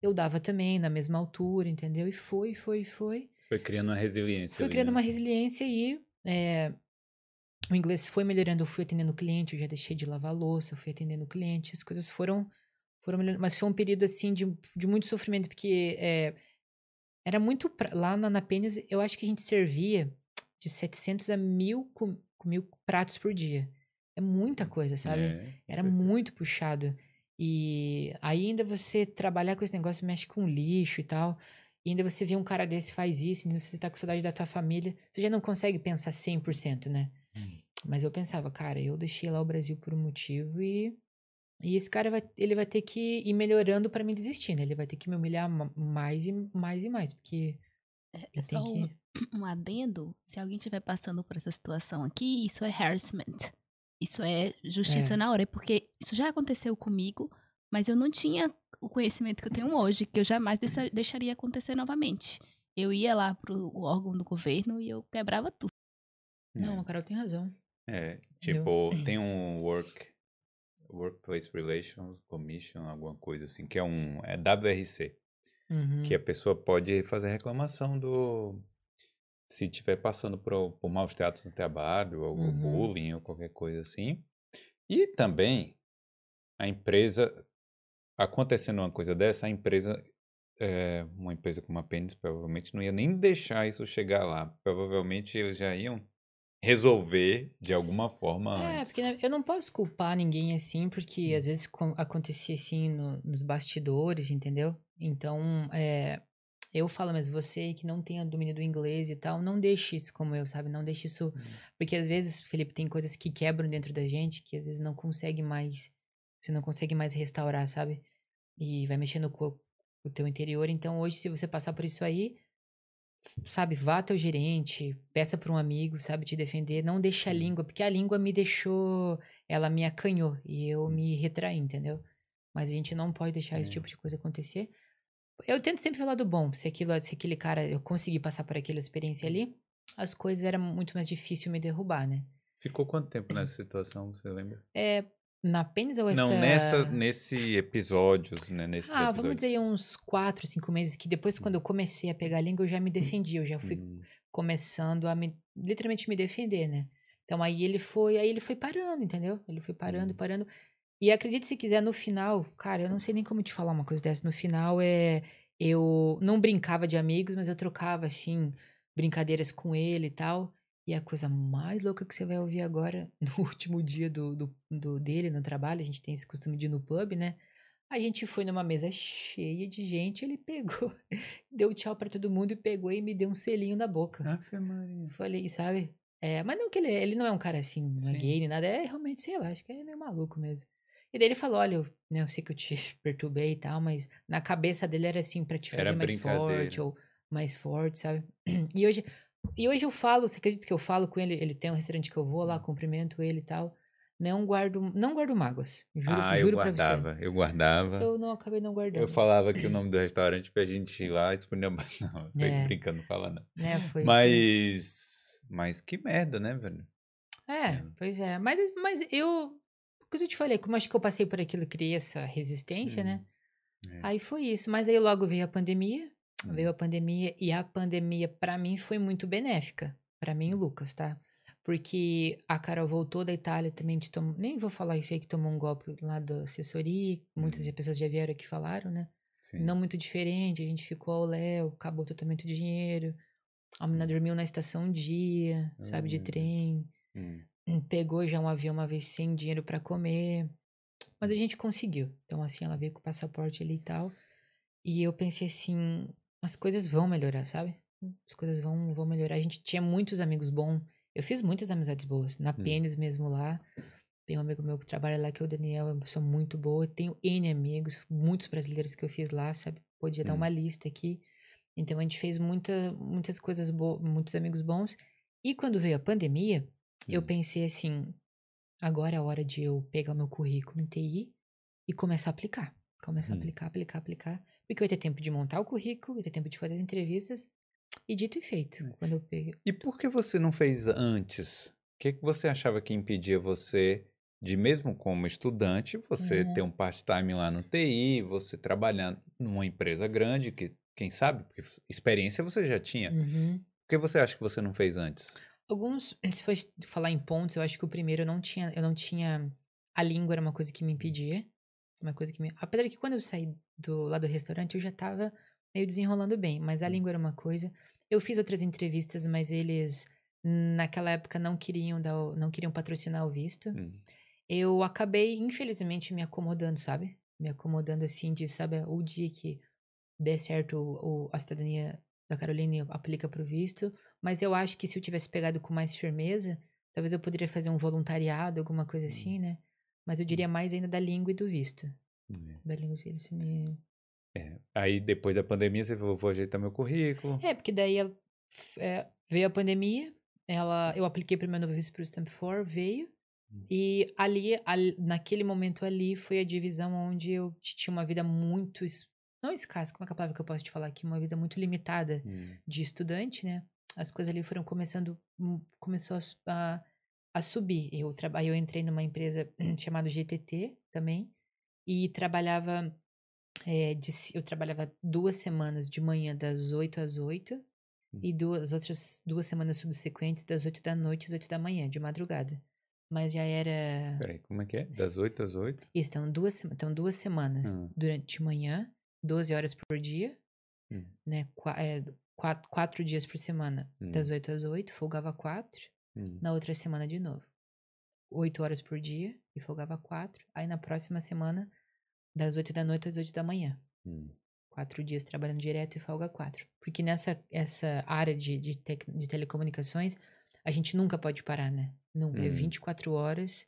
S2: Eu dava também, na mesma altura, entendeu? E foi, foi, foi.
S1: Foi criando uma resiliência
S2: Fui
S1: ali,
S2: criando
S1: né?
S2: uma resiliência e é, o inglês foi melhorando. Eu fui atendendo o cliente, eu já deixei de lavar a louça, eu fui atendendo o cliente. As coisas foram, foram melhorando. Mas foi um período, assim, de, de muito sofrimento, porque é, era muito... pra- Lá na, na eu acho que a gente servia de 700 a mil, com, com mil pratos por dia. É muita coisa, sabe?
S1: É,
S2: Era
S1: certeza.
S2: muito puxado. E ainda você trabalhar com esse negócio, mexe com lixo e tal. E ainda você vê um cara desse faz isso, ainda você tá com saudade da tua família. Você já não consegue pensar 100%, né?
S1: Hum.
S2: Mas eu pensava, cara, eu deixei lá o Brasil por um motivo e... E esse cara vai, ele vai ter que ir melhorando pra me desistir, né? Ele vai ter que me humilhar ma- mais e mais e mais, porque
S3: É
S2: eu
S3: só
S2: tenho
S3: um,
S2: que...
S3: um adendo. Se alguém estiver passando por essa situação aqui, isso é harassment. Isso é justiça
S2: É.
S3: na hora. Porque isso já aconteceu comigo, mas eu não tinha o conhecimento que eu tenho hoje, que eu jamais deixa- deixaria acontecer novamente. Eu ia lá pro órgão do governo e eu quebrava tudo.
S2: Não, a Carol tem razão.
S1: É, tipo, tem um work, Workplace Relations Commission, alguma coisa assim, que é um, é WRC,
S2: Uhum.
S1: que a pessoa pode fazer reclamação do, se estiver passando por, por maus tratos no trabalho, ou
S2: Uhum.
S1: bullying, ou qualquer coisa assim. E também, a empresa, acontecendo uma coisa dessa, a empresa, é, uma empresa como a Pênis, provavelmente não ia nem deixar isso chegar lá. Provavelmente eles já iam resolver de alguma forma
S2: É,
S1: antes.
S2: porque né, eu não posso culpar ninguém assim, porque às vezes com- acontecia assim no- nos bastidores, entendeu? Então, é, eu falo, mas você que não tem o domínio do inglês e tal, não deixe isso como eu, sabe? Não deixe isso. Porque às vezes, Felipe, tem coisas que quebram dentro da gente que às vezes não consegue mais. Você não consegue mais restaurar, sabe? E vai mexendo com o- teu interior. Então, hoje, se você passar por isso aí, sabe, vá até o gerente, peça para um amigo, sabe, te defender, não deixe a língua, porque a língua me deixou, ela me acanhou e eu
S1: Hum.
S2: me retraí, entendeu? Mas a gente não pode deixar esse
S1: É.
S2: tipo de coisa acontecer. Eu tento sempre falar do bom, se aquilo, se aquele cara, eu consegui passar por aquela experiência ali, as coisas era muito mais difícil me derrubar, né?
S1: Ficou quanto tempo nessa situação, você lembra?
S2: É, na Pênis ou essa...
S1: Não, nessa, nesse episódio, né? Nesses
S2: Ah, vamos
S1: episódios.
S2: dizer aí uns quatro, cinco meses, que depois quando eu comecei a pegar a língua, eu já me defendi, eu já fui
S1: Hum,
S2: começando a me, literalmente me defender, né? Então aí ele foi, aí ele foi parando, entendeu? Ele foi parando,
S1: Hum.
S2: parando. E acredite se quiser, no final, cara, eu não sei nem como te falar uma coisa dessa. No final é eu não brincava de amigos, mas eu trocava assim brincadeiras com ele e tal. E a coisa mais louca que você vai ouvir agora, no último dia do, do, do- dele no trabalho, a gente tem esse costume de ir no pub, né? A gente foi numa mesa cheia de gente, ele pegou, deu tchau pra todo mundo e pegou e me deu um selinho na boca.
S1: Ave Maria.
S2: Falei, sabe? É, mas não que ele, ele não é um cara assim, não é
S1: Sim.
S2: gay nem nada, é realmente, sei lá, acho que é meio maluco mesmo. E daí ele falou, olha, eu, né, eu sei que eu te perturbei e tal, mas na cabeça dele era assim, pra te fazer
S1: Era
S2: mais forte, ou mais forte, sabe? E hoje, e hoje eu falo, você acredita que eu falo com ele, ele tem um restaurante que eu vou
S1: Hum.
S2: lá, cumprimento ele e tal. Não guardo, não guardo mágoas, juro,
S1: ah, eu
S2: juro pra
S1: guardava, eu guardava.
S2: Eu não acabei não guardando.
S1: Eu falava aqui o nome do restaurante pra gente ir lá e disponia. Não, tô
S2: É.
S1: brincando, fala não.
S2: Né, foi assim.
S1: Mas. Mas que merda, né, velho?
S2: É,
S1: É.
S2: pois é. Mas, mas eu. Porque eu te falei, como acho que eu passei por aquilo, criei essa resistência, né?
S1: É.
S2: Aí foi isso. Mas aí logo veio a pandemia.
S1: Hum.
S2: Veio a pandemia. E a pandemia, pra mim, foi muito benéfica. Pra mim e o Lucas, tá? Porque a Carol voltou da Itália também. De tom... Nem vou falar isso aí que tomou um golpe lá da assessoria. Muitas
S1: Hum.
S2: pessoas já vieram aqui falaram, né?
S1: Sim.
S2: Não muito diferente. A gente ficou ao léu, acabou totalmente o dinheiro. A menina dormiu na estação um dia, sabe, de
S1: Hum.
S2: trem
S1: Hum.
S2: Pegou já um avião uma vez sem dinheiro pra comer. Mas a gente conseguiu. Então, assim, ela veio com o passaporte ali e tal. E eu pensei assim, as coisas vão melhorar, sabe? As coisas vão, vão melhorar. A gente tinha muitos amigos bons. Eu fiz muitas amizades boas. Na
S1: Hum.
S2: Pênis mesmo lá. Tem um amigo meu que trabalha lá, que é o Daniel, é uma pessoa muito boa. Eu tenho N amigos, muitos brasileiros que eu fiz lá, sabe? Podia dar
S1: Hum.
S2: uma lista aqui. Então a gente fez muita, muitas coisas boas, muitos amigos bons. E quando veio a pandemia, eu
S1: Hum.
S2: pensei assim, agora é a hora de eu pegar o meu currículo em TI e começar a aplicar. Começar a
S1: Hum.
S2: aplicar, aplicar, aplicar. Porque eu ia ter tempo de montar o currículo, ia ter tempo de fazer as entrevistas. E dito e feito,
S1: É.
S2: quando eu peguei.
S1: E por que você não fez antes? O que, que você achava que impedia você de, mesmo como estudante, você
S2: Uhum.
S1: ter um part-time lá no TI, você trabalhar numa empresa grande, que quem sabe, porque experiência você já tinha.
S2: Uhum.
S1: Por que você acha que você não fez antes?
S2: Alguns, se for falar em pontos, eu acho que o primeiro eu não tinha, eu não tinha, a língua era uma coisa que me impedia, uma coisa que me, apesar de que quando eu saí do lá do restaurante eu já tava meio desenrolando bem, mas a
S1: Hum.
S2: língua era uma coisa. Eu fiz outras entrevistas, mas eles naquela época não queriam dar, não queriam patrocinar o visto.
S1: Hum.
S2: Eu acabei, infelizmente, me acomodando, sabe? Me acomodando assim de, sabe, o dia que der certo o, o- a cidadania da Carolina aplica pro visto. Mas eu acho que se eu tivesse pegado com mais firmeza, talvez eu poderia fazer um voluntariado, alguma coisa assim, né? Mas eu diria mais ainda da língua e do visto.
S1: É.
S2: Da língua, se eles me...
S1: É. Aí depois da pandemia você falou, vou ajeitar meu currículo.
S2: É, porque daí ela- é, veio a pandemia, ela, eu apliquei para o meu novo visto pro Stamp 4, veio.
S1: Hum.
S2: E ali, ali- naquele momento ali, foi a divisão onde eu tinha uma vida muito não escassa, como é que é a palavra que eu posso te falar aqui? Uma vida muito limitada
S1: Hum.
S2: de estudante, né? As coisas ali foram começando, hum, começou a, a, subir. Eu, traba, eu entrei numa empresa chamada GTT também e trabalhava, é, de eu trabalhava duas semanas de manhã das 8 às 8 e duas outras duas semanas subsequentes das 8 da noite às 8 da manhã, de madrugada. Mas já era
S1: Peraí, como é que é? Das 8 às 8?
S2: isso, então duas, então duas semanas
S1: Hum.
S2: durante de manhã, 12 horas por dia,
S1: Hum.
S2: né? É, quatro, quatro dias por semana, das
S1: Hum.
S2: 8 às 8, folgava quatro.
S1: Hum.
S2: Na outra semana de novo. 8 horas por dia e folgava quatro. Aí na próxima semana, das 8 da noite às 8 da manhã.
S1: Hum.
S2: Quatro dias trabalhando direto e folga quatro. Porque nessa essa área de, de, tec- de telecomunicações, a gente nunca pode parar, né? Nunca. É
S1: Hum.
S2: 24 horas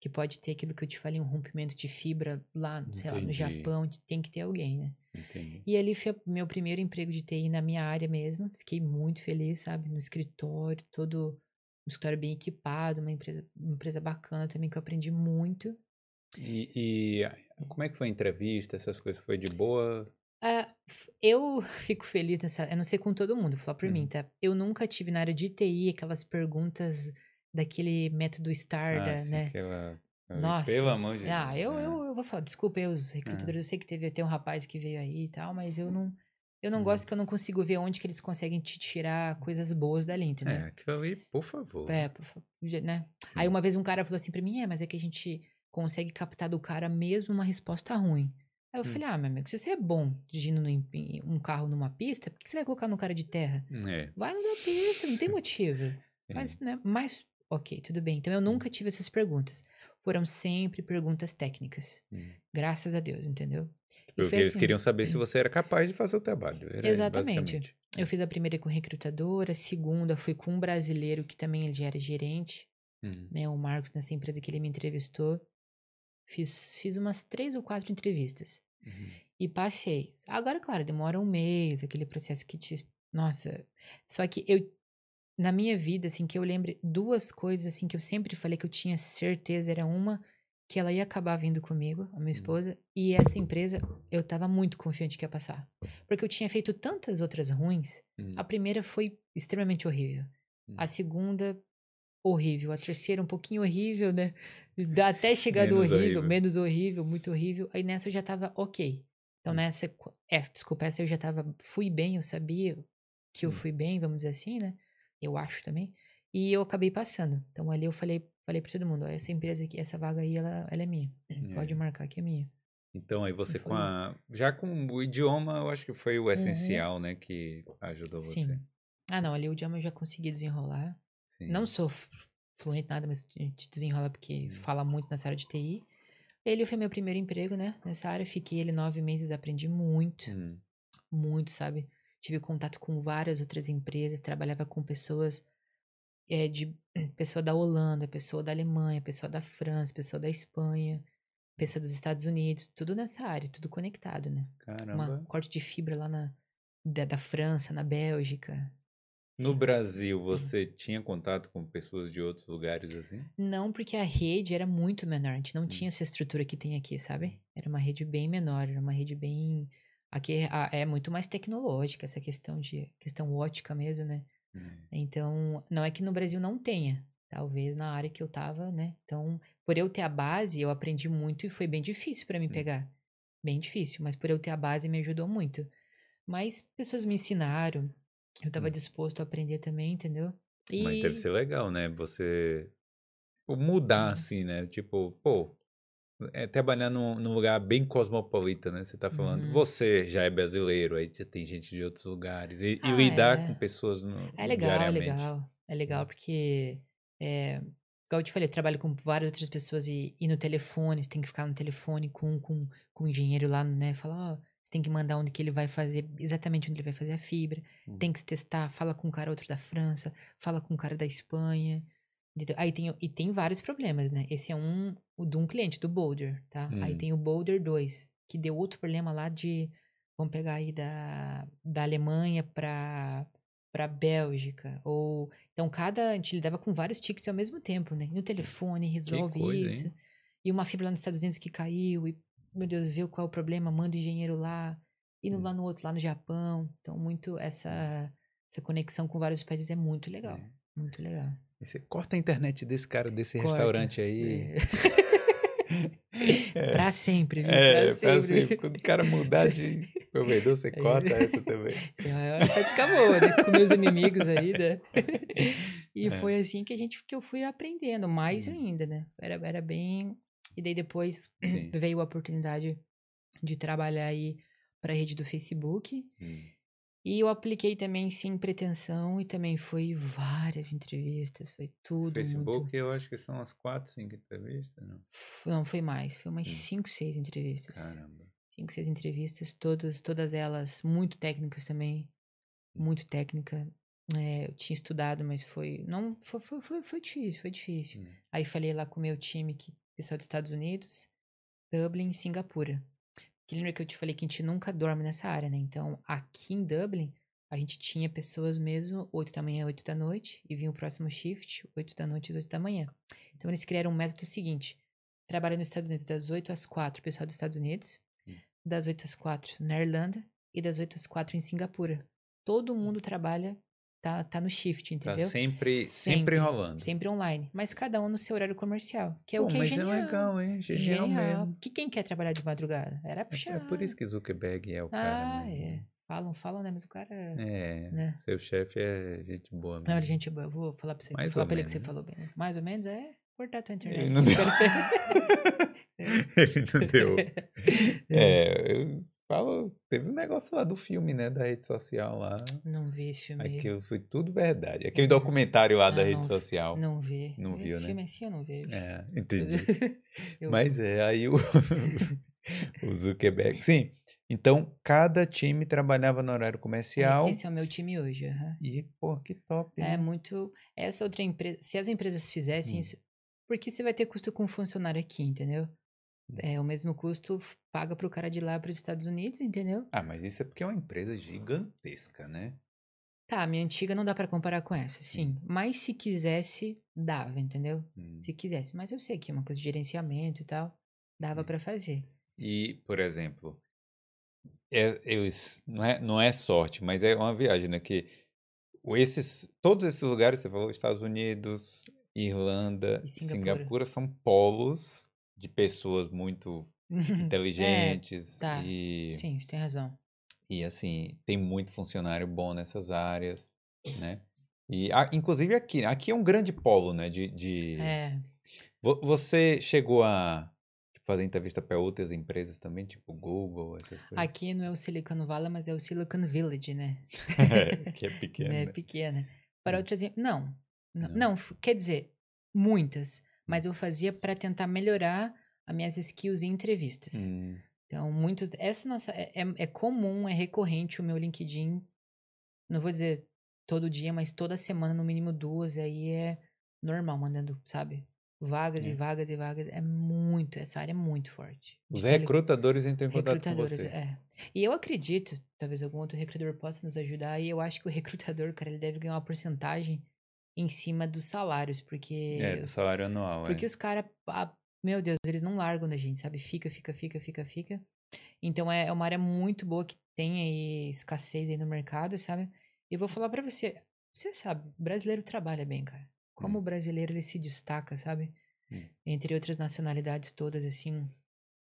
S2: que pode ter aquilo que eu te falei, um rompimento de fibra lá, sei lá, no
S1: Entendi.
S2: Japão, tem que ter alguém, né?
S1: Entendi.
S2: E ali foi meu primeiro emprego de TI na minha área mesmo. Fiquei muito feliz, sabe? No escritório, todo um escritório bem equipado, uma empresa, uma empresa bacana também que eu aprendi muito.
S1: E, e como é que foi a entrevista? Essas coisas foi de boa?
S2: F- eu fico feliz nessa. Eu não sei com todo mundo, vou falar por mim,
S1: Uhum.
S2: tá? Eu nunca tive na área de TI aquelas perguntas daquele método STAR,
S1: Ah,
S2: da-
S1: sim,
S2: né?
S1: aquela...
S2: Nossa.
S1: Pelo amor de
S2: Ah,
S1: Deus.
S2: eu,
S1: é.
S2: eu, eu vou falar, desculpa aí os recrutadores, eu sei que teve, tem um rapaz que veio aí e tal, mas eu não. Eu não
S1: Uhum.
S2: gosto que eu não consigo ver onde que eles conseguem te tirar coisas boas dali, entendeu?
S1: É, aquilo ali, por favor.
S2: É, por favor, né?
S1: Sim.
S2: Aí uma vez um cara falou assim pra mim, é, mas é que a gente consegue captar do cara mesmo uma resposta ruim. Aí eu
S1: Hum.
S2: falei, ah, meu amigo, se você é bom dirigindo no em- em um carro numa pista, por que você vai colocar no cara de terra?
S1: É,
S2: Vai no da pista, não tem motivo.
S1: sim.
S2: Mas, né? Mas, ok, tudo bem.
S1: Hum.
S2: Então eu nunca tive essas perguntas. Foram sempre perguntas técnicas.
S1: Hum.
S2: Graças a Deus, entendeu?
S1: Porque
S2: foi
S1: eles
S2: assim,
S1: queriam saber se você era capaz de fazer o trabalho. Era
S2: Exatamente.
S1: basicamente.
S2: Eu fiz a primeira com recrutadora, a segunda fui com um brasileiro que também ele já era gerente.
S1: Hum.
S2: né, o Marcos, nessa empresa que ele me entrevistou. Fiz, fiz umas três ou quatro entrevistas.
S1: Uhum.
S2: E passei. Agora, claro, demora um mês, aquele processo que te. Nossa. Só que eu. Na minha vida, assim, que eu lembre duas coisas, assim, que eu sempre falei que eu tinha certeza. Era uma, que ela ia acabar vindo comigo, a minha esposa. E essa empresa, eu tava muito confiante que ia passar. Porque eu tinha feito tantas outras ruins.
S1: Hum.
S2: A primeira foi extremamente horrível. A
S1: Hum.
S2: segunda, horrível. A terceira, um pouquinho horrível, né? Até chegar do horrível,
S1: horrível.
S2: menos horrível, muito horrível. Aí nessa eu já tava ok. Então
S1: Hum.
S2: nessa, essa, desculpa, essa eu já tava, fui bem, eu sabia que eu
S1: Hum.
S2: fui bem, vamos dizer assim, né? Eu acho também. E eu acabei passando. Então ali eu falei, falei pra todo mundo, ó, essa empresa aqui, essa vaga aí, ela, ela é minha. Pode
S1: É.
S2: marcar que é minha.
S1: Então aí você com a. Já com o idioma, eu acho que foi o essencial, né? Que ajudou você.
S2: Sim. Ah, não, ali o idioma eu já consegui desenrolar.
S1: Sim.
S2: Não sou fluente nada, mas gente desenrola porque
S1: Hum.
S2: fala muito nessa área de TI. Ele foi meu primeiro emprego, né? Nessa área, fiquei ele nove meses, aprendi muito,
S1: Hum.
S2: muito, sabe? Tive contato com várias outras empresas, trabalhava com pessoas é, de pessoa da Holanda, pessoa da Alemanha, pessoa da França, pessoa da Espanha, pessoa dos Estados Unidos, tudo nessa área, tudo conectado, né? Uma
S1: Caramba.
S2: corte de fibra lá na da, da França, na Bélgica.
S1: No
S2: Sim.
S1: Brasil, você tinha contato com pessoas de outros lugares assim?
S2: Não, porque a rede era muito menor. A gente não
S1: Hum.
S2: tinha essa estrutura que tem aqui, sabe? Era uma rede bem menor, era uma rede bem. Aqui é é muito mais tecnológica, essa questão de questão ótica mesmo, né?
S1: Hum.
S2: Então, não é que no Brasil não tenha. Talvez na área que eu tava, né? Então, por eu ter a base, eu aprendi muito e foi bem difícil pra mim
S1: Hum.
S2: pegar. Bem difícil, mas por eu ter a base me ajudou muito. Mas pessoas me ensinaram. Eu tava
S1: Hum.
S2: disposto a aprender também, entendeu?
S1: Mas deve
S2: E-
S1: ser legal, né? Você tipo, mudar
S2: Uhum.
S1: assim, né? Tipo, pô, é trabalhar num, num lugar bem cosmopolita, né? Você tá falando.
S2: Uhum.
S1: Você já é brasileiro, aí você tem gente de outros lugares. E, e
S2: Ah,
S1: lidar
S2: é.
S1: com pessoas no,
S2: É legal, é legal. É legal porque, é, igual eu te falei, eu trabalho com várias outras pessoas e, e no telefone, você tem que ficar no telefone com, com, com o engenheiro lá, né? Falar, ó, você tem que mandar onde que ele vai fazer, exatamente onde ele vai fazer a fibra.
S1: Hum.
S2: Tem que se testar, fala com um cara outro da França, fala com um cara da Espanha. Aí tem, e tem vários problemas, né? Esse é um, o de um cliente, do Boulder, tá? Aí
S1: Hum.
S2: tem o Boulder 2, que deu outro problema lá de, vamos pegar aí da, da Alemanha pra, pra Bélgica, ou... Então, cada, a gente lidava com vários tickets ao mesmo tempo, né? No telefone, resolve
S1: coisa, hein?
S2: isso. E uma fibra lá nos Estados Unidos que caiu, e, meu Deus, vê qual é o problema, manda o engenheiro lá. E no-
S1: Hum.
S2: lá no outro, lá no Japão. Então, muito essa, essa conexão com vários países é muito legal.
S1: É.
S2: Muito legal.
S1: E você corta a internet desse cara, desse
S2: Corta.
S1: restaurante aí.
S2: É. pra sempre, viu?
S1: É,
S2: pra
S1: pra
S2: sempre.
S1: sempre. Quando o cara mudar de provedor, você
S2: Aí-
S1: corta essa também.
S2: Isso é uma prática boa, né? Com meus inimigos aí, né? E
S1: É.
S2: foi assim que a gente que eu fui aprendendo, mais
S1: Hum.
S2: ainda, né? Era, era bem. E daí depois
S1: Sim.
S2: veio a oportunidade de trabalhar aí para a rede do Facebook.
S1: Hum.
S2: E eu apliquei também sem pretensão e também foi várias entrevistas, foi tudo
S1: Facebook,
S2: muito.
S1: eu acho que são umas 4, 5 entrevistas, não?
S2: Não, foi mais, foi umas
S1: Hum.
S2: 5, 6 entrevistas.
S1: Caramba.
S2: Cinco, seis entrevistas, todas, todas elas muito técnicas também. Muito técnica. É, eu tinha estudado, mas foi. Não, foi, foi, foi, foi difícil, foi difícil.
S1: Hum.
S2: Aí falei lá com o meu time, que pessoal dos Estados Unidos, Dublin e Singapura. Que lembra que eu te falei que a gente nunca dorme nessa área, né? Então, aqui em Dublin, a gente tinha pessoas mesmo, 8 da manhã, 8 da noite, e vinha o próximo shift, 8 da noite às 8 da manhã. Então, eles criaram um método seguinte: trabalha nos Estados Unidos das 8 às 4, pessoal dos Estados Unidos,
S1: Hum.
S2: das 8 às 4 na Irlanda e das 8 às 4 em Singapura. Todo mundo trabalha, tá, tá no shift,
S1: Tá
S2: entendeu?
S1: sempre, sempre, enrolando.
S2: Sempre online. Mas cada um no seu horário comercial. Que é
S1: Pô,
S2: o que é
S1: mas
S2: genial.
S1: é legal, hein? Genial, mesmo.
S2: Que quem quer trabalhar de madrugada? Era
S1: É,
S2: puxado.
S1: é por isso que Zuckerberg é o cara.
S2: Ah, é. Falam, falam, né? Mas o cara.
S1: É,
S2: Né?
S1: seu chefe é gente boa mesmo.
S2: Não, gente, boa, eu vou falar pra você.
S1: Mais
S2: vou falar pra ele que você
S1: né?
S2: falou bem. né? Mais ou menos é cortar a tua internet.
S1: Ele não deu. Ele não deu. É, eu teve um negócio lá do filme, né, da rede social lá.
S2: Não vi esse filme. aí.
S1: Aquilo foi tudo verdade. Aquele documentário lá da
S2: Ah,
S1: rede
S2: não-
S1: social.
S2: Não vi.
S1: Não viu, né?
S2: Filme assim eu não vejo.
S1: É, entendi.
S2: Eu-
S1: Mas é, aí o, o Zuckerberg. Sim, então cada time trabalhava no horário
S2: é,
S1: comercial.
S2: Esse é o meu time hoje. aham.
S1: E, pô, que top.
S2: É muito. Essa outra empresa. Se as empresas fizessem
S1: Hum.
S2: isso. Porque você vai ter custo com funcionário aqui, entendeu? É o mesmo custo paga pro cara de lá para os Estados Unidos, entendeu?
S1: Ah, mas isso é porque é uma empresa gigantesca, né?
S2: Tá, a minha antiga não dá pra comparar com essa, sim. Mas se quisesse, dava, entendeu?
S1: Hum.
S2: Se quisesse. Mas eu sei que é uma coisa de gerenciamento e tal. Dava
S1: Hum.
S2: pra fazer.
S1: E, por exemplo, é, eu, não, é, não é sorte, mas é uma viagem, né? Que o- esses, todos esses lugares, você falou, Estados Unidos, Irlanda,
S2: E Singapura.
S1: Singapura, são polos de pessoas muito inteligentes
S2: tá.
S1: e,
S2: sim, você tem razão.
S1: e, assim, tem muito funcionário bom nessas áreas, né? E, a- inclusive aqui, aqui é um grande polo, né? De, de...
S2: É.
S1: Vo- Você chegou a fazer entrevista para outras empresas também, tipo Google, essas coisas?
S2: Aqui não é o Silicon Valley, mas é o Silicon Village, né?
S1: É, que é
S2: né?
S1: né?
S2: Pequena. Para
S1: Hum.
S2: outras. Não. Não,
S1: Não.
S2: quer dizer, muitas. Mas eu fazia para tentar melhorar as minhas skills em entrevistas.
S1: Hum,
S2: Então, muitos. Essa nossa. É, é, é comum, é recorrente o meu LinkedIn. Não vou dizer todo dia, mas toda semana, no mínimo duas. Aí é normal, mandando, sabe? Vagas
S1: É.
S2: e vagas e vagas. É muito. Essa área é muito forte.
S1: Os
S2: De tele-
S1: recrutadores entram em contato com
S2: Recrutadores,
S1: você.
S2: é. E eu acredito, talvez algum outro recrutador possa nos ajudar, e eu acho que o recrutador, cara, ele deve ganhar uma porcentagem em cima dos salários, porque
S1: É, do
S2: os,
S1: salário anual,
S2: porque
S1: é.
S2: os caras, meu Deus, eles não largam da gente, sabe? Fica, fica, fica, fica, fica. Então é é uma área muito boa que tem aí escassez aí no mercado, sabe? E eu vou falar pra você, você sabe, brasileiro trabalha bem, cara. Como
S1: Hum.
S2: o brasileiro ele se destaca, sabe?
S1: Hum.
S2: Entre outras nacionalidades todas, assim.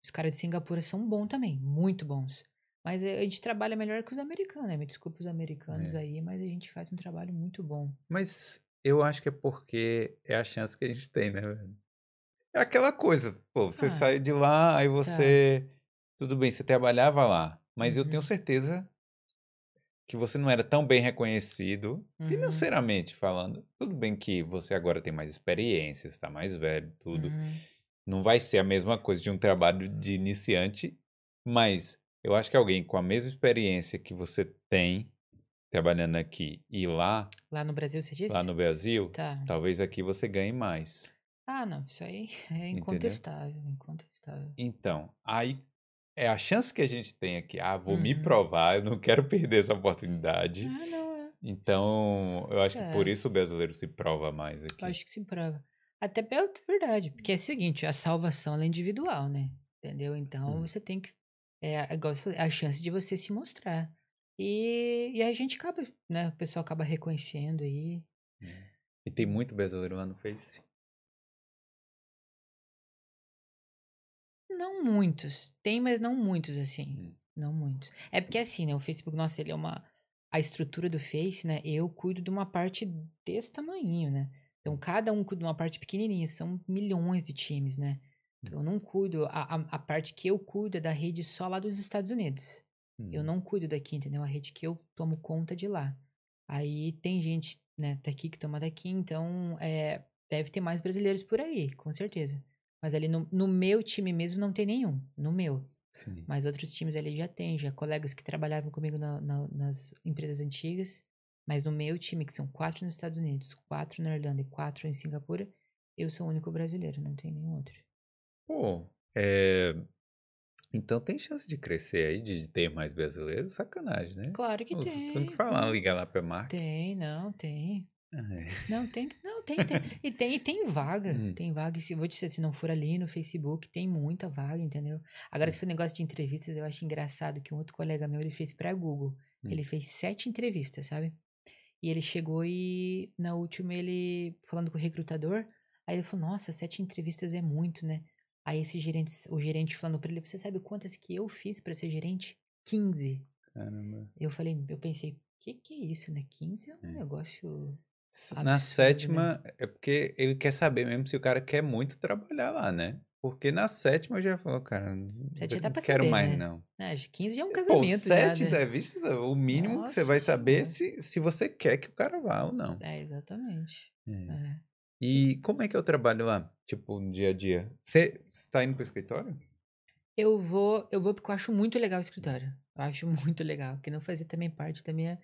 S2: Os caras de Singapura são bons também, muito bons. Mas a gente trabalha melhor que os americanos, né? Me desculpa os americanos
S1: É.
S2: aí, mas a gente faz um trabalho muito bom.
S1: Mas eu acho que é porque é a chance que a gente tem, né, velho? É aquela coisa, pô, você
S2: Ah,
S1: sai de lá, aí você. Tudo bem, você trabalhava lá, mas eu tenho
S2: Uhum.
S1: certeza que você não era tão bem reconhecido,
S2: Uhum.
S1: financeiramente falando. Tudo bem que você agora tem mais experiência, está mais velho, tudo.
S2: Uhum.
S1: Não vai ser a mesma coisa de um trabalho de iniciante, mas eu acho que alguém com a mesma experiência que você tem trabalhando aqui e lá,
S2: Lá no Brasil, você disse?
S1: lá no Brasil,
S2: Tá.
S1: talvez aqui você ganhe mais.
S2: Ah, não, isso aí é incontestável, incontestável.
S1: Então, aí é a chance que a gente tem aqui. Ah, vou me
S2: Uhum.
S1: provar, eu não quero perder essa oportunidade.
S2: Ah, não, é.
S1: Então, eu acho que por
S2: É.
S1: isso o brasileiro se prova mais aqui.
S2: Eu acho que se prova. Até pela verdade, porque é o seguinte, a salvação é individual, né? Entendeu? Então
S1: Hum.
S2: você tem que É, igual você falou, é a chance de você se mostrar. E, e aí a gente acaba, né? O pessoal acaba reconhecendo aí.
S1: E tem muito brasileiro lá no Face?
S2: Não muitos. Tem, mas não muitos, assim.
S1: Hum.
S2: Não muitos. É porque assim, né? O Facebook, nossa, ele é uma. A estrutura do Face, né? Eu cuido de uma parte desse tamanho, né? Então, cada um cuida de uma parte pequenininha. São milhões de times, né? Então, eu não cuido. A, a, a parte que eu cuido é da rede só lá dos Estados Unidos. Eu
S1: Hum.
S2: não cuido daqui, entendeu? A rede que eu tomo conta de lá. Aí tem gente, né, daqui que toma daqui, então é, deve ter mais brasileiros por aí, com certeza. Mas ali no, no meu time mesmo não tem nenhum. No meu.
S1: Sim.
S2: Mas outros times ali já tem, já colegas que trabalhavam comigo na- na- nas empresas antigas. Mas no meu time, que são quatro nos Estados Unidos, quatro na Irlanda e quatro em Singapura, eu sou o único brasileiro, não tem nenhum outro.
S1: Pô, é... Então tem chance de crescer aí, de ter mais brasileiros? Sacanagem, né?
S2: Claro que
S1: você
S2: tem.
S1: tem que falar,
S2: hum,
S1: ligar lá pra marca.
S2: Tem, não, tem.
S1: É.
S2: Não, tem, não, tem, tem. E tem, e tem vaga.
S1: Hum.
S2: Tem vaga. E se vou te dizer, se não for ali no Facebook, tem muita vaga, entendeu? Agora, se for negócio de entrevistas, eu acho engraçado que um outro colega meu, ele fez pra Google.
S1: Hum.
S2: Ele fez sete entrevistas, sabe? E ele chegou e, na última, ele, falando com o recrutador, aí ele falou, nossa, sete entrevistas é muito, né? Aí esse gerente, o gerente falando pra ele, você sabe quantas que eu fiz pra ser gerente? 15.
S1: Caramba.
S2: Eu falei, eu pensei, que que é isso, né? 15 é um
S1: É.
S2: negócio...
S1: S- Na
S2: Absurdo, né?
S1: sétima, é porque ele quer saber mesmo se o cara quer muito trabalhar lá, né? Porque na sétima eu já falou, cara, não
S2: Sete
S1: quero
S2: saber,
S1: mais
S2: né?
S1: não.
S2: Ah, 15 já é um
S1: Pô,
S2: casamento já,
S1: sete
S2: né?
S1: entrevistas, o mínimo que você
S2: Nossa
S1: vai saber é se, se você quer que o cara vá ou não.
S2: É, exatamente.
S1: É.
S2: É.
S1: E como é que é o trabalho lá? Tipo, no dia a dia? Você está indo pro escritório?
S2: Eu vou, eu vou porque eu acho muito legal o escritório. Eu acho muito legal, porque não fazia também parte da minha,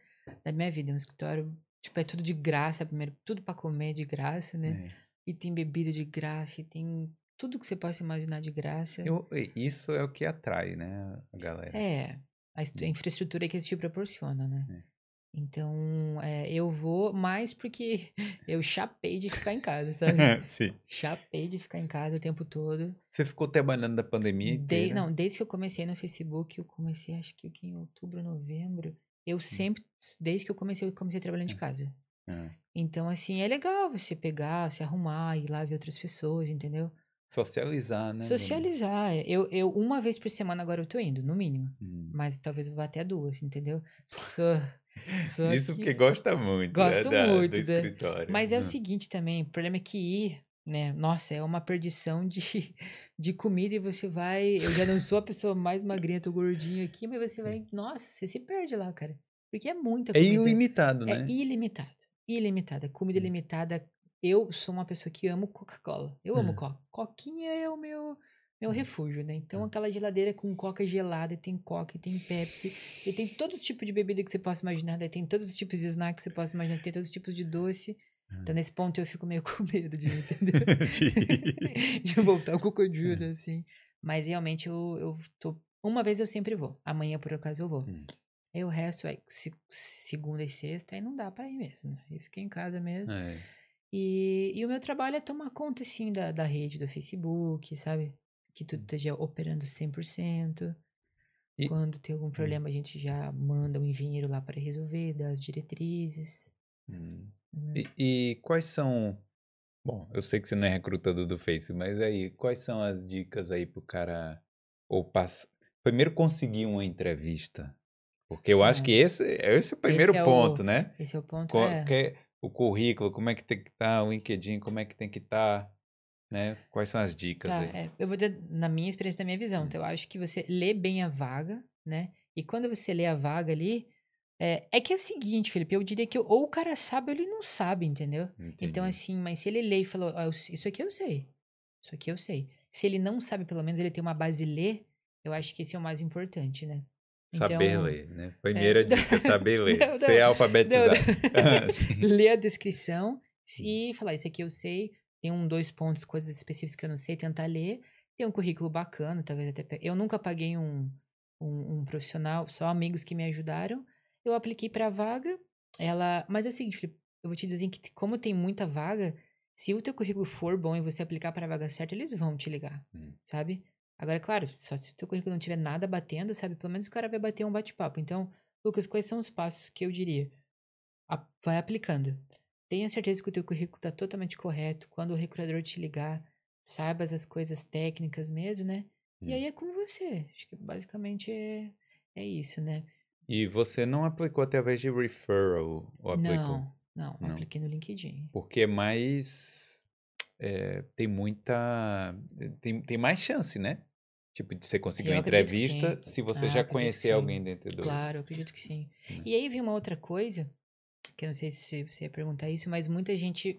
S2: da minha vida. É um escritório, tipo, é tudo de graça, primeiro, tudo pra comer de graça, né?
S1: É.
S2: E tem bebida de graça, e tem tudo que você possa imaginar de graça.
S1: Eu- isso é o que atrai, né, a galera.
S2: É, a,
S1: Hum.
S2: infraestrutura que esse te proporciona, né?
S1: É.
S2: Então, é, eu vou mais porque eu chapei de ficar em casa, sabe?
S1: Sim.
S2: Chapei de ficar em casa o tempo todo.
S1: Você ficou trabalhando da pandemia
S2: De- não, desde que eu comecei no Facebook, eu comecei acho que em outubro, novembro. Eu sempre, desde que eu comecei, eu comecei trabalhando de
S1: Hum.
S2: casa.
S1: Ah,
S2: Então, assim, é legal você pegar, se arrumar, ir lá ver outras pessoas, entendeu?
S1: Socializar, né?
S2: Socializar. é. Eu, eu, uma vez por semana agora eu tô indo, no mínimo.
S1: Hum.
S2: Mas talvez eu vá até duas, entendeu? Só, só
S1: Isso
S2: que-
S1: porque gosta muito, né,
S2: Gosto
S1: da-
S2: muito,
S1: do
S2: né?
S1: escritório.
S2: Mas é o seguinte também, o problema é que ir, né? Nossa, é uma perdição de, de comida e você vai. Eu já não sou a pessoa mais magrinha, tô gordinho aqui, mas você vai. Nossa, você se perde lá, cara. Porque é muita
S1: É
S2: comida.
S1: ilimitado,
S2: É
S1: né?
S2: ilimitado. Ilimitada. Comida ilimitada. Eu sou uma pessoa que amo Coca-Cola. Eu amo
S1: Hum.
S2: Coca. Coquinha é o meu, meu
S1: Hum.
S2: refúgio, né? Então,
S1: Hum.
S2: aquela geladeira com Coca gelada, e tem Coca, e tem Pepsi, e tem todos os tipos de bebida que você possa imaginar, daí tem todos os tipos de snack que você possa imaginar, tem todos os tipos de doce. Então,
S1: Hum.
S2: nesse ponto, eu fico meio com medo de, entendeu?
S1: De-
S2: de voltar o cocodilo,
S1: É.
S2: assim. Mas, realmente, eu, eu tô... Uma vez eu sempre vou. Amanhã, por acaso, eu vou.
S1: Hum.
S2: Aí o resto é se- segunda e sexta, aí não dá pra ir mesmo, né? Eu fiquei em casa mesmo.
S1: É.
S2: E, e o meu trabalho é tomar conta, assim, da, da rede do Facebook, sabe? Que tudo
S1: Hum.
S2: esteja operando 100%.
S1: E-
S2: Quando tem algum problema, a gente já manda um engenheiro lá para resolver, dar as diretrizes.
S1: Hum.
S2: né?
S1: E, e quais são. Bom, eu sei que você não é recrutador do Face, mas aí, quais são as dicas aí pro cara. Ou pass... Primeiro conseguir uma entrevista. Porque eu acho que esse, esse é o primeiro
S2: é o-
S1: ponto, né?
S2: Esse é o ponto.
S1: Qual-
S2: é.
S1: é o currículo, como é que tem que estar, o LinkedIn, como é que tem que estar, né? Quais são as dicas
S2: Tá,
S1: aí?
S2: é, eu vou dizer na minha experiência, na minha visão.
S1: Hum.
S2: Então, eu acho que você lê bem a vaga, né? E quando você lê a vaga ali, é, é que é o seguinte, Felipe, eu diria que ou o cara sabe ou ele não sabe, entendeu? Então,
S1: Entendi.
S2: assim, mas se ele lê e falou, "Ah, isso aqui eu sei, isso aqui eu sei. Se ele não sabe, pelo menos ele tem uma base ler, eu acho que esse é o mais importante, né?
S1: Saber
S2: então-
S1: ler, né? Primeira dica, saber ler.
S2: Não,
S1: Ser
S2: não,
S1: alfabetizado.
S2: não.
S1: Sim.
S2: ler a descrição e falar, isso aqui eu sei, tem um, dois pontos, coisas específicas que eu não sei, tentar ler. Tem um currículo bacana, talvez até. pe- Eu nunca paguei um, um, um profissional, só amigos que me ajudaram. Eu apliquei pra vaga, ela. Mas é o seguinte, Felipe, eu vou te dizer que, como tem muita vaga, se o teu currículo for bom e você aplicar para a vaga certa, eles vão te ligar,
S1: Hum.
S2: sabe? Agora, claro, só se o teu currículo não tiver nada batendo, sabe? Pelo menos o cara vai bater um bate-papo. Então, Lucas, quais são os passos que eu diria? A- vai aplicando. Tenha certeza que o teu currículo está totalmente correto. Quando o recrutador te ligar, saiba as coisas técnicas mesmo, né? E
S1: Hum.
S2: aí é com você. Acho que basicamente é, é isso, né?
S1: E você não aplicou através de referral ou aplicou?
S2: Não, não,
S1: Não.
S2: apliquei no LinkedIn.
S1: Porque é mais. é, tem muita. Tem, tem mais chance, né? Tipo, de você conseguir
S2: Eu
S1: uma entrevista se você
S2: Ah,
S1: já conhecer alguém dentro do.
S2: Claro, eu acredito que sim.
S1: Né.
S2: E aí vi uma outra coisa, que eu não sei se você ia perguntar isso, mas muita gente.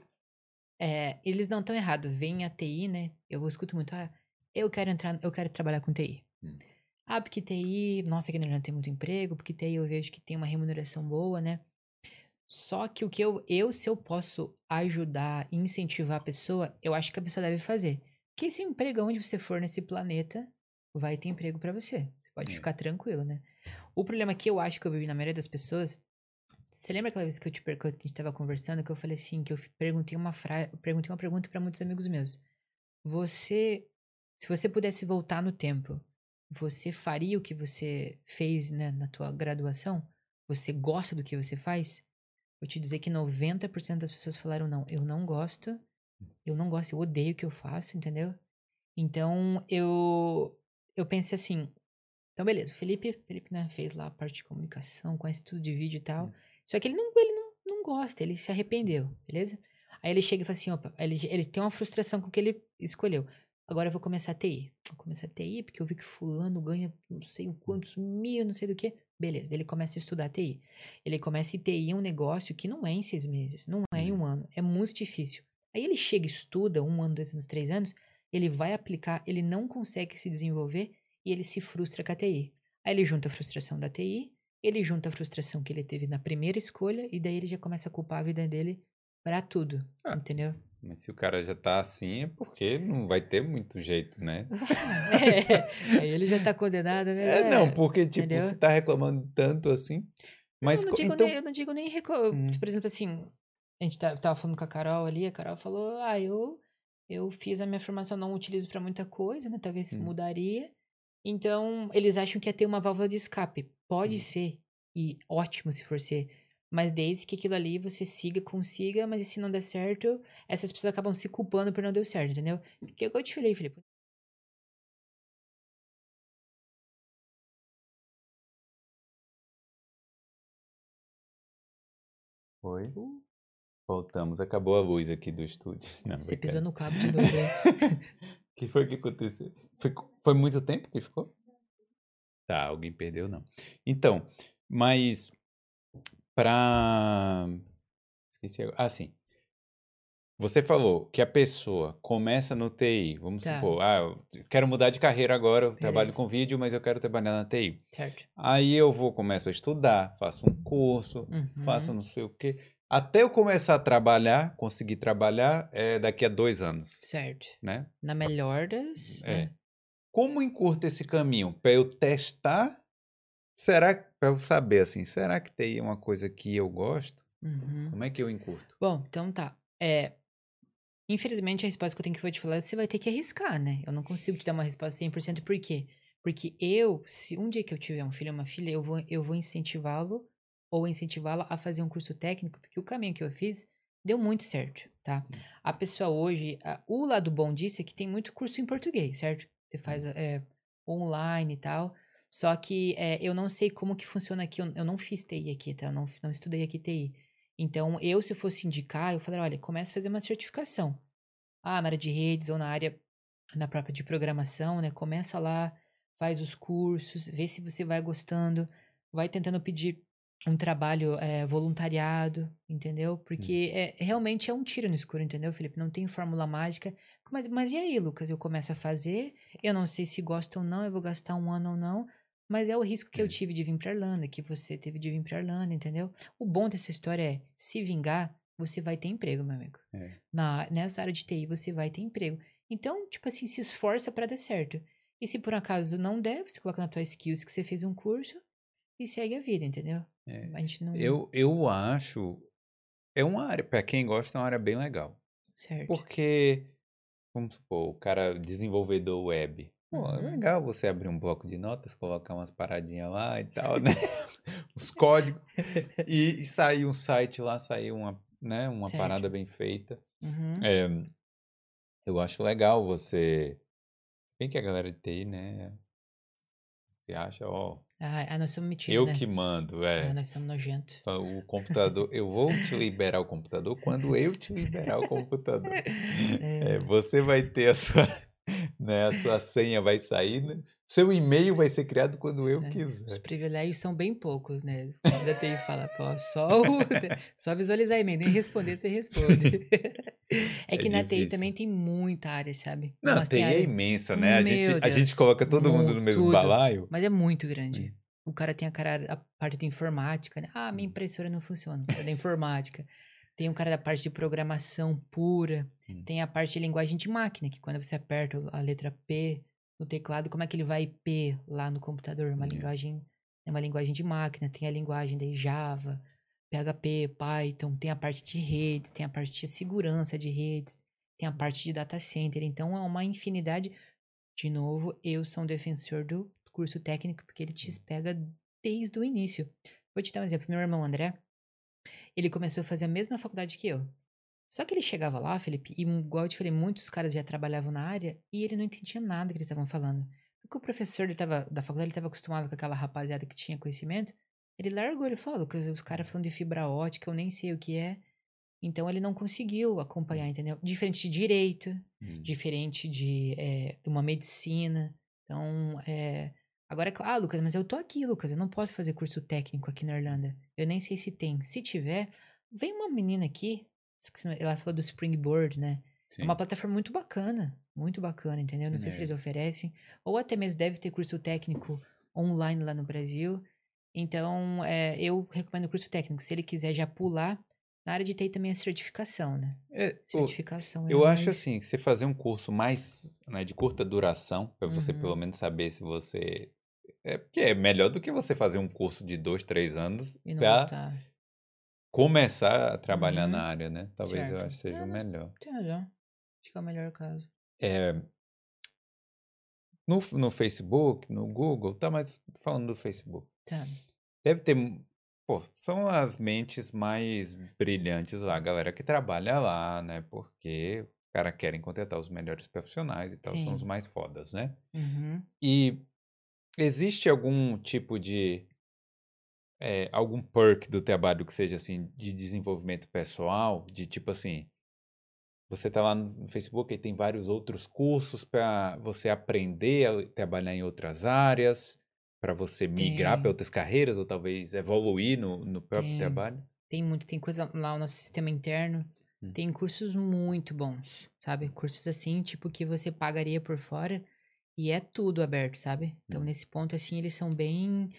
S2: é, eles não estão errados. Vem a TI, né? Eu escuto muito, ah, eu quero entrar, eu quero trabalhar com TI.
S1: Hum.
S2: Ah, porque TI, nossa, aqui não tem muito emprego, porque TI eu vejo que tem uma remuneração boa, né? Só que o que eu, eu, se eu posso ajudar e incentivar a pessoa, eu acho que a pessoa deve fazer. Porque esse emprego, onde você for nesse planeta, vai ter emprego pra você. Você pode
S1: É.
S2: ficar tranquilo, né? O problema que eu acho que eu vi na maioria das pessoas. Você lembra aquela vez que, eu te, que a gente tava conversando, que eu falei assim, que eu perguntei uma frase, perguntei uma pergunta pra muitos amigos meus. Você, se você pudesse voltar no tempo, você faria o que você fez, né, na tua graduação? Você gosta do que você faz? Vou te dizer que 90% das pessoas falaram não, eu não gosto. Eu não gosto, eu odeio o que eu faço, entendeu? Então, eu eu pensei assim, então beleza, o Felipe, Felipe, né, fez lá a parte de comunicação, conhece tudo de vídeo e tal. Só que ele não, ele não, não gosta, ele se arrependeu, beleza? Aí ele chega e fala assim, opa, ele, ele tem uma frustração com o que ele escolheu. Agora eu vou começar a TI. Vou começar a TI porque eu vi que fulano ganha não sei quantos mil, não sei do que. Beleza, daí ele começa a estudar TI. Ele começa em TI é um negócio que não é em seis meses, não é em um ano, é muito difícil. Aí ele chega, estuda um ano, dois anos, três anos, ele vai aplicar, ele não consegue se desenvolver e ele se frustra com a TI. Aí ele junta a frustração da TI, ele junta a frustração que ele teve na primeira escolha e daí ele já começa a culpar a vida dele pra tudo,
S1: Ah.
S2: entendeu?
S1: Mas se o cara já tá assim, é porque não vai ter muito jeito, né?
S2: É, aí ele já tá condenado, né?
S1: É, não, porque, tipo,
S2: entendeu?
S1: você tá reclamando tanto assim. Mas,
S2: eu, não digo
S1: então,
S2: nem, eu não digo nem reco...
S1: Hum.
S2: Por exemplo, assim, a gente tá- tava falando com a Carol ali, a Carol falou, ah, eu, eu fiz a minha formação, não utilizo pra muita coisa, né? Talvez
S1: Hum.
S2: mudaria. Então, eles acham que ia ter uma válvula de escape. Pode
S1: Hum.
S2: ser, e ótimo se for ser, mas desde que aquilo ali você siga, consiga, mas e se não der certo, essas pessoas acabam se culpando por não deu certo, entendeu? É o que eu te falei, Felipe.
S1: Foi. Voltamos, acabou a luz aqui do estúdio. Não,
S2: Você pisou no cabo de novo?
S1: O que foi que aconteceu? Foi, foi muito tempo que ficou? Tá, alguém perdeu, não. Então, mas pra. Esqueci agora. Ah, sim. Você falou que a pessoa começa no TI, vamos
S2: Tá.
S1: supor, ah, eu quero mudar de carreira agora, eu trabalho com vídeo, mas eu quero trabalhar na TI.
S2: Certo.
S1: Aí eu vou, começo a estudar, faço um curso,
S2: Uhum.
S1: faço não sei o quê. Até eu começar a trabalhar, conseguir trabalhar, é daqui a dois anos,
S2: Certo.
S1: né?
S2: Na melhor das.
S1: É.
S2: né?
S1: Como encurta esse caminho? Para eu testar? Será para eu saber assim, será que é uma coisa que eu gosto?
S2: Uhum.
S1: Como é que eu encurto?
S2: Bom, então tá. É, infelizmente, a resposta que eu tenho que te falar, você vai ter que arriscar, né? Eu não consigo te dar uma resposta 100%. Por quê? Porque eu, se um dia que eu tiver um filho ou uma filha, eu vou, eu vou incentivá-lo ou incentivá-la a fazer um curso técnico, porque o caminho que eu fiz deu muito certo, tá? A pessoa hoje, a- o lado bom disso é que tem muito curso em português, certo? Você faz é, online e tal. Só que é, eu não sei como que funciona aqui. Eu, eu não fiz TI aqui, tá? Eu não, não estudei aqui TI. Então, eu, se fosse indicar, eu falaria, olha, comece a fazer uma certificação. Ah, na área de redes ou na área, na própria de programação, né? Começa lá, faz os cursos, vê se você vai gostando, vai tentando pedir um trabalho é, voluntariado, entendeu? Porque é, realmente é um tiro no escuro, entendeu, Felipe? Não tem fórmula mágica. Mas, mas e aí, Lucas? Eu começo a fazer, eu não sei se gosto ou não, eu vou gastar um ano ou não, mas é o risco que eu tive de vir pra Irlanda, que você teve de vir pra Irlanda, entendeu? O bom dessa história é, se vingar, você vai ter emprego, meu amigo.
S1: É.
S2: Na, nessa área de TI, você vai ter emprego. Então, tipo assim, se esforça pra dar certo. E se por acaso não der, você coloca na tua skills que você fez um curso e segue a vida, entendeu?
S1: É,
S2: A gente não...
S1: Eu, eu acho. É uma área, para quem gosta, é uma área bem legal.
S2: Certo.
S1: Porque, vamos supor, o cara desenvolvedor web. Pô, é
S2: Uhum.
S1: legal você abrir um bloco de notas, colocar umas paradinhas lá e tal, né? Os códigos. E, e sair um site lá, sair uma, né, uma
S2: Certo.
S1: parada bem feita.
S2: Uhum.
S1: É, eu acho legal você. Se bem que a galera de TI, né? Você acha, ó,
S2: Ah, ah, nós somos metidos,
S1: eu
S2: né?
S1: que mando,
S2: Ah,
S1: é.
S2: nós somos nojentos.
S1: O computador, eu vou te liberar o computador quando eu te liberar o computador. É, você vai ter a sua, né, a sua senha vai sair, né? Seu e-mail vai ser criado quando eu
S2: É, Os
S1: quiser.
S2: privilégios são bem poucos, né? Ainda tem que falar, pô, só, o- só visualizar e-mail, nem responder você responde. É
S1: É
S2: que na TI também tem muita área, sabe?
S1: Não,
S2: Nossa,
S1: TI
S2: tem
S1: é
S2: área,
S1: imensa, né? A gente, a gente coloca todo mundo
S2: mu-
S1: no mesmo
S2: tudo.
S1: balaio.
S2: mas é muito grande. O cara tem a cara, a parte de informática, né? Ah,
S1: Hum.
S2: minha impressora não funciona. Cara da informática. Tem o cara da parte de programação pura.
S1: Hum.
S2: Tem a parte de linguagem de máquina, que quando você aperta a letra P no teclado, como é que ele vai P lá no computador? Uma
S1: Yeah.
S2: linguagem, é uma linguagem de máquina. Tem a linguagem de Java, PHP, Python. Tem a parte de redes, tem a parte de segurança de redes, tem a parte de data center. Então é uma infinidade. De novo, eu sou um defensor do curso técnico porque ele te pega desde o início. Vou te dar um exemplo. Meu irmão André, ele começou a fazer a mesma faculdade que eu. Só que ele chegava lá, Felipe, e igual eu te falei, muitos caras já trabalhavam na área e ele não entendia nada que eles estavam falando. Porque o professor ele tava, da faculdade estava acostumado com aquela rapaziada que tinha conhecimento. Ele largou, ele falou, Lucas, os caras falando de fibra ótica, eu nem sei o que é. Então ele não conseguiu acompanhar, entendeu? Diferente de direito,
S1: Hum.
S2: diferente de eh, uma medicina. Então, é, agora, é cla- ah, Lucas, mas eu tô aqui, Lucas, eu não posso fazer curso técnico aqui na Irlanda. Eu nem sei se tem. Se tiver, vem uma menina aqui, ela falou do Springboard, né? É
S1: Sim.
S2: uma plataforma muito bacana, muito bacana, entendeu? Não sei se
S1: É.
S2: eles oferecem, ou até mesmo deve ter curso técnico online lá no Brasil. Então, é, eu recomendo o curso técnico. Se ele quiser já pular, na área de TI também é certificação, né?
S1: É,
S2: Certificação é
S1: eu acho
S2: mais-
S1: assim, você fazer um curso mais, né, de curta duração, para você
S2: Uhum.
S1: pelo menos saber se você. É porque é melhor do que você fazer um curso de dois, três anos
S2: E não
S1: para
S2: gostar.
S1: Começar a trabalhar
S2: Uhum.
S1: na área, né? Talvez eu
S2: Certo.
S1: acho que seja
S2: É,
S1: o melhor.
S2: Tem razão. Acho que é o melhor caso.
S1: É, no, no Facebook, no Google, tá, mas falando do Facebook.
S2: Tá.
S1: Deve ter. Pô, são as mentes mais brilhantes lá, a galera que trabalha lá, né? Porque os caras querem contratar os melhores profissionais e tal, são
S2: Sim.
S1: os mais fodas, né?
S2: Uhum.
S1: E existe algum tipo de. É, algum perk do trabalho que seja assim, de desenvolvimento pessoal, de tipo assim. Você tá lá no Facebook e tem vários outros cursos para você aprender a trabalhar em outras áreas, para você migrar para outras carreiras ou talvez evoluir no, no próprio
S2: Tem.
S1: trabalho.
S2: Tem muito, tem coisa lá no nosso sistema interno.
S1: Hum.
S2: Tem cursos muito bons, sabe? Cursos assim, tipo, que você pagaria por fora e é tudo aberto, sabe? Então,
S1: Hum.
S2: nesse ponto, assim, eles são bem.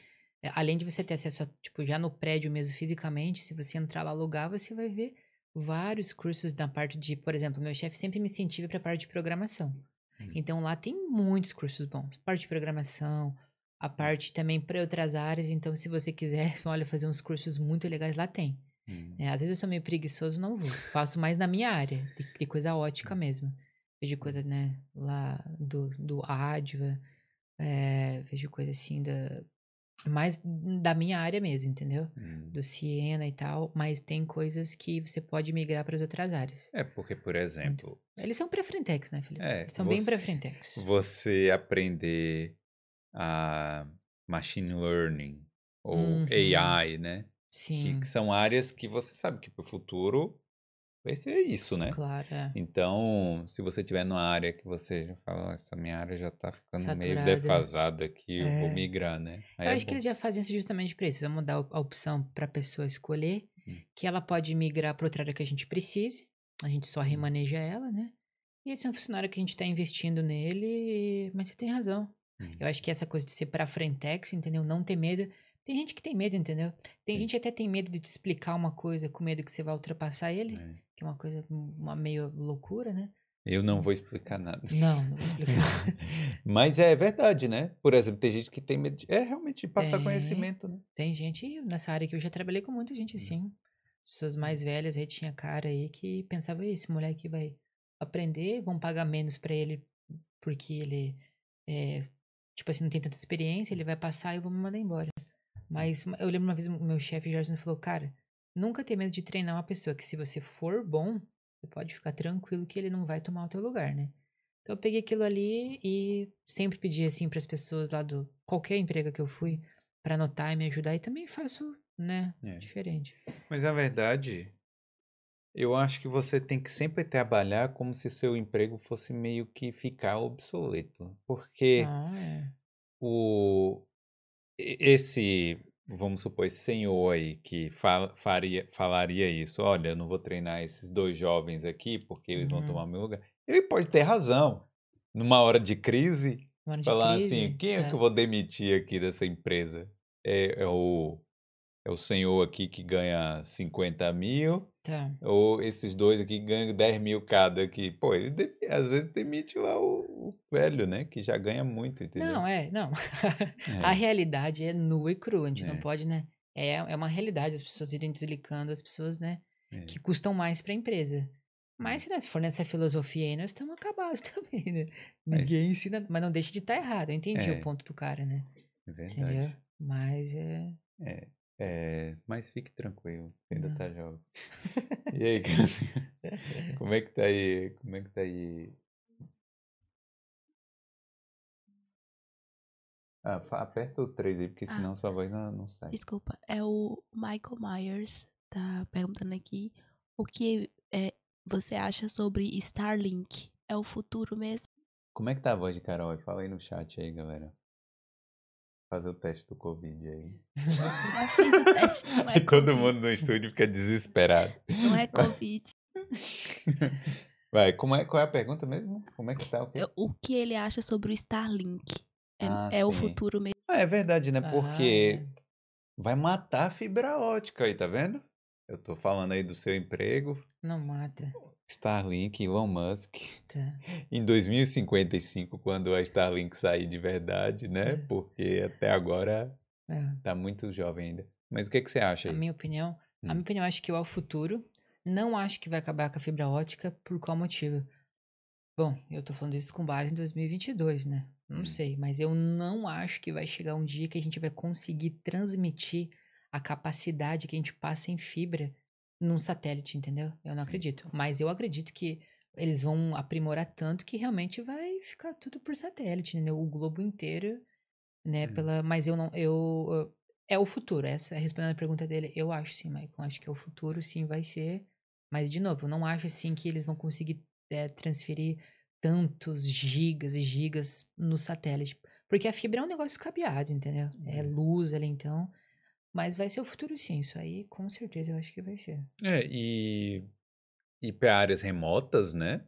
S2: É, Além de você ter acesso, a, tipo, já no prédio mesmo fisicamente, se você entrar lá alugar, você vai ver vários cursos na parte de, por exemplo, meu chefe sempre me incentiva para a parte de programação.
S1: Hum.
S2: Então lá tem muitos cursos bons. Parte de programação, a parte também para outras áreas. Então, se você quiser, olha, fazer uns cursos muito legais, lá tem.
S1: Hum.
S2: né? Às vezes eu sou meio preguiçoso, não vou. Faço mais na minha área, de, de coisa ótica mesmo. Vejo coisa, né, lá do, do Adva, é, vejo coisa assim da. Mais da minha área mesmo, entendeu?
S1: Hum.
S2: Do Siena e tal, mas tem coisas que você pode migrar para as outras áreas.
S1: É porque, por exemplo,
S2: Eles são pré-frentex, né, Felipe?
S1: É,
S2: Eles são bem
S1: você-
S2: pré-frentex.
S1: você aprender a machine learning ou
S2: Uhum.
S1: AI, né?
S2: Sim,
S1: que são áreas que você sabe que para o futuro vai ser isso, né?
S2: claro. é.
S1: Então, se você tiver numa área que você já fala, "Ó, essa minha área já tá ficando meio
S2: Saturada.
S1: defasada aqui, eu vou
S2: É.
S1: migrar, né? Aí
S2: Eu
S1: é
S2: acho que eles já fazem isso justamente para isso. Vamos dar a opção para a pessoa escolher,
S1: Hum.
S2: que ela pode migrar para outra área que a gente precise, a gente
S1: Hum.
S2: só remaneja ela, né? E esse é um funcionário que a gente está investindo nele, mas você tem razão.
S1: Hum.
S2: Eu acho que essa coisa de ser para frentex, entendeu? Não ter medo. Tem gente que tem medo, entendeu? Tem
S1: Sim.
S2: gente que até tem medo de te explicar uma coisa com medo que você vai ultrapassar ele,
S1: É.
S2: que é uma coisa, uma meio loucura, né?
S1: Eu não vou explicar nada.
S2: Não, não vou explicar.
S1: Mas é verdade, né? Por exemplo, tem gente que tem medo de... É realmente de passar
S2: Tem.
S1: conhecimento, né?
S2: Tem gente nessa área que eu já trabalhei com muita gente assim. As pessoas mais velhas aí tinha cara aí que pensava, "Ih, esse moleque vai aprender, vão pagar menos pra ele porque ele é, tipo assim, não tem tanta experiência, ele vai passar e eu vou me mandar embora. Mas eu lembro uma vez o meu chefe, Gerson, falou, cara, nunca tenha medo de treinar uma pessoa, que se você for bom, você pode ficar tranquilo que ele não vai tomar o teu lugar, né? Então eu peguei aquilo ali e sempre pedi assim para as pessoas lá do qualquer emprego que eu fui para anotar e me ajudar e também faço, né,
S1: É.
S2: diferente.
S1: Mas na verdade, eu acho que você tem que sempre trabalhar como se seu emprego fosse meio que ficar obsoleto. Porque
S2: Ah, é.
S1: o esse, vamos supor, esse senhor aí que fa- faria, falaria isso, olha, eu não vou treinar esses dois jovens aqui porque eles vão
S2: Uhum.
S1: tomar meu lugar. Ele pode ter razão. Numa hora de crise,
S2: hora de
S1: falar
S2: crise,
S1: assim, quem é
S2: tá,
S1: que eu vou demitir aqui dessa empresa? É, é o, é o senhor aqui que ganha 50 mil,
S2: tá.
S1: ou esses dois aqui que ganham 10 mil cada aqui. Pô, ele às vezes demite lá o, o velho, né? Que já ganha muito, entendeu?
S2: Não, é, não. A
S1: É,
S2: realidade é nua e crua, a gente não
S1: É.
S2: pode, né? É, é uma realidade, as pessoas irem desligando as pessoas, né?
S1: é.
S2: Que custam mais para a empresa. Mas se nós for nessa filosofia aí, nós estamos acabados também, né? Ninguém
S1: Mas-
S2: ensina, mas não deixa de estar errado. Eu entendi
S1: É.
S2: o ponto do cara, né?
S1: É
S2: Entendeu?
S1: verdade.
S2: Mas é.
S1: É, é, mas fique tranquilo, ainda
S2: Não.
S1: tá jovem. E aí, Cassinha? Como é que tá aí? Como é que tá aí? Ah, aperta o 3 aí, porque
S3: Ah.
S1: senão sua voz não, não sai.
S3: Desculpa, é o Michael Myers, tá perguntando aqui o que é, você acha sobre Starlink? É o futuro mesmo?
S1: Como é que tá a voz de Carol? Fala aí no chat aí, galera. Fazer o teste do Covid aí.
S3: Já fiz o teste, não é
S1: Todo
S3: Covid.
S1: mundo no estúdio fica desesperado.
S3: Não é Covid.
S1: Vai, como é, qual é a pergunta mesmo? Como é que tá o quê?
S3: É, O que ele acha sobre o Starlink? É,
S1: Ah,
S3: é o futuro mesmo?
S1: Ah, é verdade, né?
S2: Ah,
S1: Porque
S2: é.
S1: vai matar a fibra ótica aí, tá vendo? Eu tô falando aí do seu emprego.
S2: Não mata.
S1: Starlink, Elon Musk.
S2: Tá.
S1: Em 2055, quando a Starlink sair de verdade, né?
S2: É.
S1: Porque até agora
S2: É.
S1: tá muito jovem ainda. Mas o que que você acha
S2: A
S1: aí?
S2: minha opinião, a
S1: Hum.
S2: minha opinião, acho que é o futuro. Não acho que vai acabar com a fibra ótica. Por qual motivo? Bom, eu tô falando isso com base em 2022, né? Não
S1: Hum.
S2: sei, mas eu não acho que vai chegar um dia que a gente vai conseguir transmitir a capacidade que a gente passa em fibra num satélite, entendeu? Eu não
S1: Sim.
S2: acredito. Mas eu acredito que eles vão aprimorar tanto que realmente vai ficar tudo por satélite, entendeu? O globo inteiro, né?
S1: Hum.
S2: Pela... Mas eu não. Eu, eu- é o futuro. Essa respondendo a pergunta dele, eu acho sim, Michael. Acho que é o futuro, sim, vai ser. Mas, de novo, eu não acho assim que eles vão conseguir é, transferir tantos gigas e gigas no satélite. Porque a fibra é um negócio cabeado, entendeu? É
S1: É.
S2: luz ali, então. Mas vai ser o futuro, sim. Isso aí, com certeza, eu acho que vai ser.
S1: É, e, e para áreas remotas, né?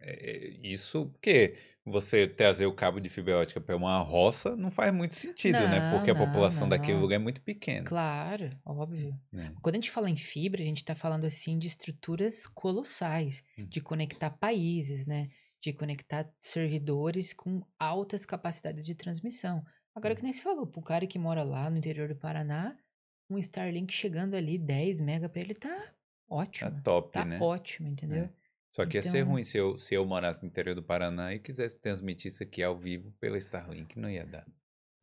S1: É, isso, porque você trazer o cabo de fibra ótica para uma roça não faz muito sentido, né?
S2: Não,
S1: Porque a
S2: não,
S1: população daquele
S2: não.
S1: lugar é muito pequena,
S2: Claro, óbvio.
S1: né?
S2: Quando a gente fala em fibra, a gente está falando assim de estruturas colossais,
S1: Hum.
S2: de conectar países, né? De conectar servidores com altas capacidades de transmissão. Agora, que nem se falou, pro cara que mora lá no interior do Paraná, um Starlink chegando ali 10 mega para ele tá
S1: Tá
S2: ótimo.
S1: top,
S2: Tá
S1: né?
S2: ótimo, entendeu?
S1: Só que ia ser
S2: Então-
S1: ruim se eu, se eu morasse no interior do Paraná e quisesse transmitir isso aqui ao vivo pela Starlink, não ia dar.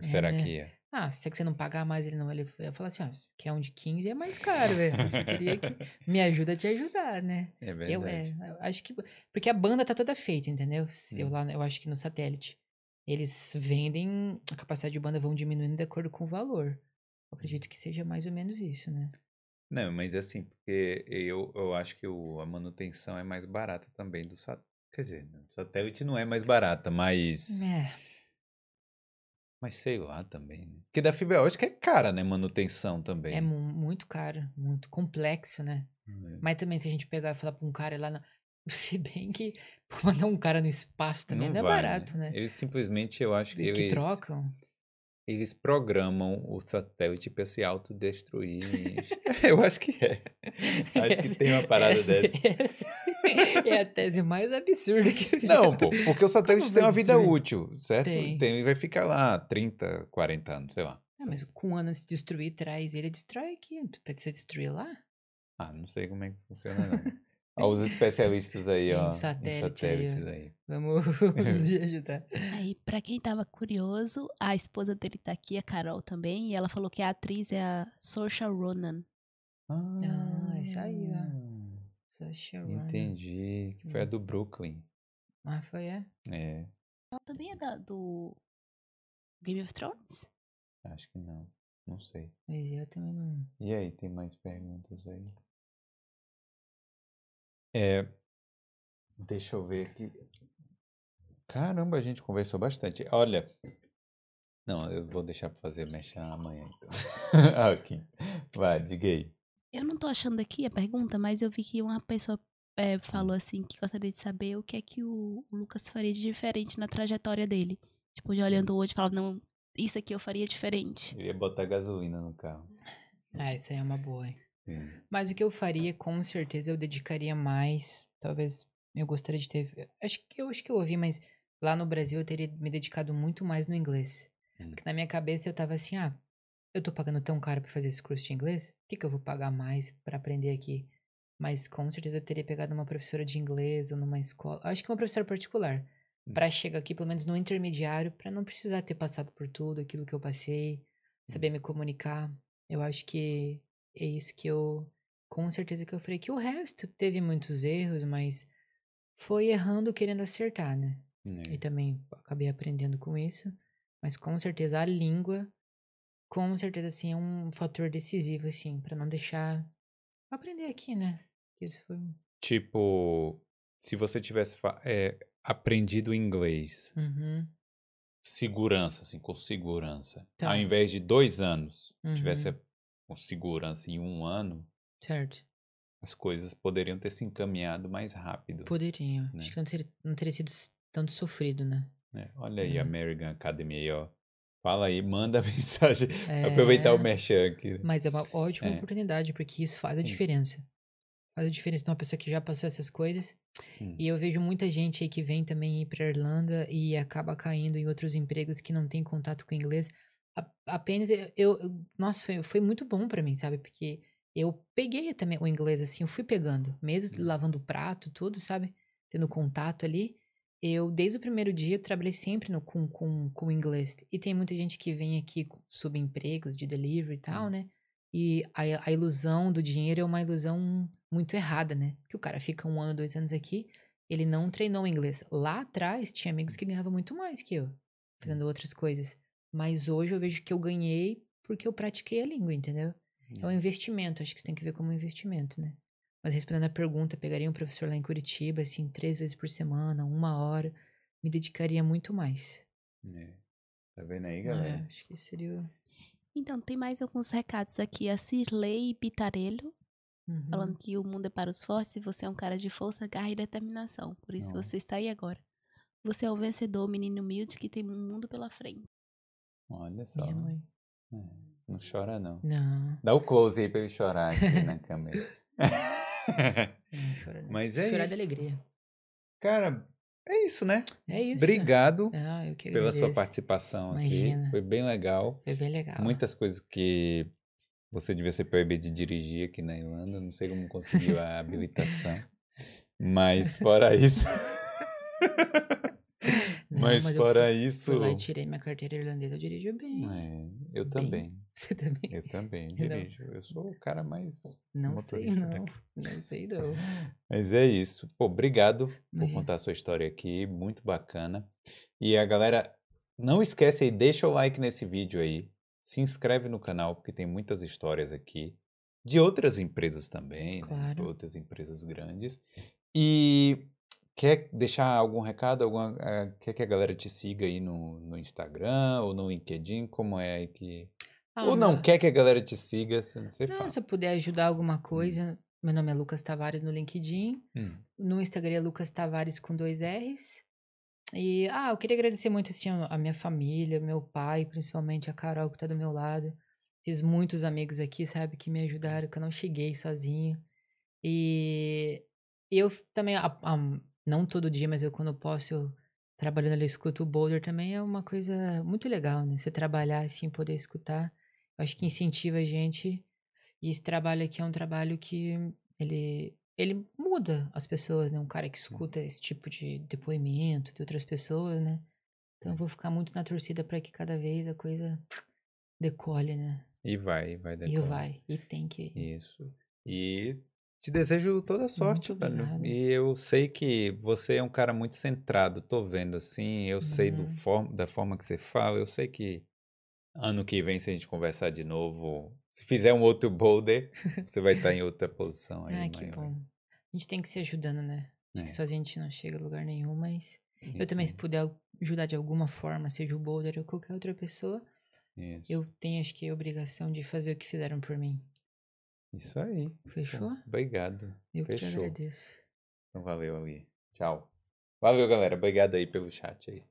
S2: É,
S1: Será
S2: né?
S1: que ia?
S2: Ah, se é que você não pagar mais ele não, ele ia falar assim, ó, quer um de 15 é mais caro, velho. Você teria que me ajuda a te ajudar, né?
S1: É
S2: Eu,
S1: verdade.
S2: é, eu acho que. Porque a banda tá toda feita, entendeu? Eu,
S1: Hum.
S2: lá, eu acho que no satélite. Eles vendem, a capacidade de banda vão diminuindo de acordo com o valor. Eu acredito que seja mais ou menos isso, né?
S1: Não, mas assim, porque eu, eu acho que o, a manutenção é mais barata também do satélite. Quer dizer, o satélite não é mais barata, mas.
S2: É,
S1: Mas sei lá também. né? Porque da fibra ótica é cara, né? Manutenção também.
S2: é mu- muito caro, muito complexo, né?
S1: É.
S2: Mas também, se a gente pegar e falar pra um cara lá na. Se bem que mandar um cara no espaço também não, é
S1: vai,
S2: barato, né?
S1: Eles simplesmente, eu acho que
S2: Que
S1: eles,
S2: trocam.
S1: eles programam o satélite para se autodestruir. eu acho que é. Acho que
S2: Essa-
S1: tem uma parada
S2: essa-
S1: dessa.
S2: essa é a tese mais absurda que eu já
S1: Não, pô, porque o satélite
S2: Como
S1: tem uma vida
S2: destruir?
S1: útil, certo?
S2: Tem.
S1: Tem, vai ficar lá 30, 40 anos, sei lá.
S2: Ah, mas com um ano se destruir, traz ele, destrói aqui. Você destruir lá?
S1: Ah, não sei como é que funciona, não. Ó, os especialistas aí, ó. Em
S2: satélite aí, ó.
S1: satélites aí.
S2: Vamos, vamos ajudar.
S3: Aí, pra quem tava curioso, a esposa dele tá aqui, a Carol também, e ela falou que a atriz é a Saoirse Ronan.
S2: Ah, isso aí, ó. Saoirse Ronan.
S1: Entendi. Que foi a
S2: Hum.
S1: do Brooklyn.
S2: Ah, foi, é?
S1: É,
S3: Ela também é da, do Game of Thrones?
S1: acho que não. Não sei.
S2: Mas eu também não...
S1: E aí, tem mais perguntas aí? É. Deixa eu ver aqui. Caramba, a gente conversou bastante. Olha. Não, eu vou deixar pra fazer mexer amanhã, então. aqui. Vai, diga aí.
S3: Eu não tô achando aqui a pergunta, mas eu vi que uma pessoa é, falou assim que gostaria de saber o que é que o, o Lucas faria de diferente na trajetória dele. Tipo, de olhando hoje e falava, não, isso aqui eu faria diferente.
S1: Eu ia botar gasolina no carro.
S2: Ah, isso aí é uma boa, hein?
S1: Sim.
S2: Mas o que eu faria, com certeza, eu dedicaria mais. Talvez eu gostaria de ter. Acho que eu acho que eu ouvi, mas lá no Brasil eu teria me dedicado muito mais no inglês.
S1: Hum.
S2: Porque na minha cabeça eu tava assim, ah, eu tô pagando tão caro pra fazer esse curso de inglês, o que, que eu vou pagar mais pra aprender aqui? Mas com certeza eu teria pegado uma professora de inglês ou numa escola. Acho que uma professora particular.
S1: Hum.
S2: Pra chegar aqui, pelo menos no intermediário, pra não precisar ter passado por tudo aquilo que eu passei, saber me comunicar. Eu acho que é isso que eu. Com certeza que eu falei. Que o resto teve muitos erros, mas foi errando querendo acertar, né?
S1: É.
S2: E também acabei aprendendo com isso. Mas com certeza a língua, com certeza, assim, é um fator decisivo, assim, pra não deixar. Aprender aqui, né? Isso foi.
S1: Tipo, se você tivesse é, aprendido inglês,
S2: Uhum.
S1: segurança, assim, com segurança,
S2: Tá.
S1: ao invés de dois anos, tivesse
S2: Uhum.
S1: a- com segurança em um ano,
S2: Certo.
S1: as coisas poderiam ter se encaminhado mais rápido.
S2: Poderiam.
S1: Né?
S2: Acho que não teria, não teria sido tanto sofrido, né?
S1: né? Olha aí,
S2: Uhum.
S1: American Academy aí, ó. Fala aí, manda mensagem. Aproveitar o
S2: É,
S1: merchan aqui.
S2: Mas é uma ótima
S1: É.
S2: oportunidade, porque isso faz a
S1: Isso.
S2: diferença. Faz a diferença de uma pessoa que já passou essas coisas.
S1: Hum.
S2: E eu vejo muita gente aí que vem também ir pra Irlanda e acaba caindo em outros empregos que não tem contato com inglês. Apenas eu, eu- nossa, foi, foi muito bom pra mim, sabe? Porque eu peguei também o inglês assim, eu fui pegando, mesmo
S1: Hum.
S2: lavando o prato, tudo, sabe? Tendo contato ali. Eu, desde o primeiro dia, eu trabalhei sempre no, com, com, com inglês. E tem muita gente que vem aqui sob empregos de delivery e tal,
S1: Hum.
S2: né? E a, a ilusão do dinheiro é uma ilusão muito errada, né? Que o cara fica um ano, dois anos aqui, ele não treinou inglês. Lá atrás, tinha amigos que ganhavam muito mais que eu, fazendo outras coisas. Mas hoje eu vejo que eu ganhei porque eu pratiquei a língua, entendeu? É um
S1: Hum.
S2: investimento, acho que você tem que ver como um investimento, né? Mas respondendo a pergunta, pegaria um professor lá em Curitiba, assim, três vezes por semana, uma hora, me dedicaria muito mais.
S1: É. Tá vendo aí,
S2: É,
S1: galera?
S2: acho que seria. o-
S3: Então, tem mais alguns recados aqui. A Cirlei Pitarello,
S2: Uhum.
S3: falando que o mundo é para os fortes e você é um cara de força, garra e determinação. Por isso
S1: Não.
S3: você está aí agora. Você é um vencedor, menino humilde que tem um mundo pela frente.
S1: Olha só.
S2: Minha mãe.
S1: É, Não chora, não.
S2: Não,
S1: Dá o close aí pra ele chorar aqui na câmera.
S2: não chora não.
S1: Mas é
S2: Chorar
S1: isso.
S2: de alegria.
S1: Cara, é isso, né?
S2: É isso.
S1: Obrigado
S2: Ah,
S1: pela sua participação
S2: Imagina.
S1: aqui. Foi bem legal.
S2: Foi bem legal.
S1: Muitas coisas que você devia ser proibido de dirigir aqui na Irlanda. Não sei como conseguiu a habilitação. Mas fora isso.
S2: Não,
S1: mas, fora
S2: fui,
S1: isso.
S2: fui lá e tirei minha carteira irlandesa, eu dirijo bem.
S1: É, eu
S2: Bem.
S1: também.
S2: Você também?
S1: Eu também
S2: Não.
S1: dirijo. Eu sou o cara mais.
S2: Não sei,
S1: motorista
S2: não.
S1: daqui.
S2: Não sei, não.
S1: Mas é isso. Pô, obrigado por
S2: Imagina.
S1: contar a sua história aqui, muito bacana. E a galera, não esquece aí, deixa o like nesse vídeo aí, se inscreve no canal, porque tem muitas histórias aqui, de outras empresas também, né?
S2: Claro.
S1: Outras empresas grandes. E quer deixar algum recado? Alguma, eh, quer que a galera te siga aí no, no Instagram ou no LinkedIn? Como é aí que.
S2: Ah,
S1: ou não quer que a galera te siga? Você,
S2: Não,
S1: fala.
S2: se eu puder ajudar alguma coisa, meu nome é Lucas Tavares no LinkedIn.
S1: Hum,
S2: No Instagram é Lucas Tavares com dois R's. E, ah, eu queria agradecer muito, assim, a minha família, meu pai, principalmente a Carol, que tá do meu lado. Fiz muitos amigos aqui, sabe, que me ajudaram, que eu não cheguei sozinho. E eu também, a- a- não todo dia, mas eu quando posso, eu trabalhando ali, escuto o Boulder também é uma coisa muito legal, né? Você trabalhar assim, poder escutar. Eu acho que incentiva a gente. E esse trabalho aqui é um trabalho que ele, ele muda as pessoas, né? Um cara que escuta esse tipo de depoimento de outras pessoas, né? Então eu vou ficar muito na torcida para que cada vez a coisa decole, né?
S1: E vai, vai
S2: E
S1: decolar.
S2: vai, e tem que.
S1: Isso. E te desejo toda a sorte,
S2: Muito
S1: velho.
S2: obrigada.
S1: E eu sei que você é um cara muito centrado, tô vendo assim, eu sei do
S2: Uhum.
S1: form- da forma que você fala, eu sei que ano que vem, se a gente conversar de novo, se fizer um outro boulder, você vai estar em outra posição aí,
S2: Ai, que
S1: maior.
S2: bom. A gente tem que se ajudando, né? Acho que
S1: É.
S2: sozinho a gente não chega a lugar nenhum, mas eu
S1: Isso
S2: também, se puder ajudar de alguma forma, seja o Boulder ou qualquer outra pessoa,
S1: isso.
S2: eu tenho, acho que, a obrigação de fazer o que fizeram por mim.
S1: Isso aí.
S2: Fechou?
S1: obrigado.
S2: Eu que te
S1: Fechou.
S2: agradeço.
S1: Então valeu ali. Tchau. Valeu, galera. Obrigado aí pelo chat aí.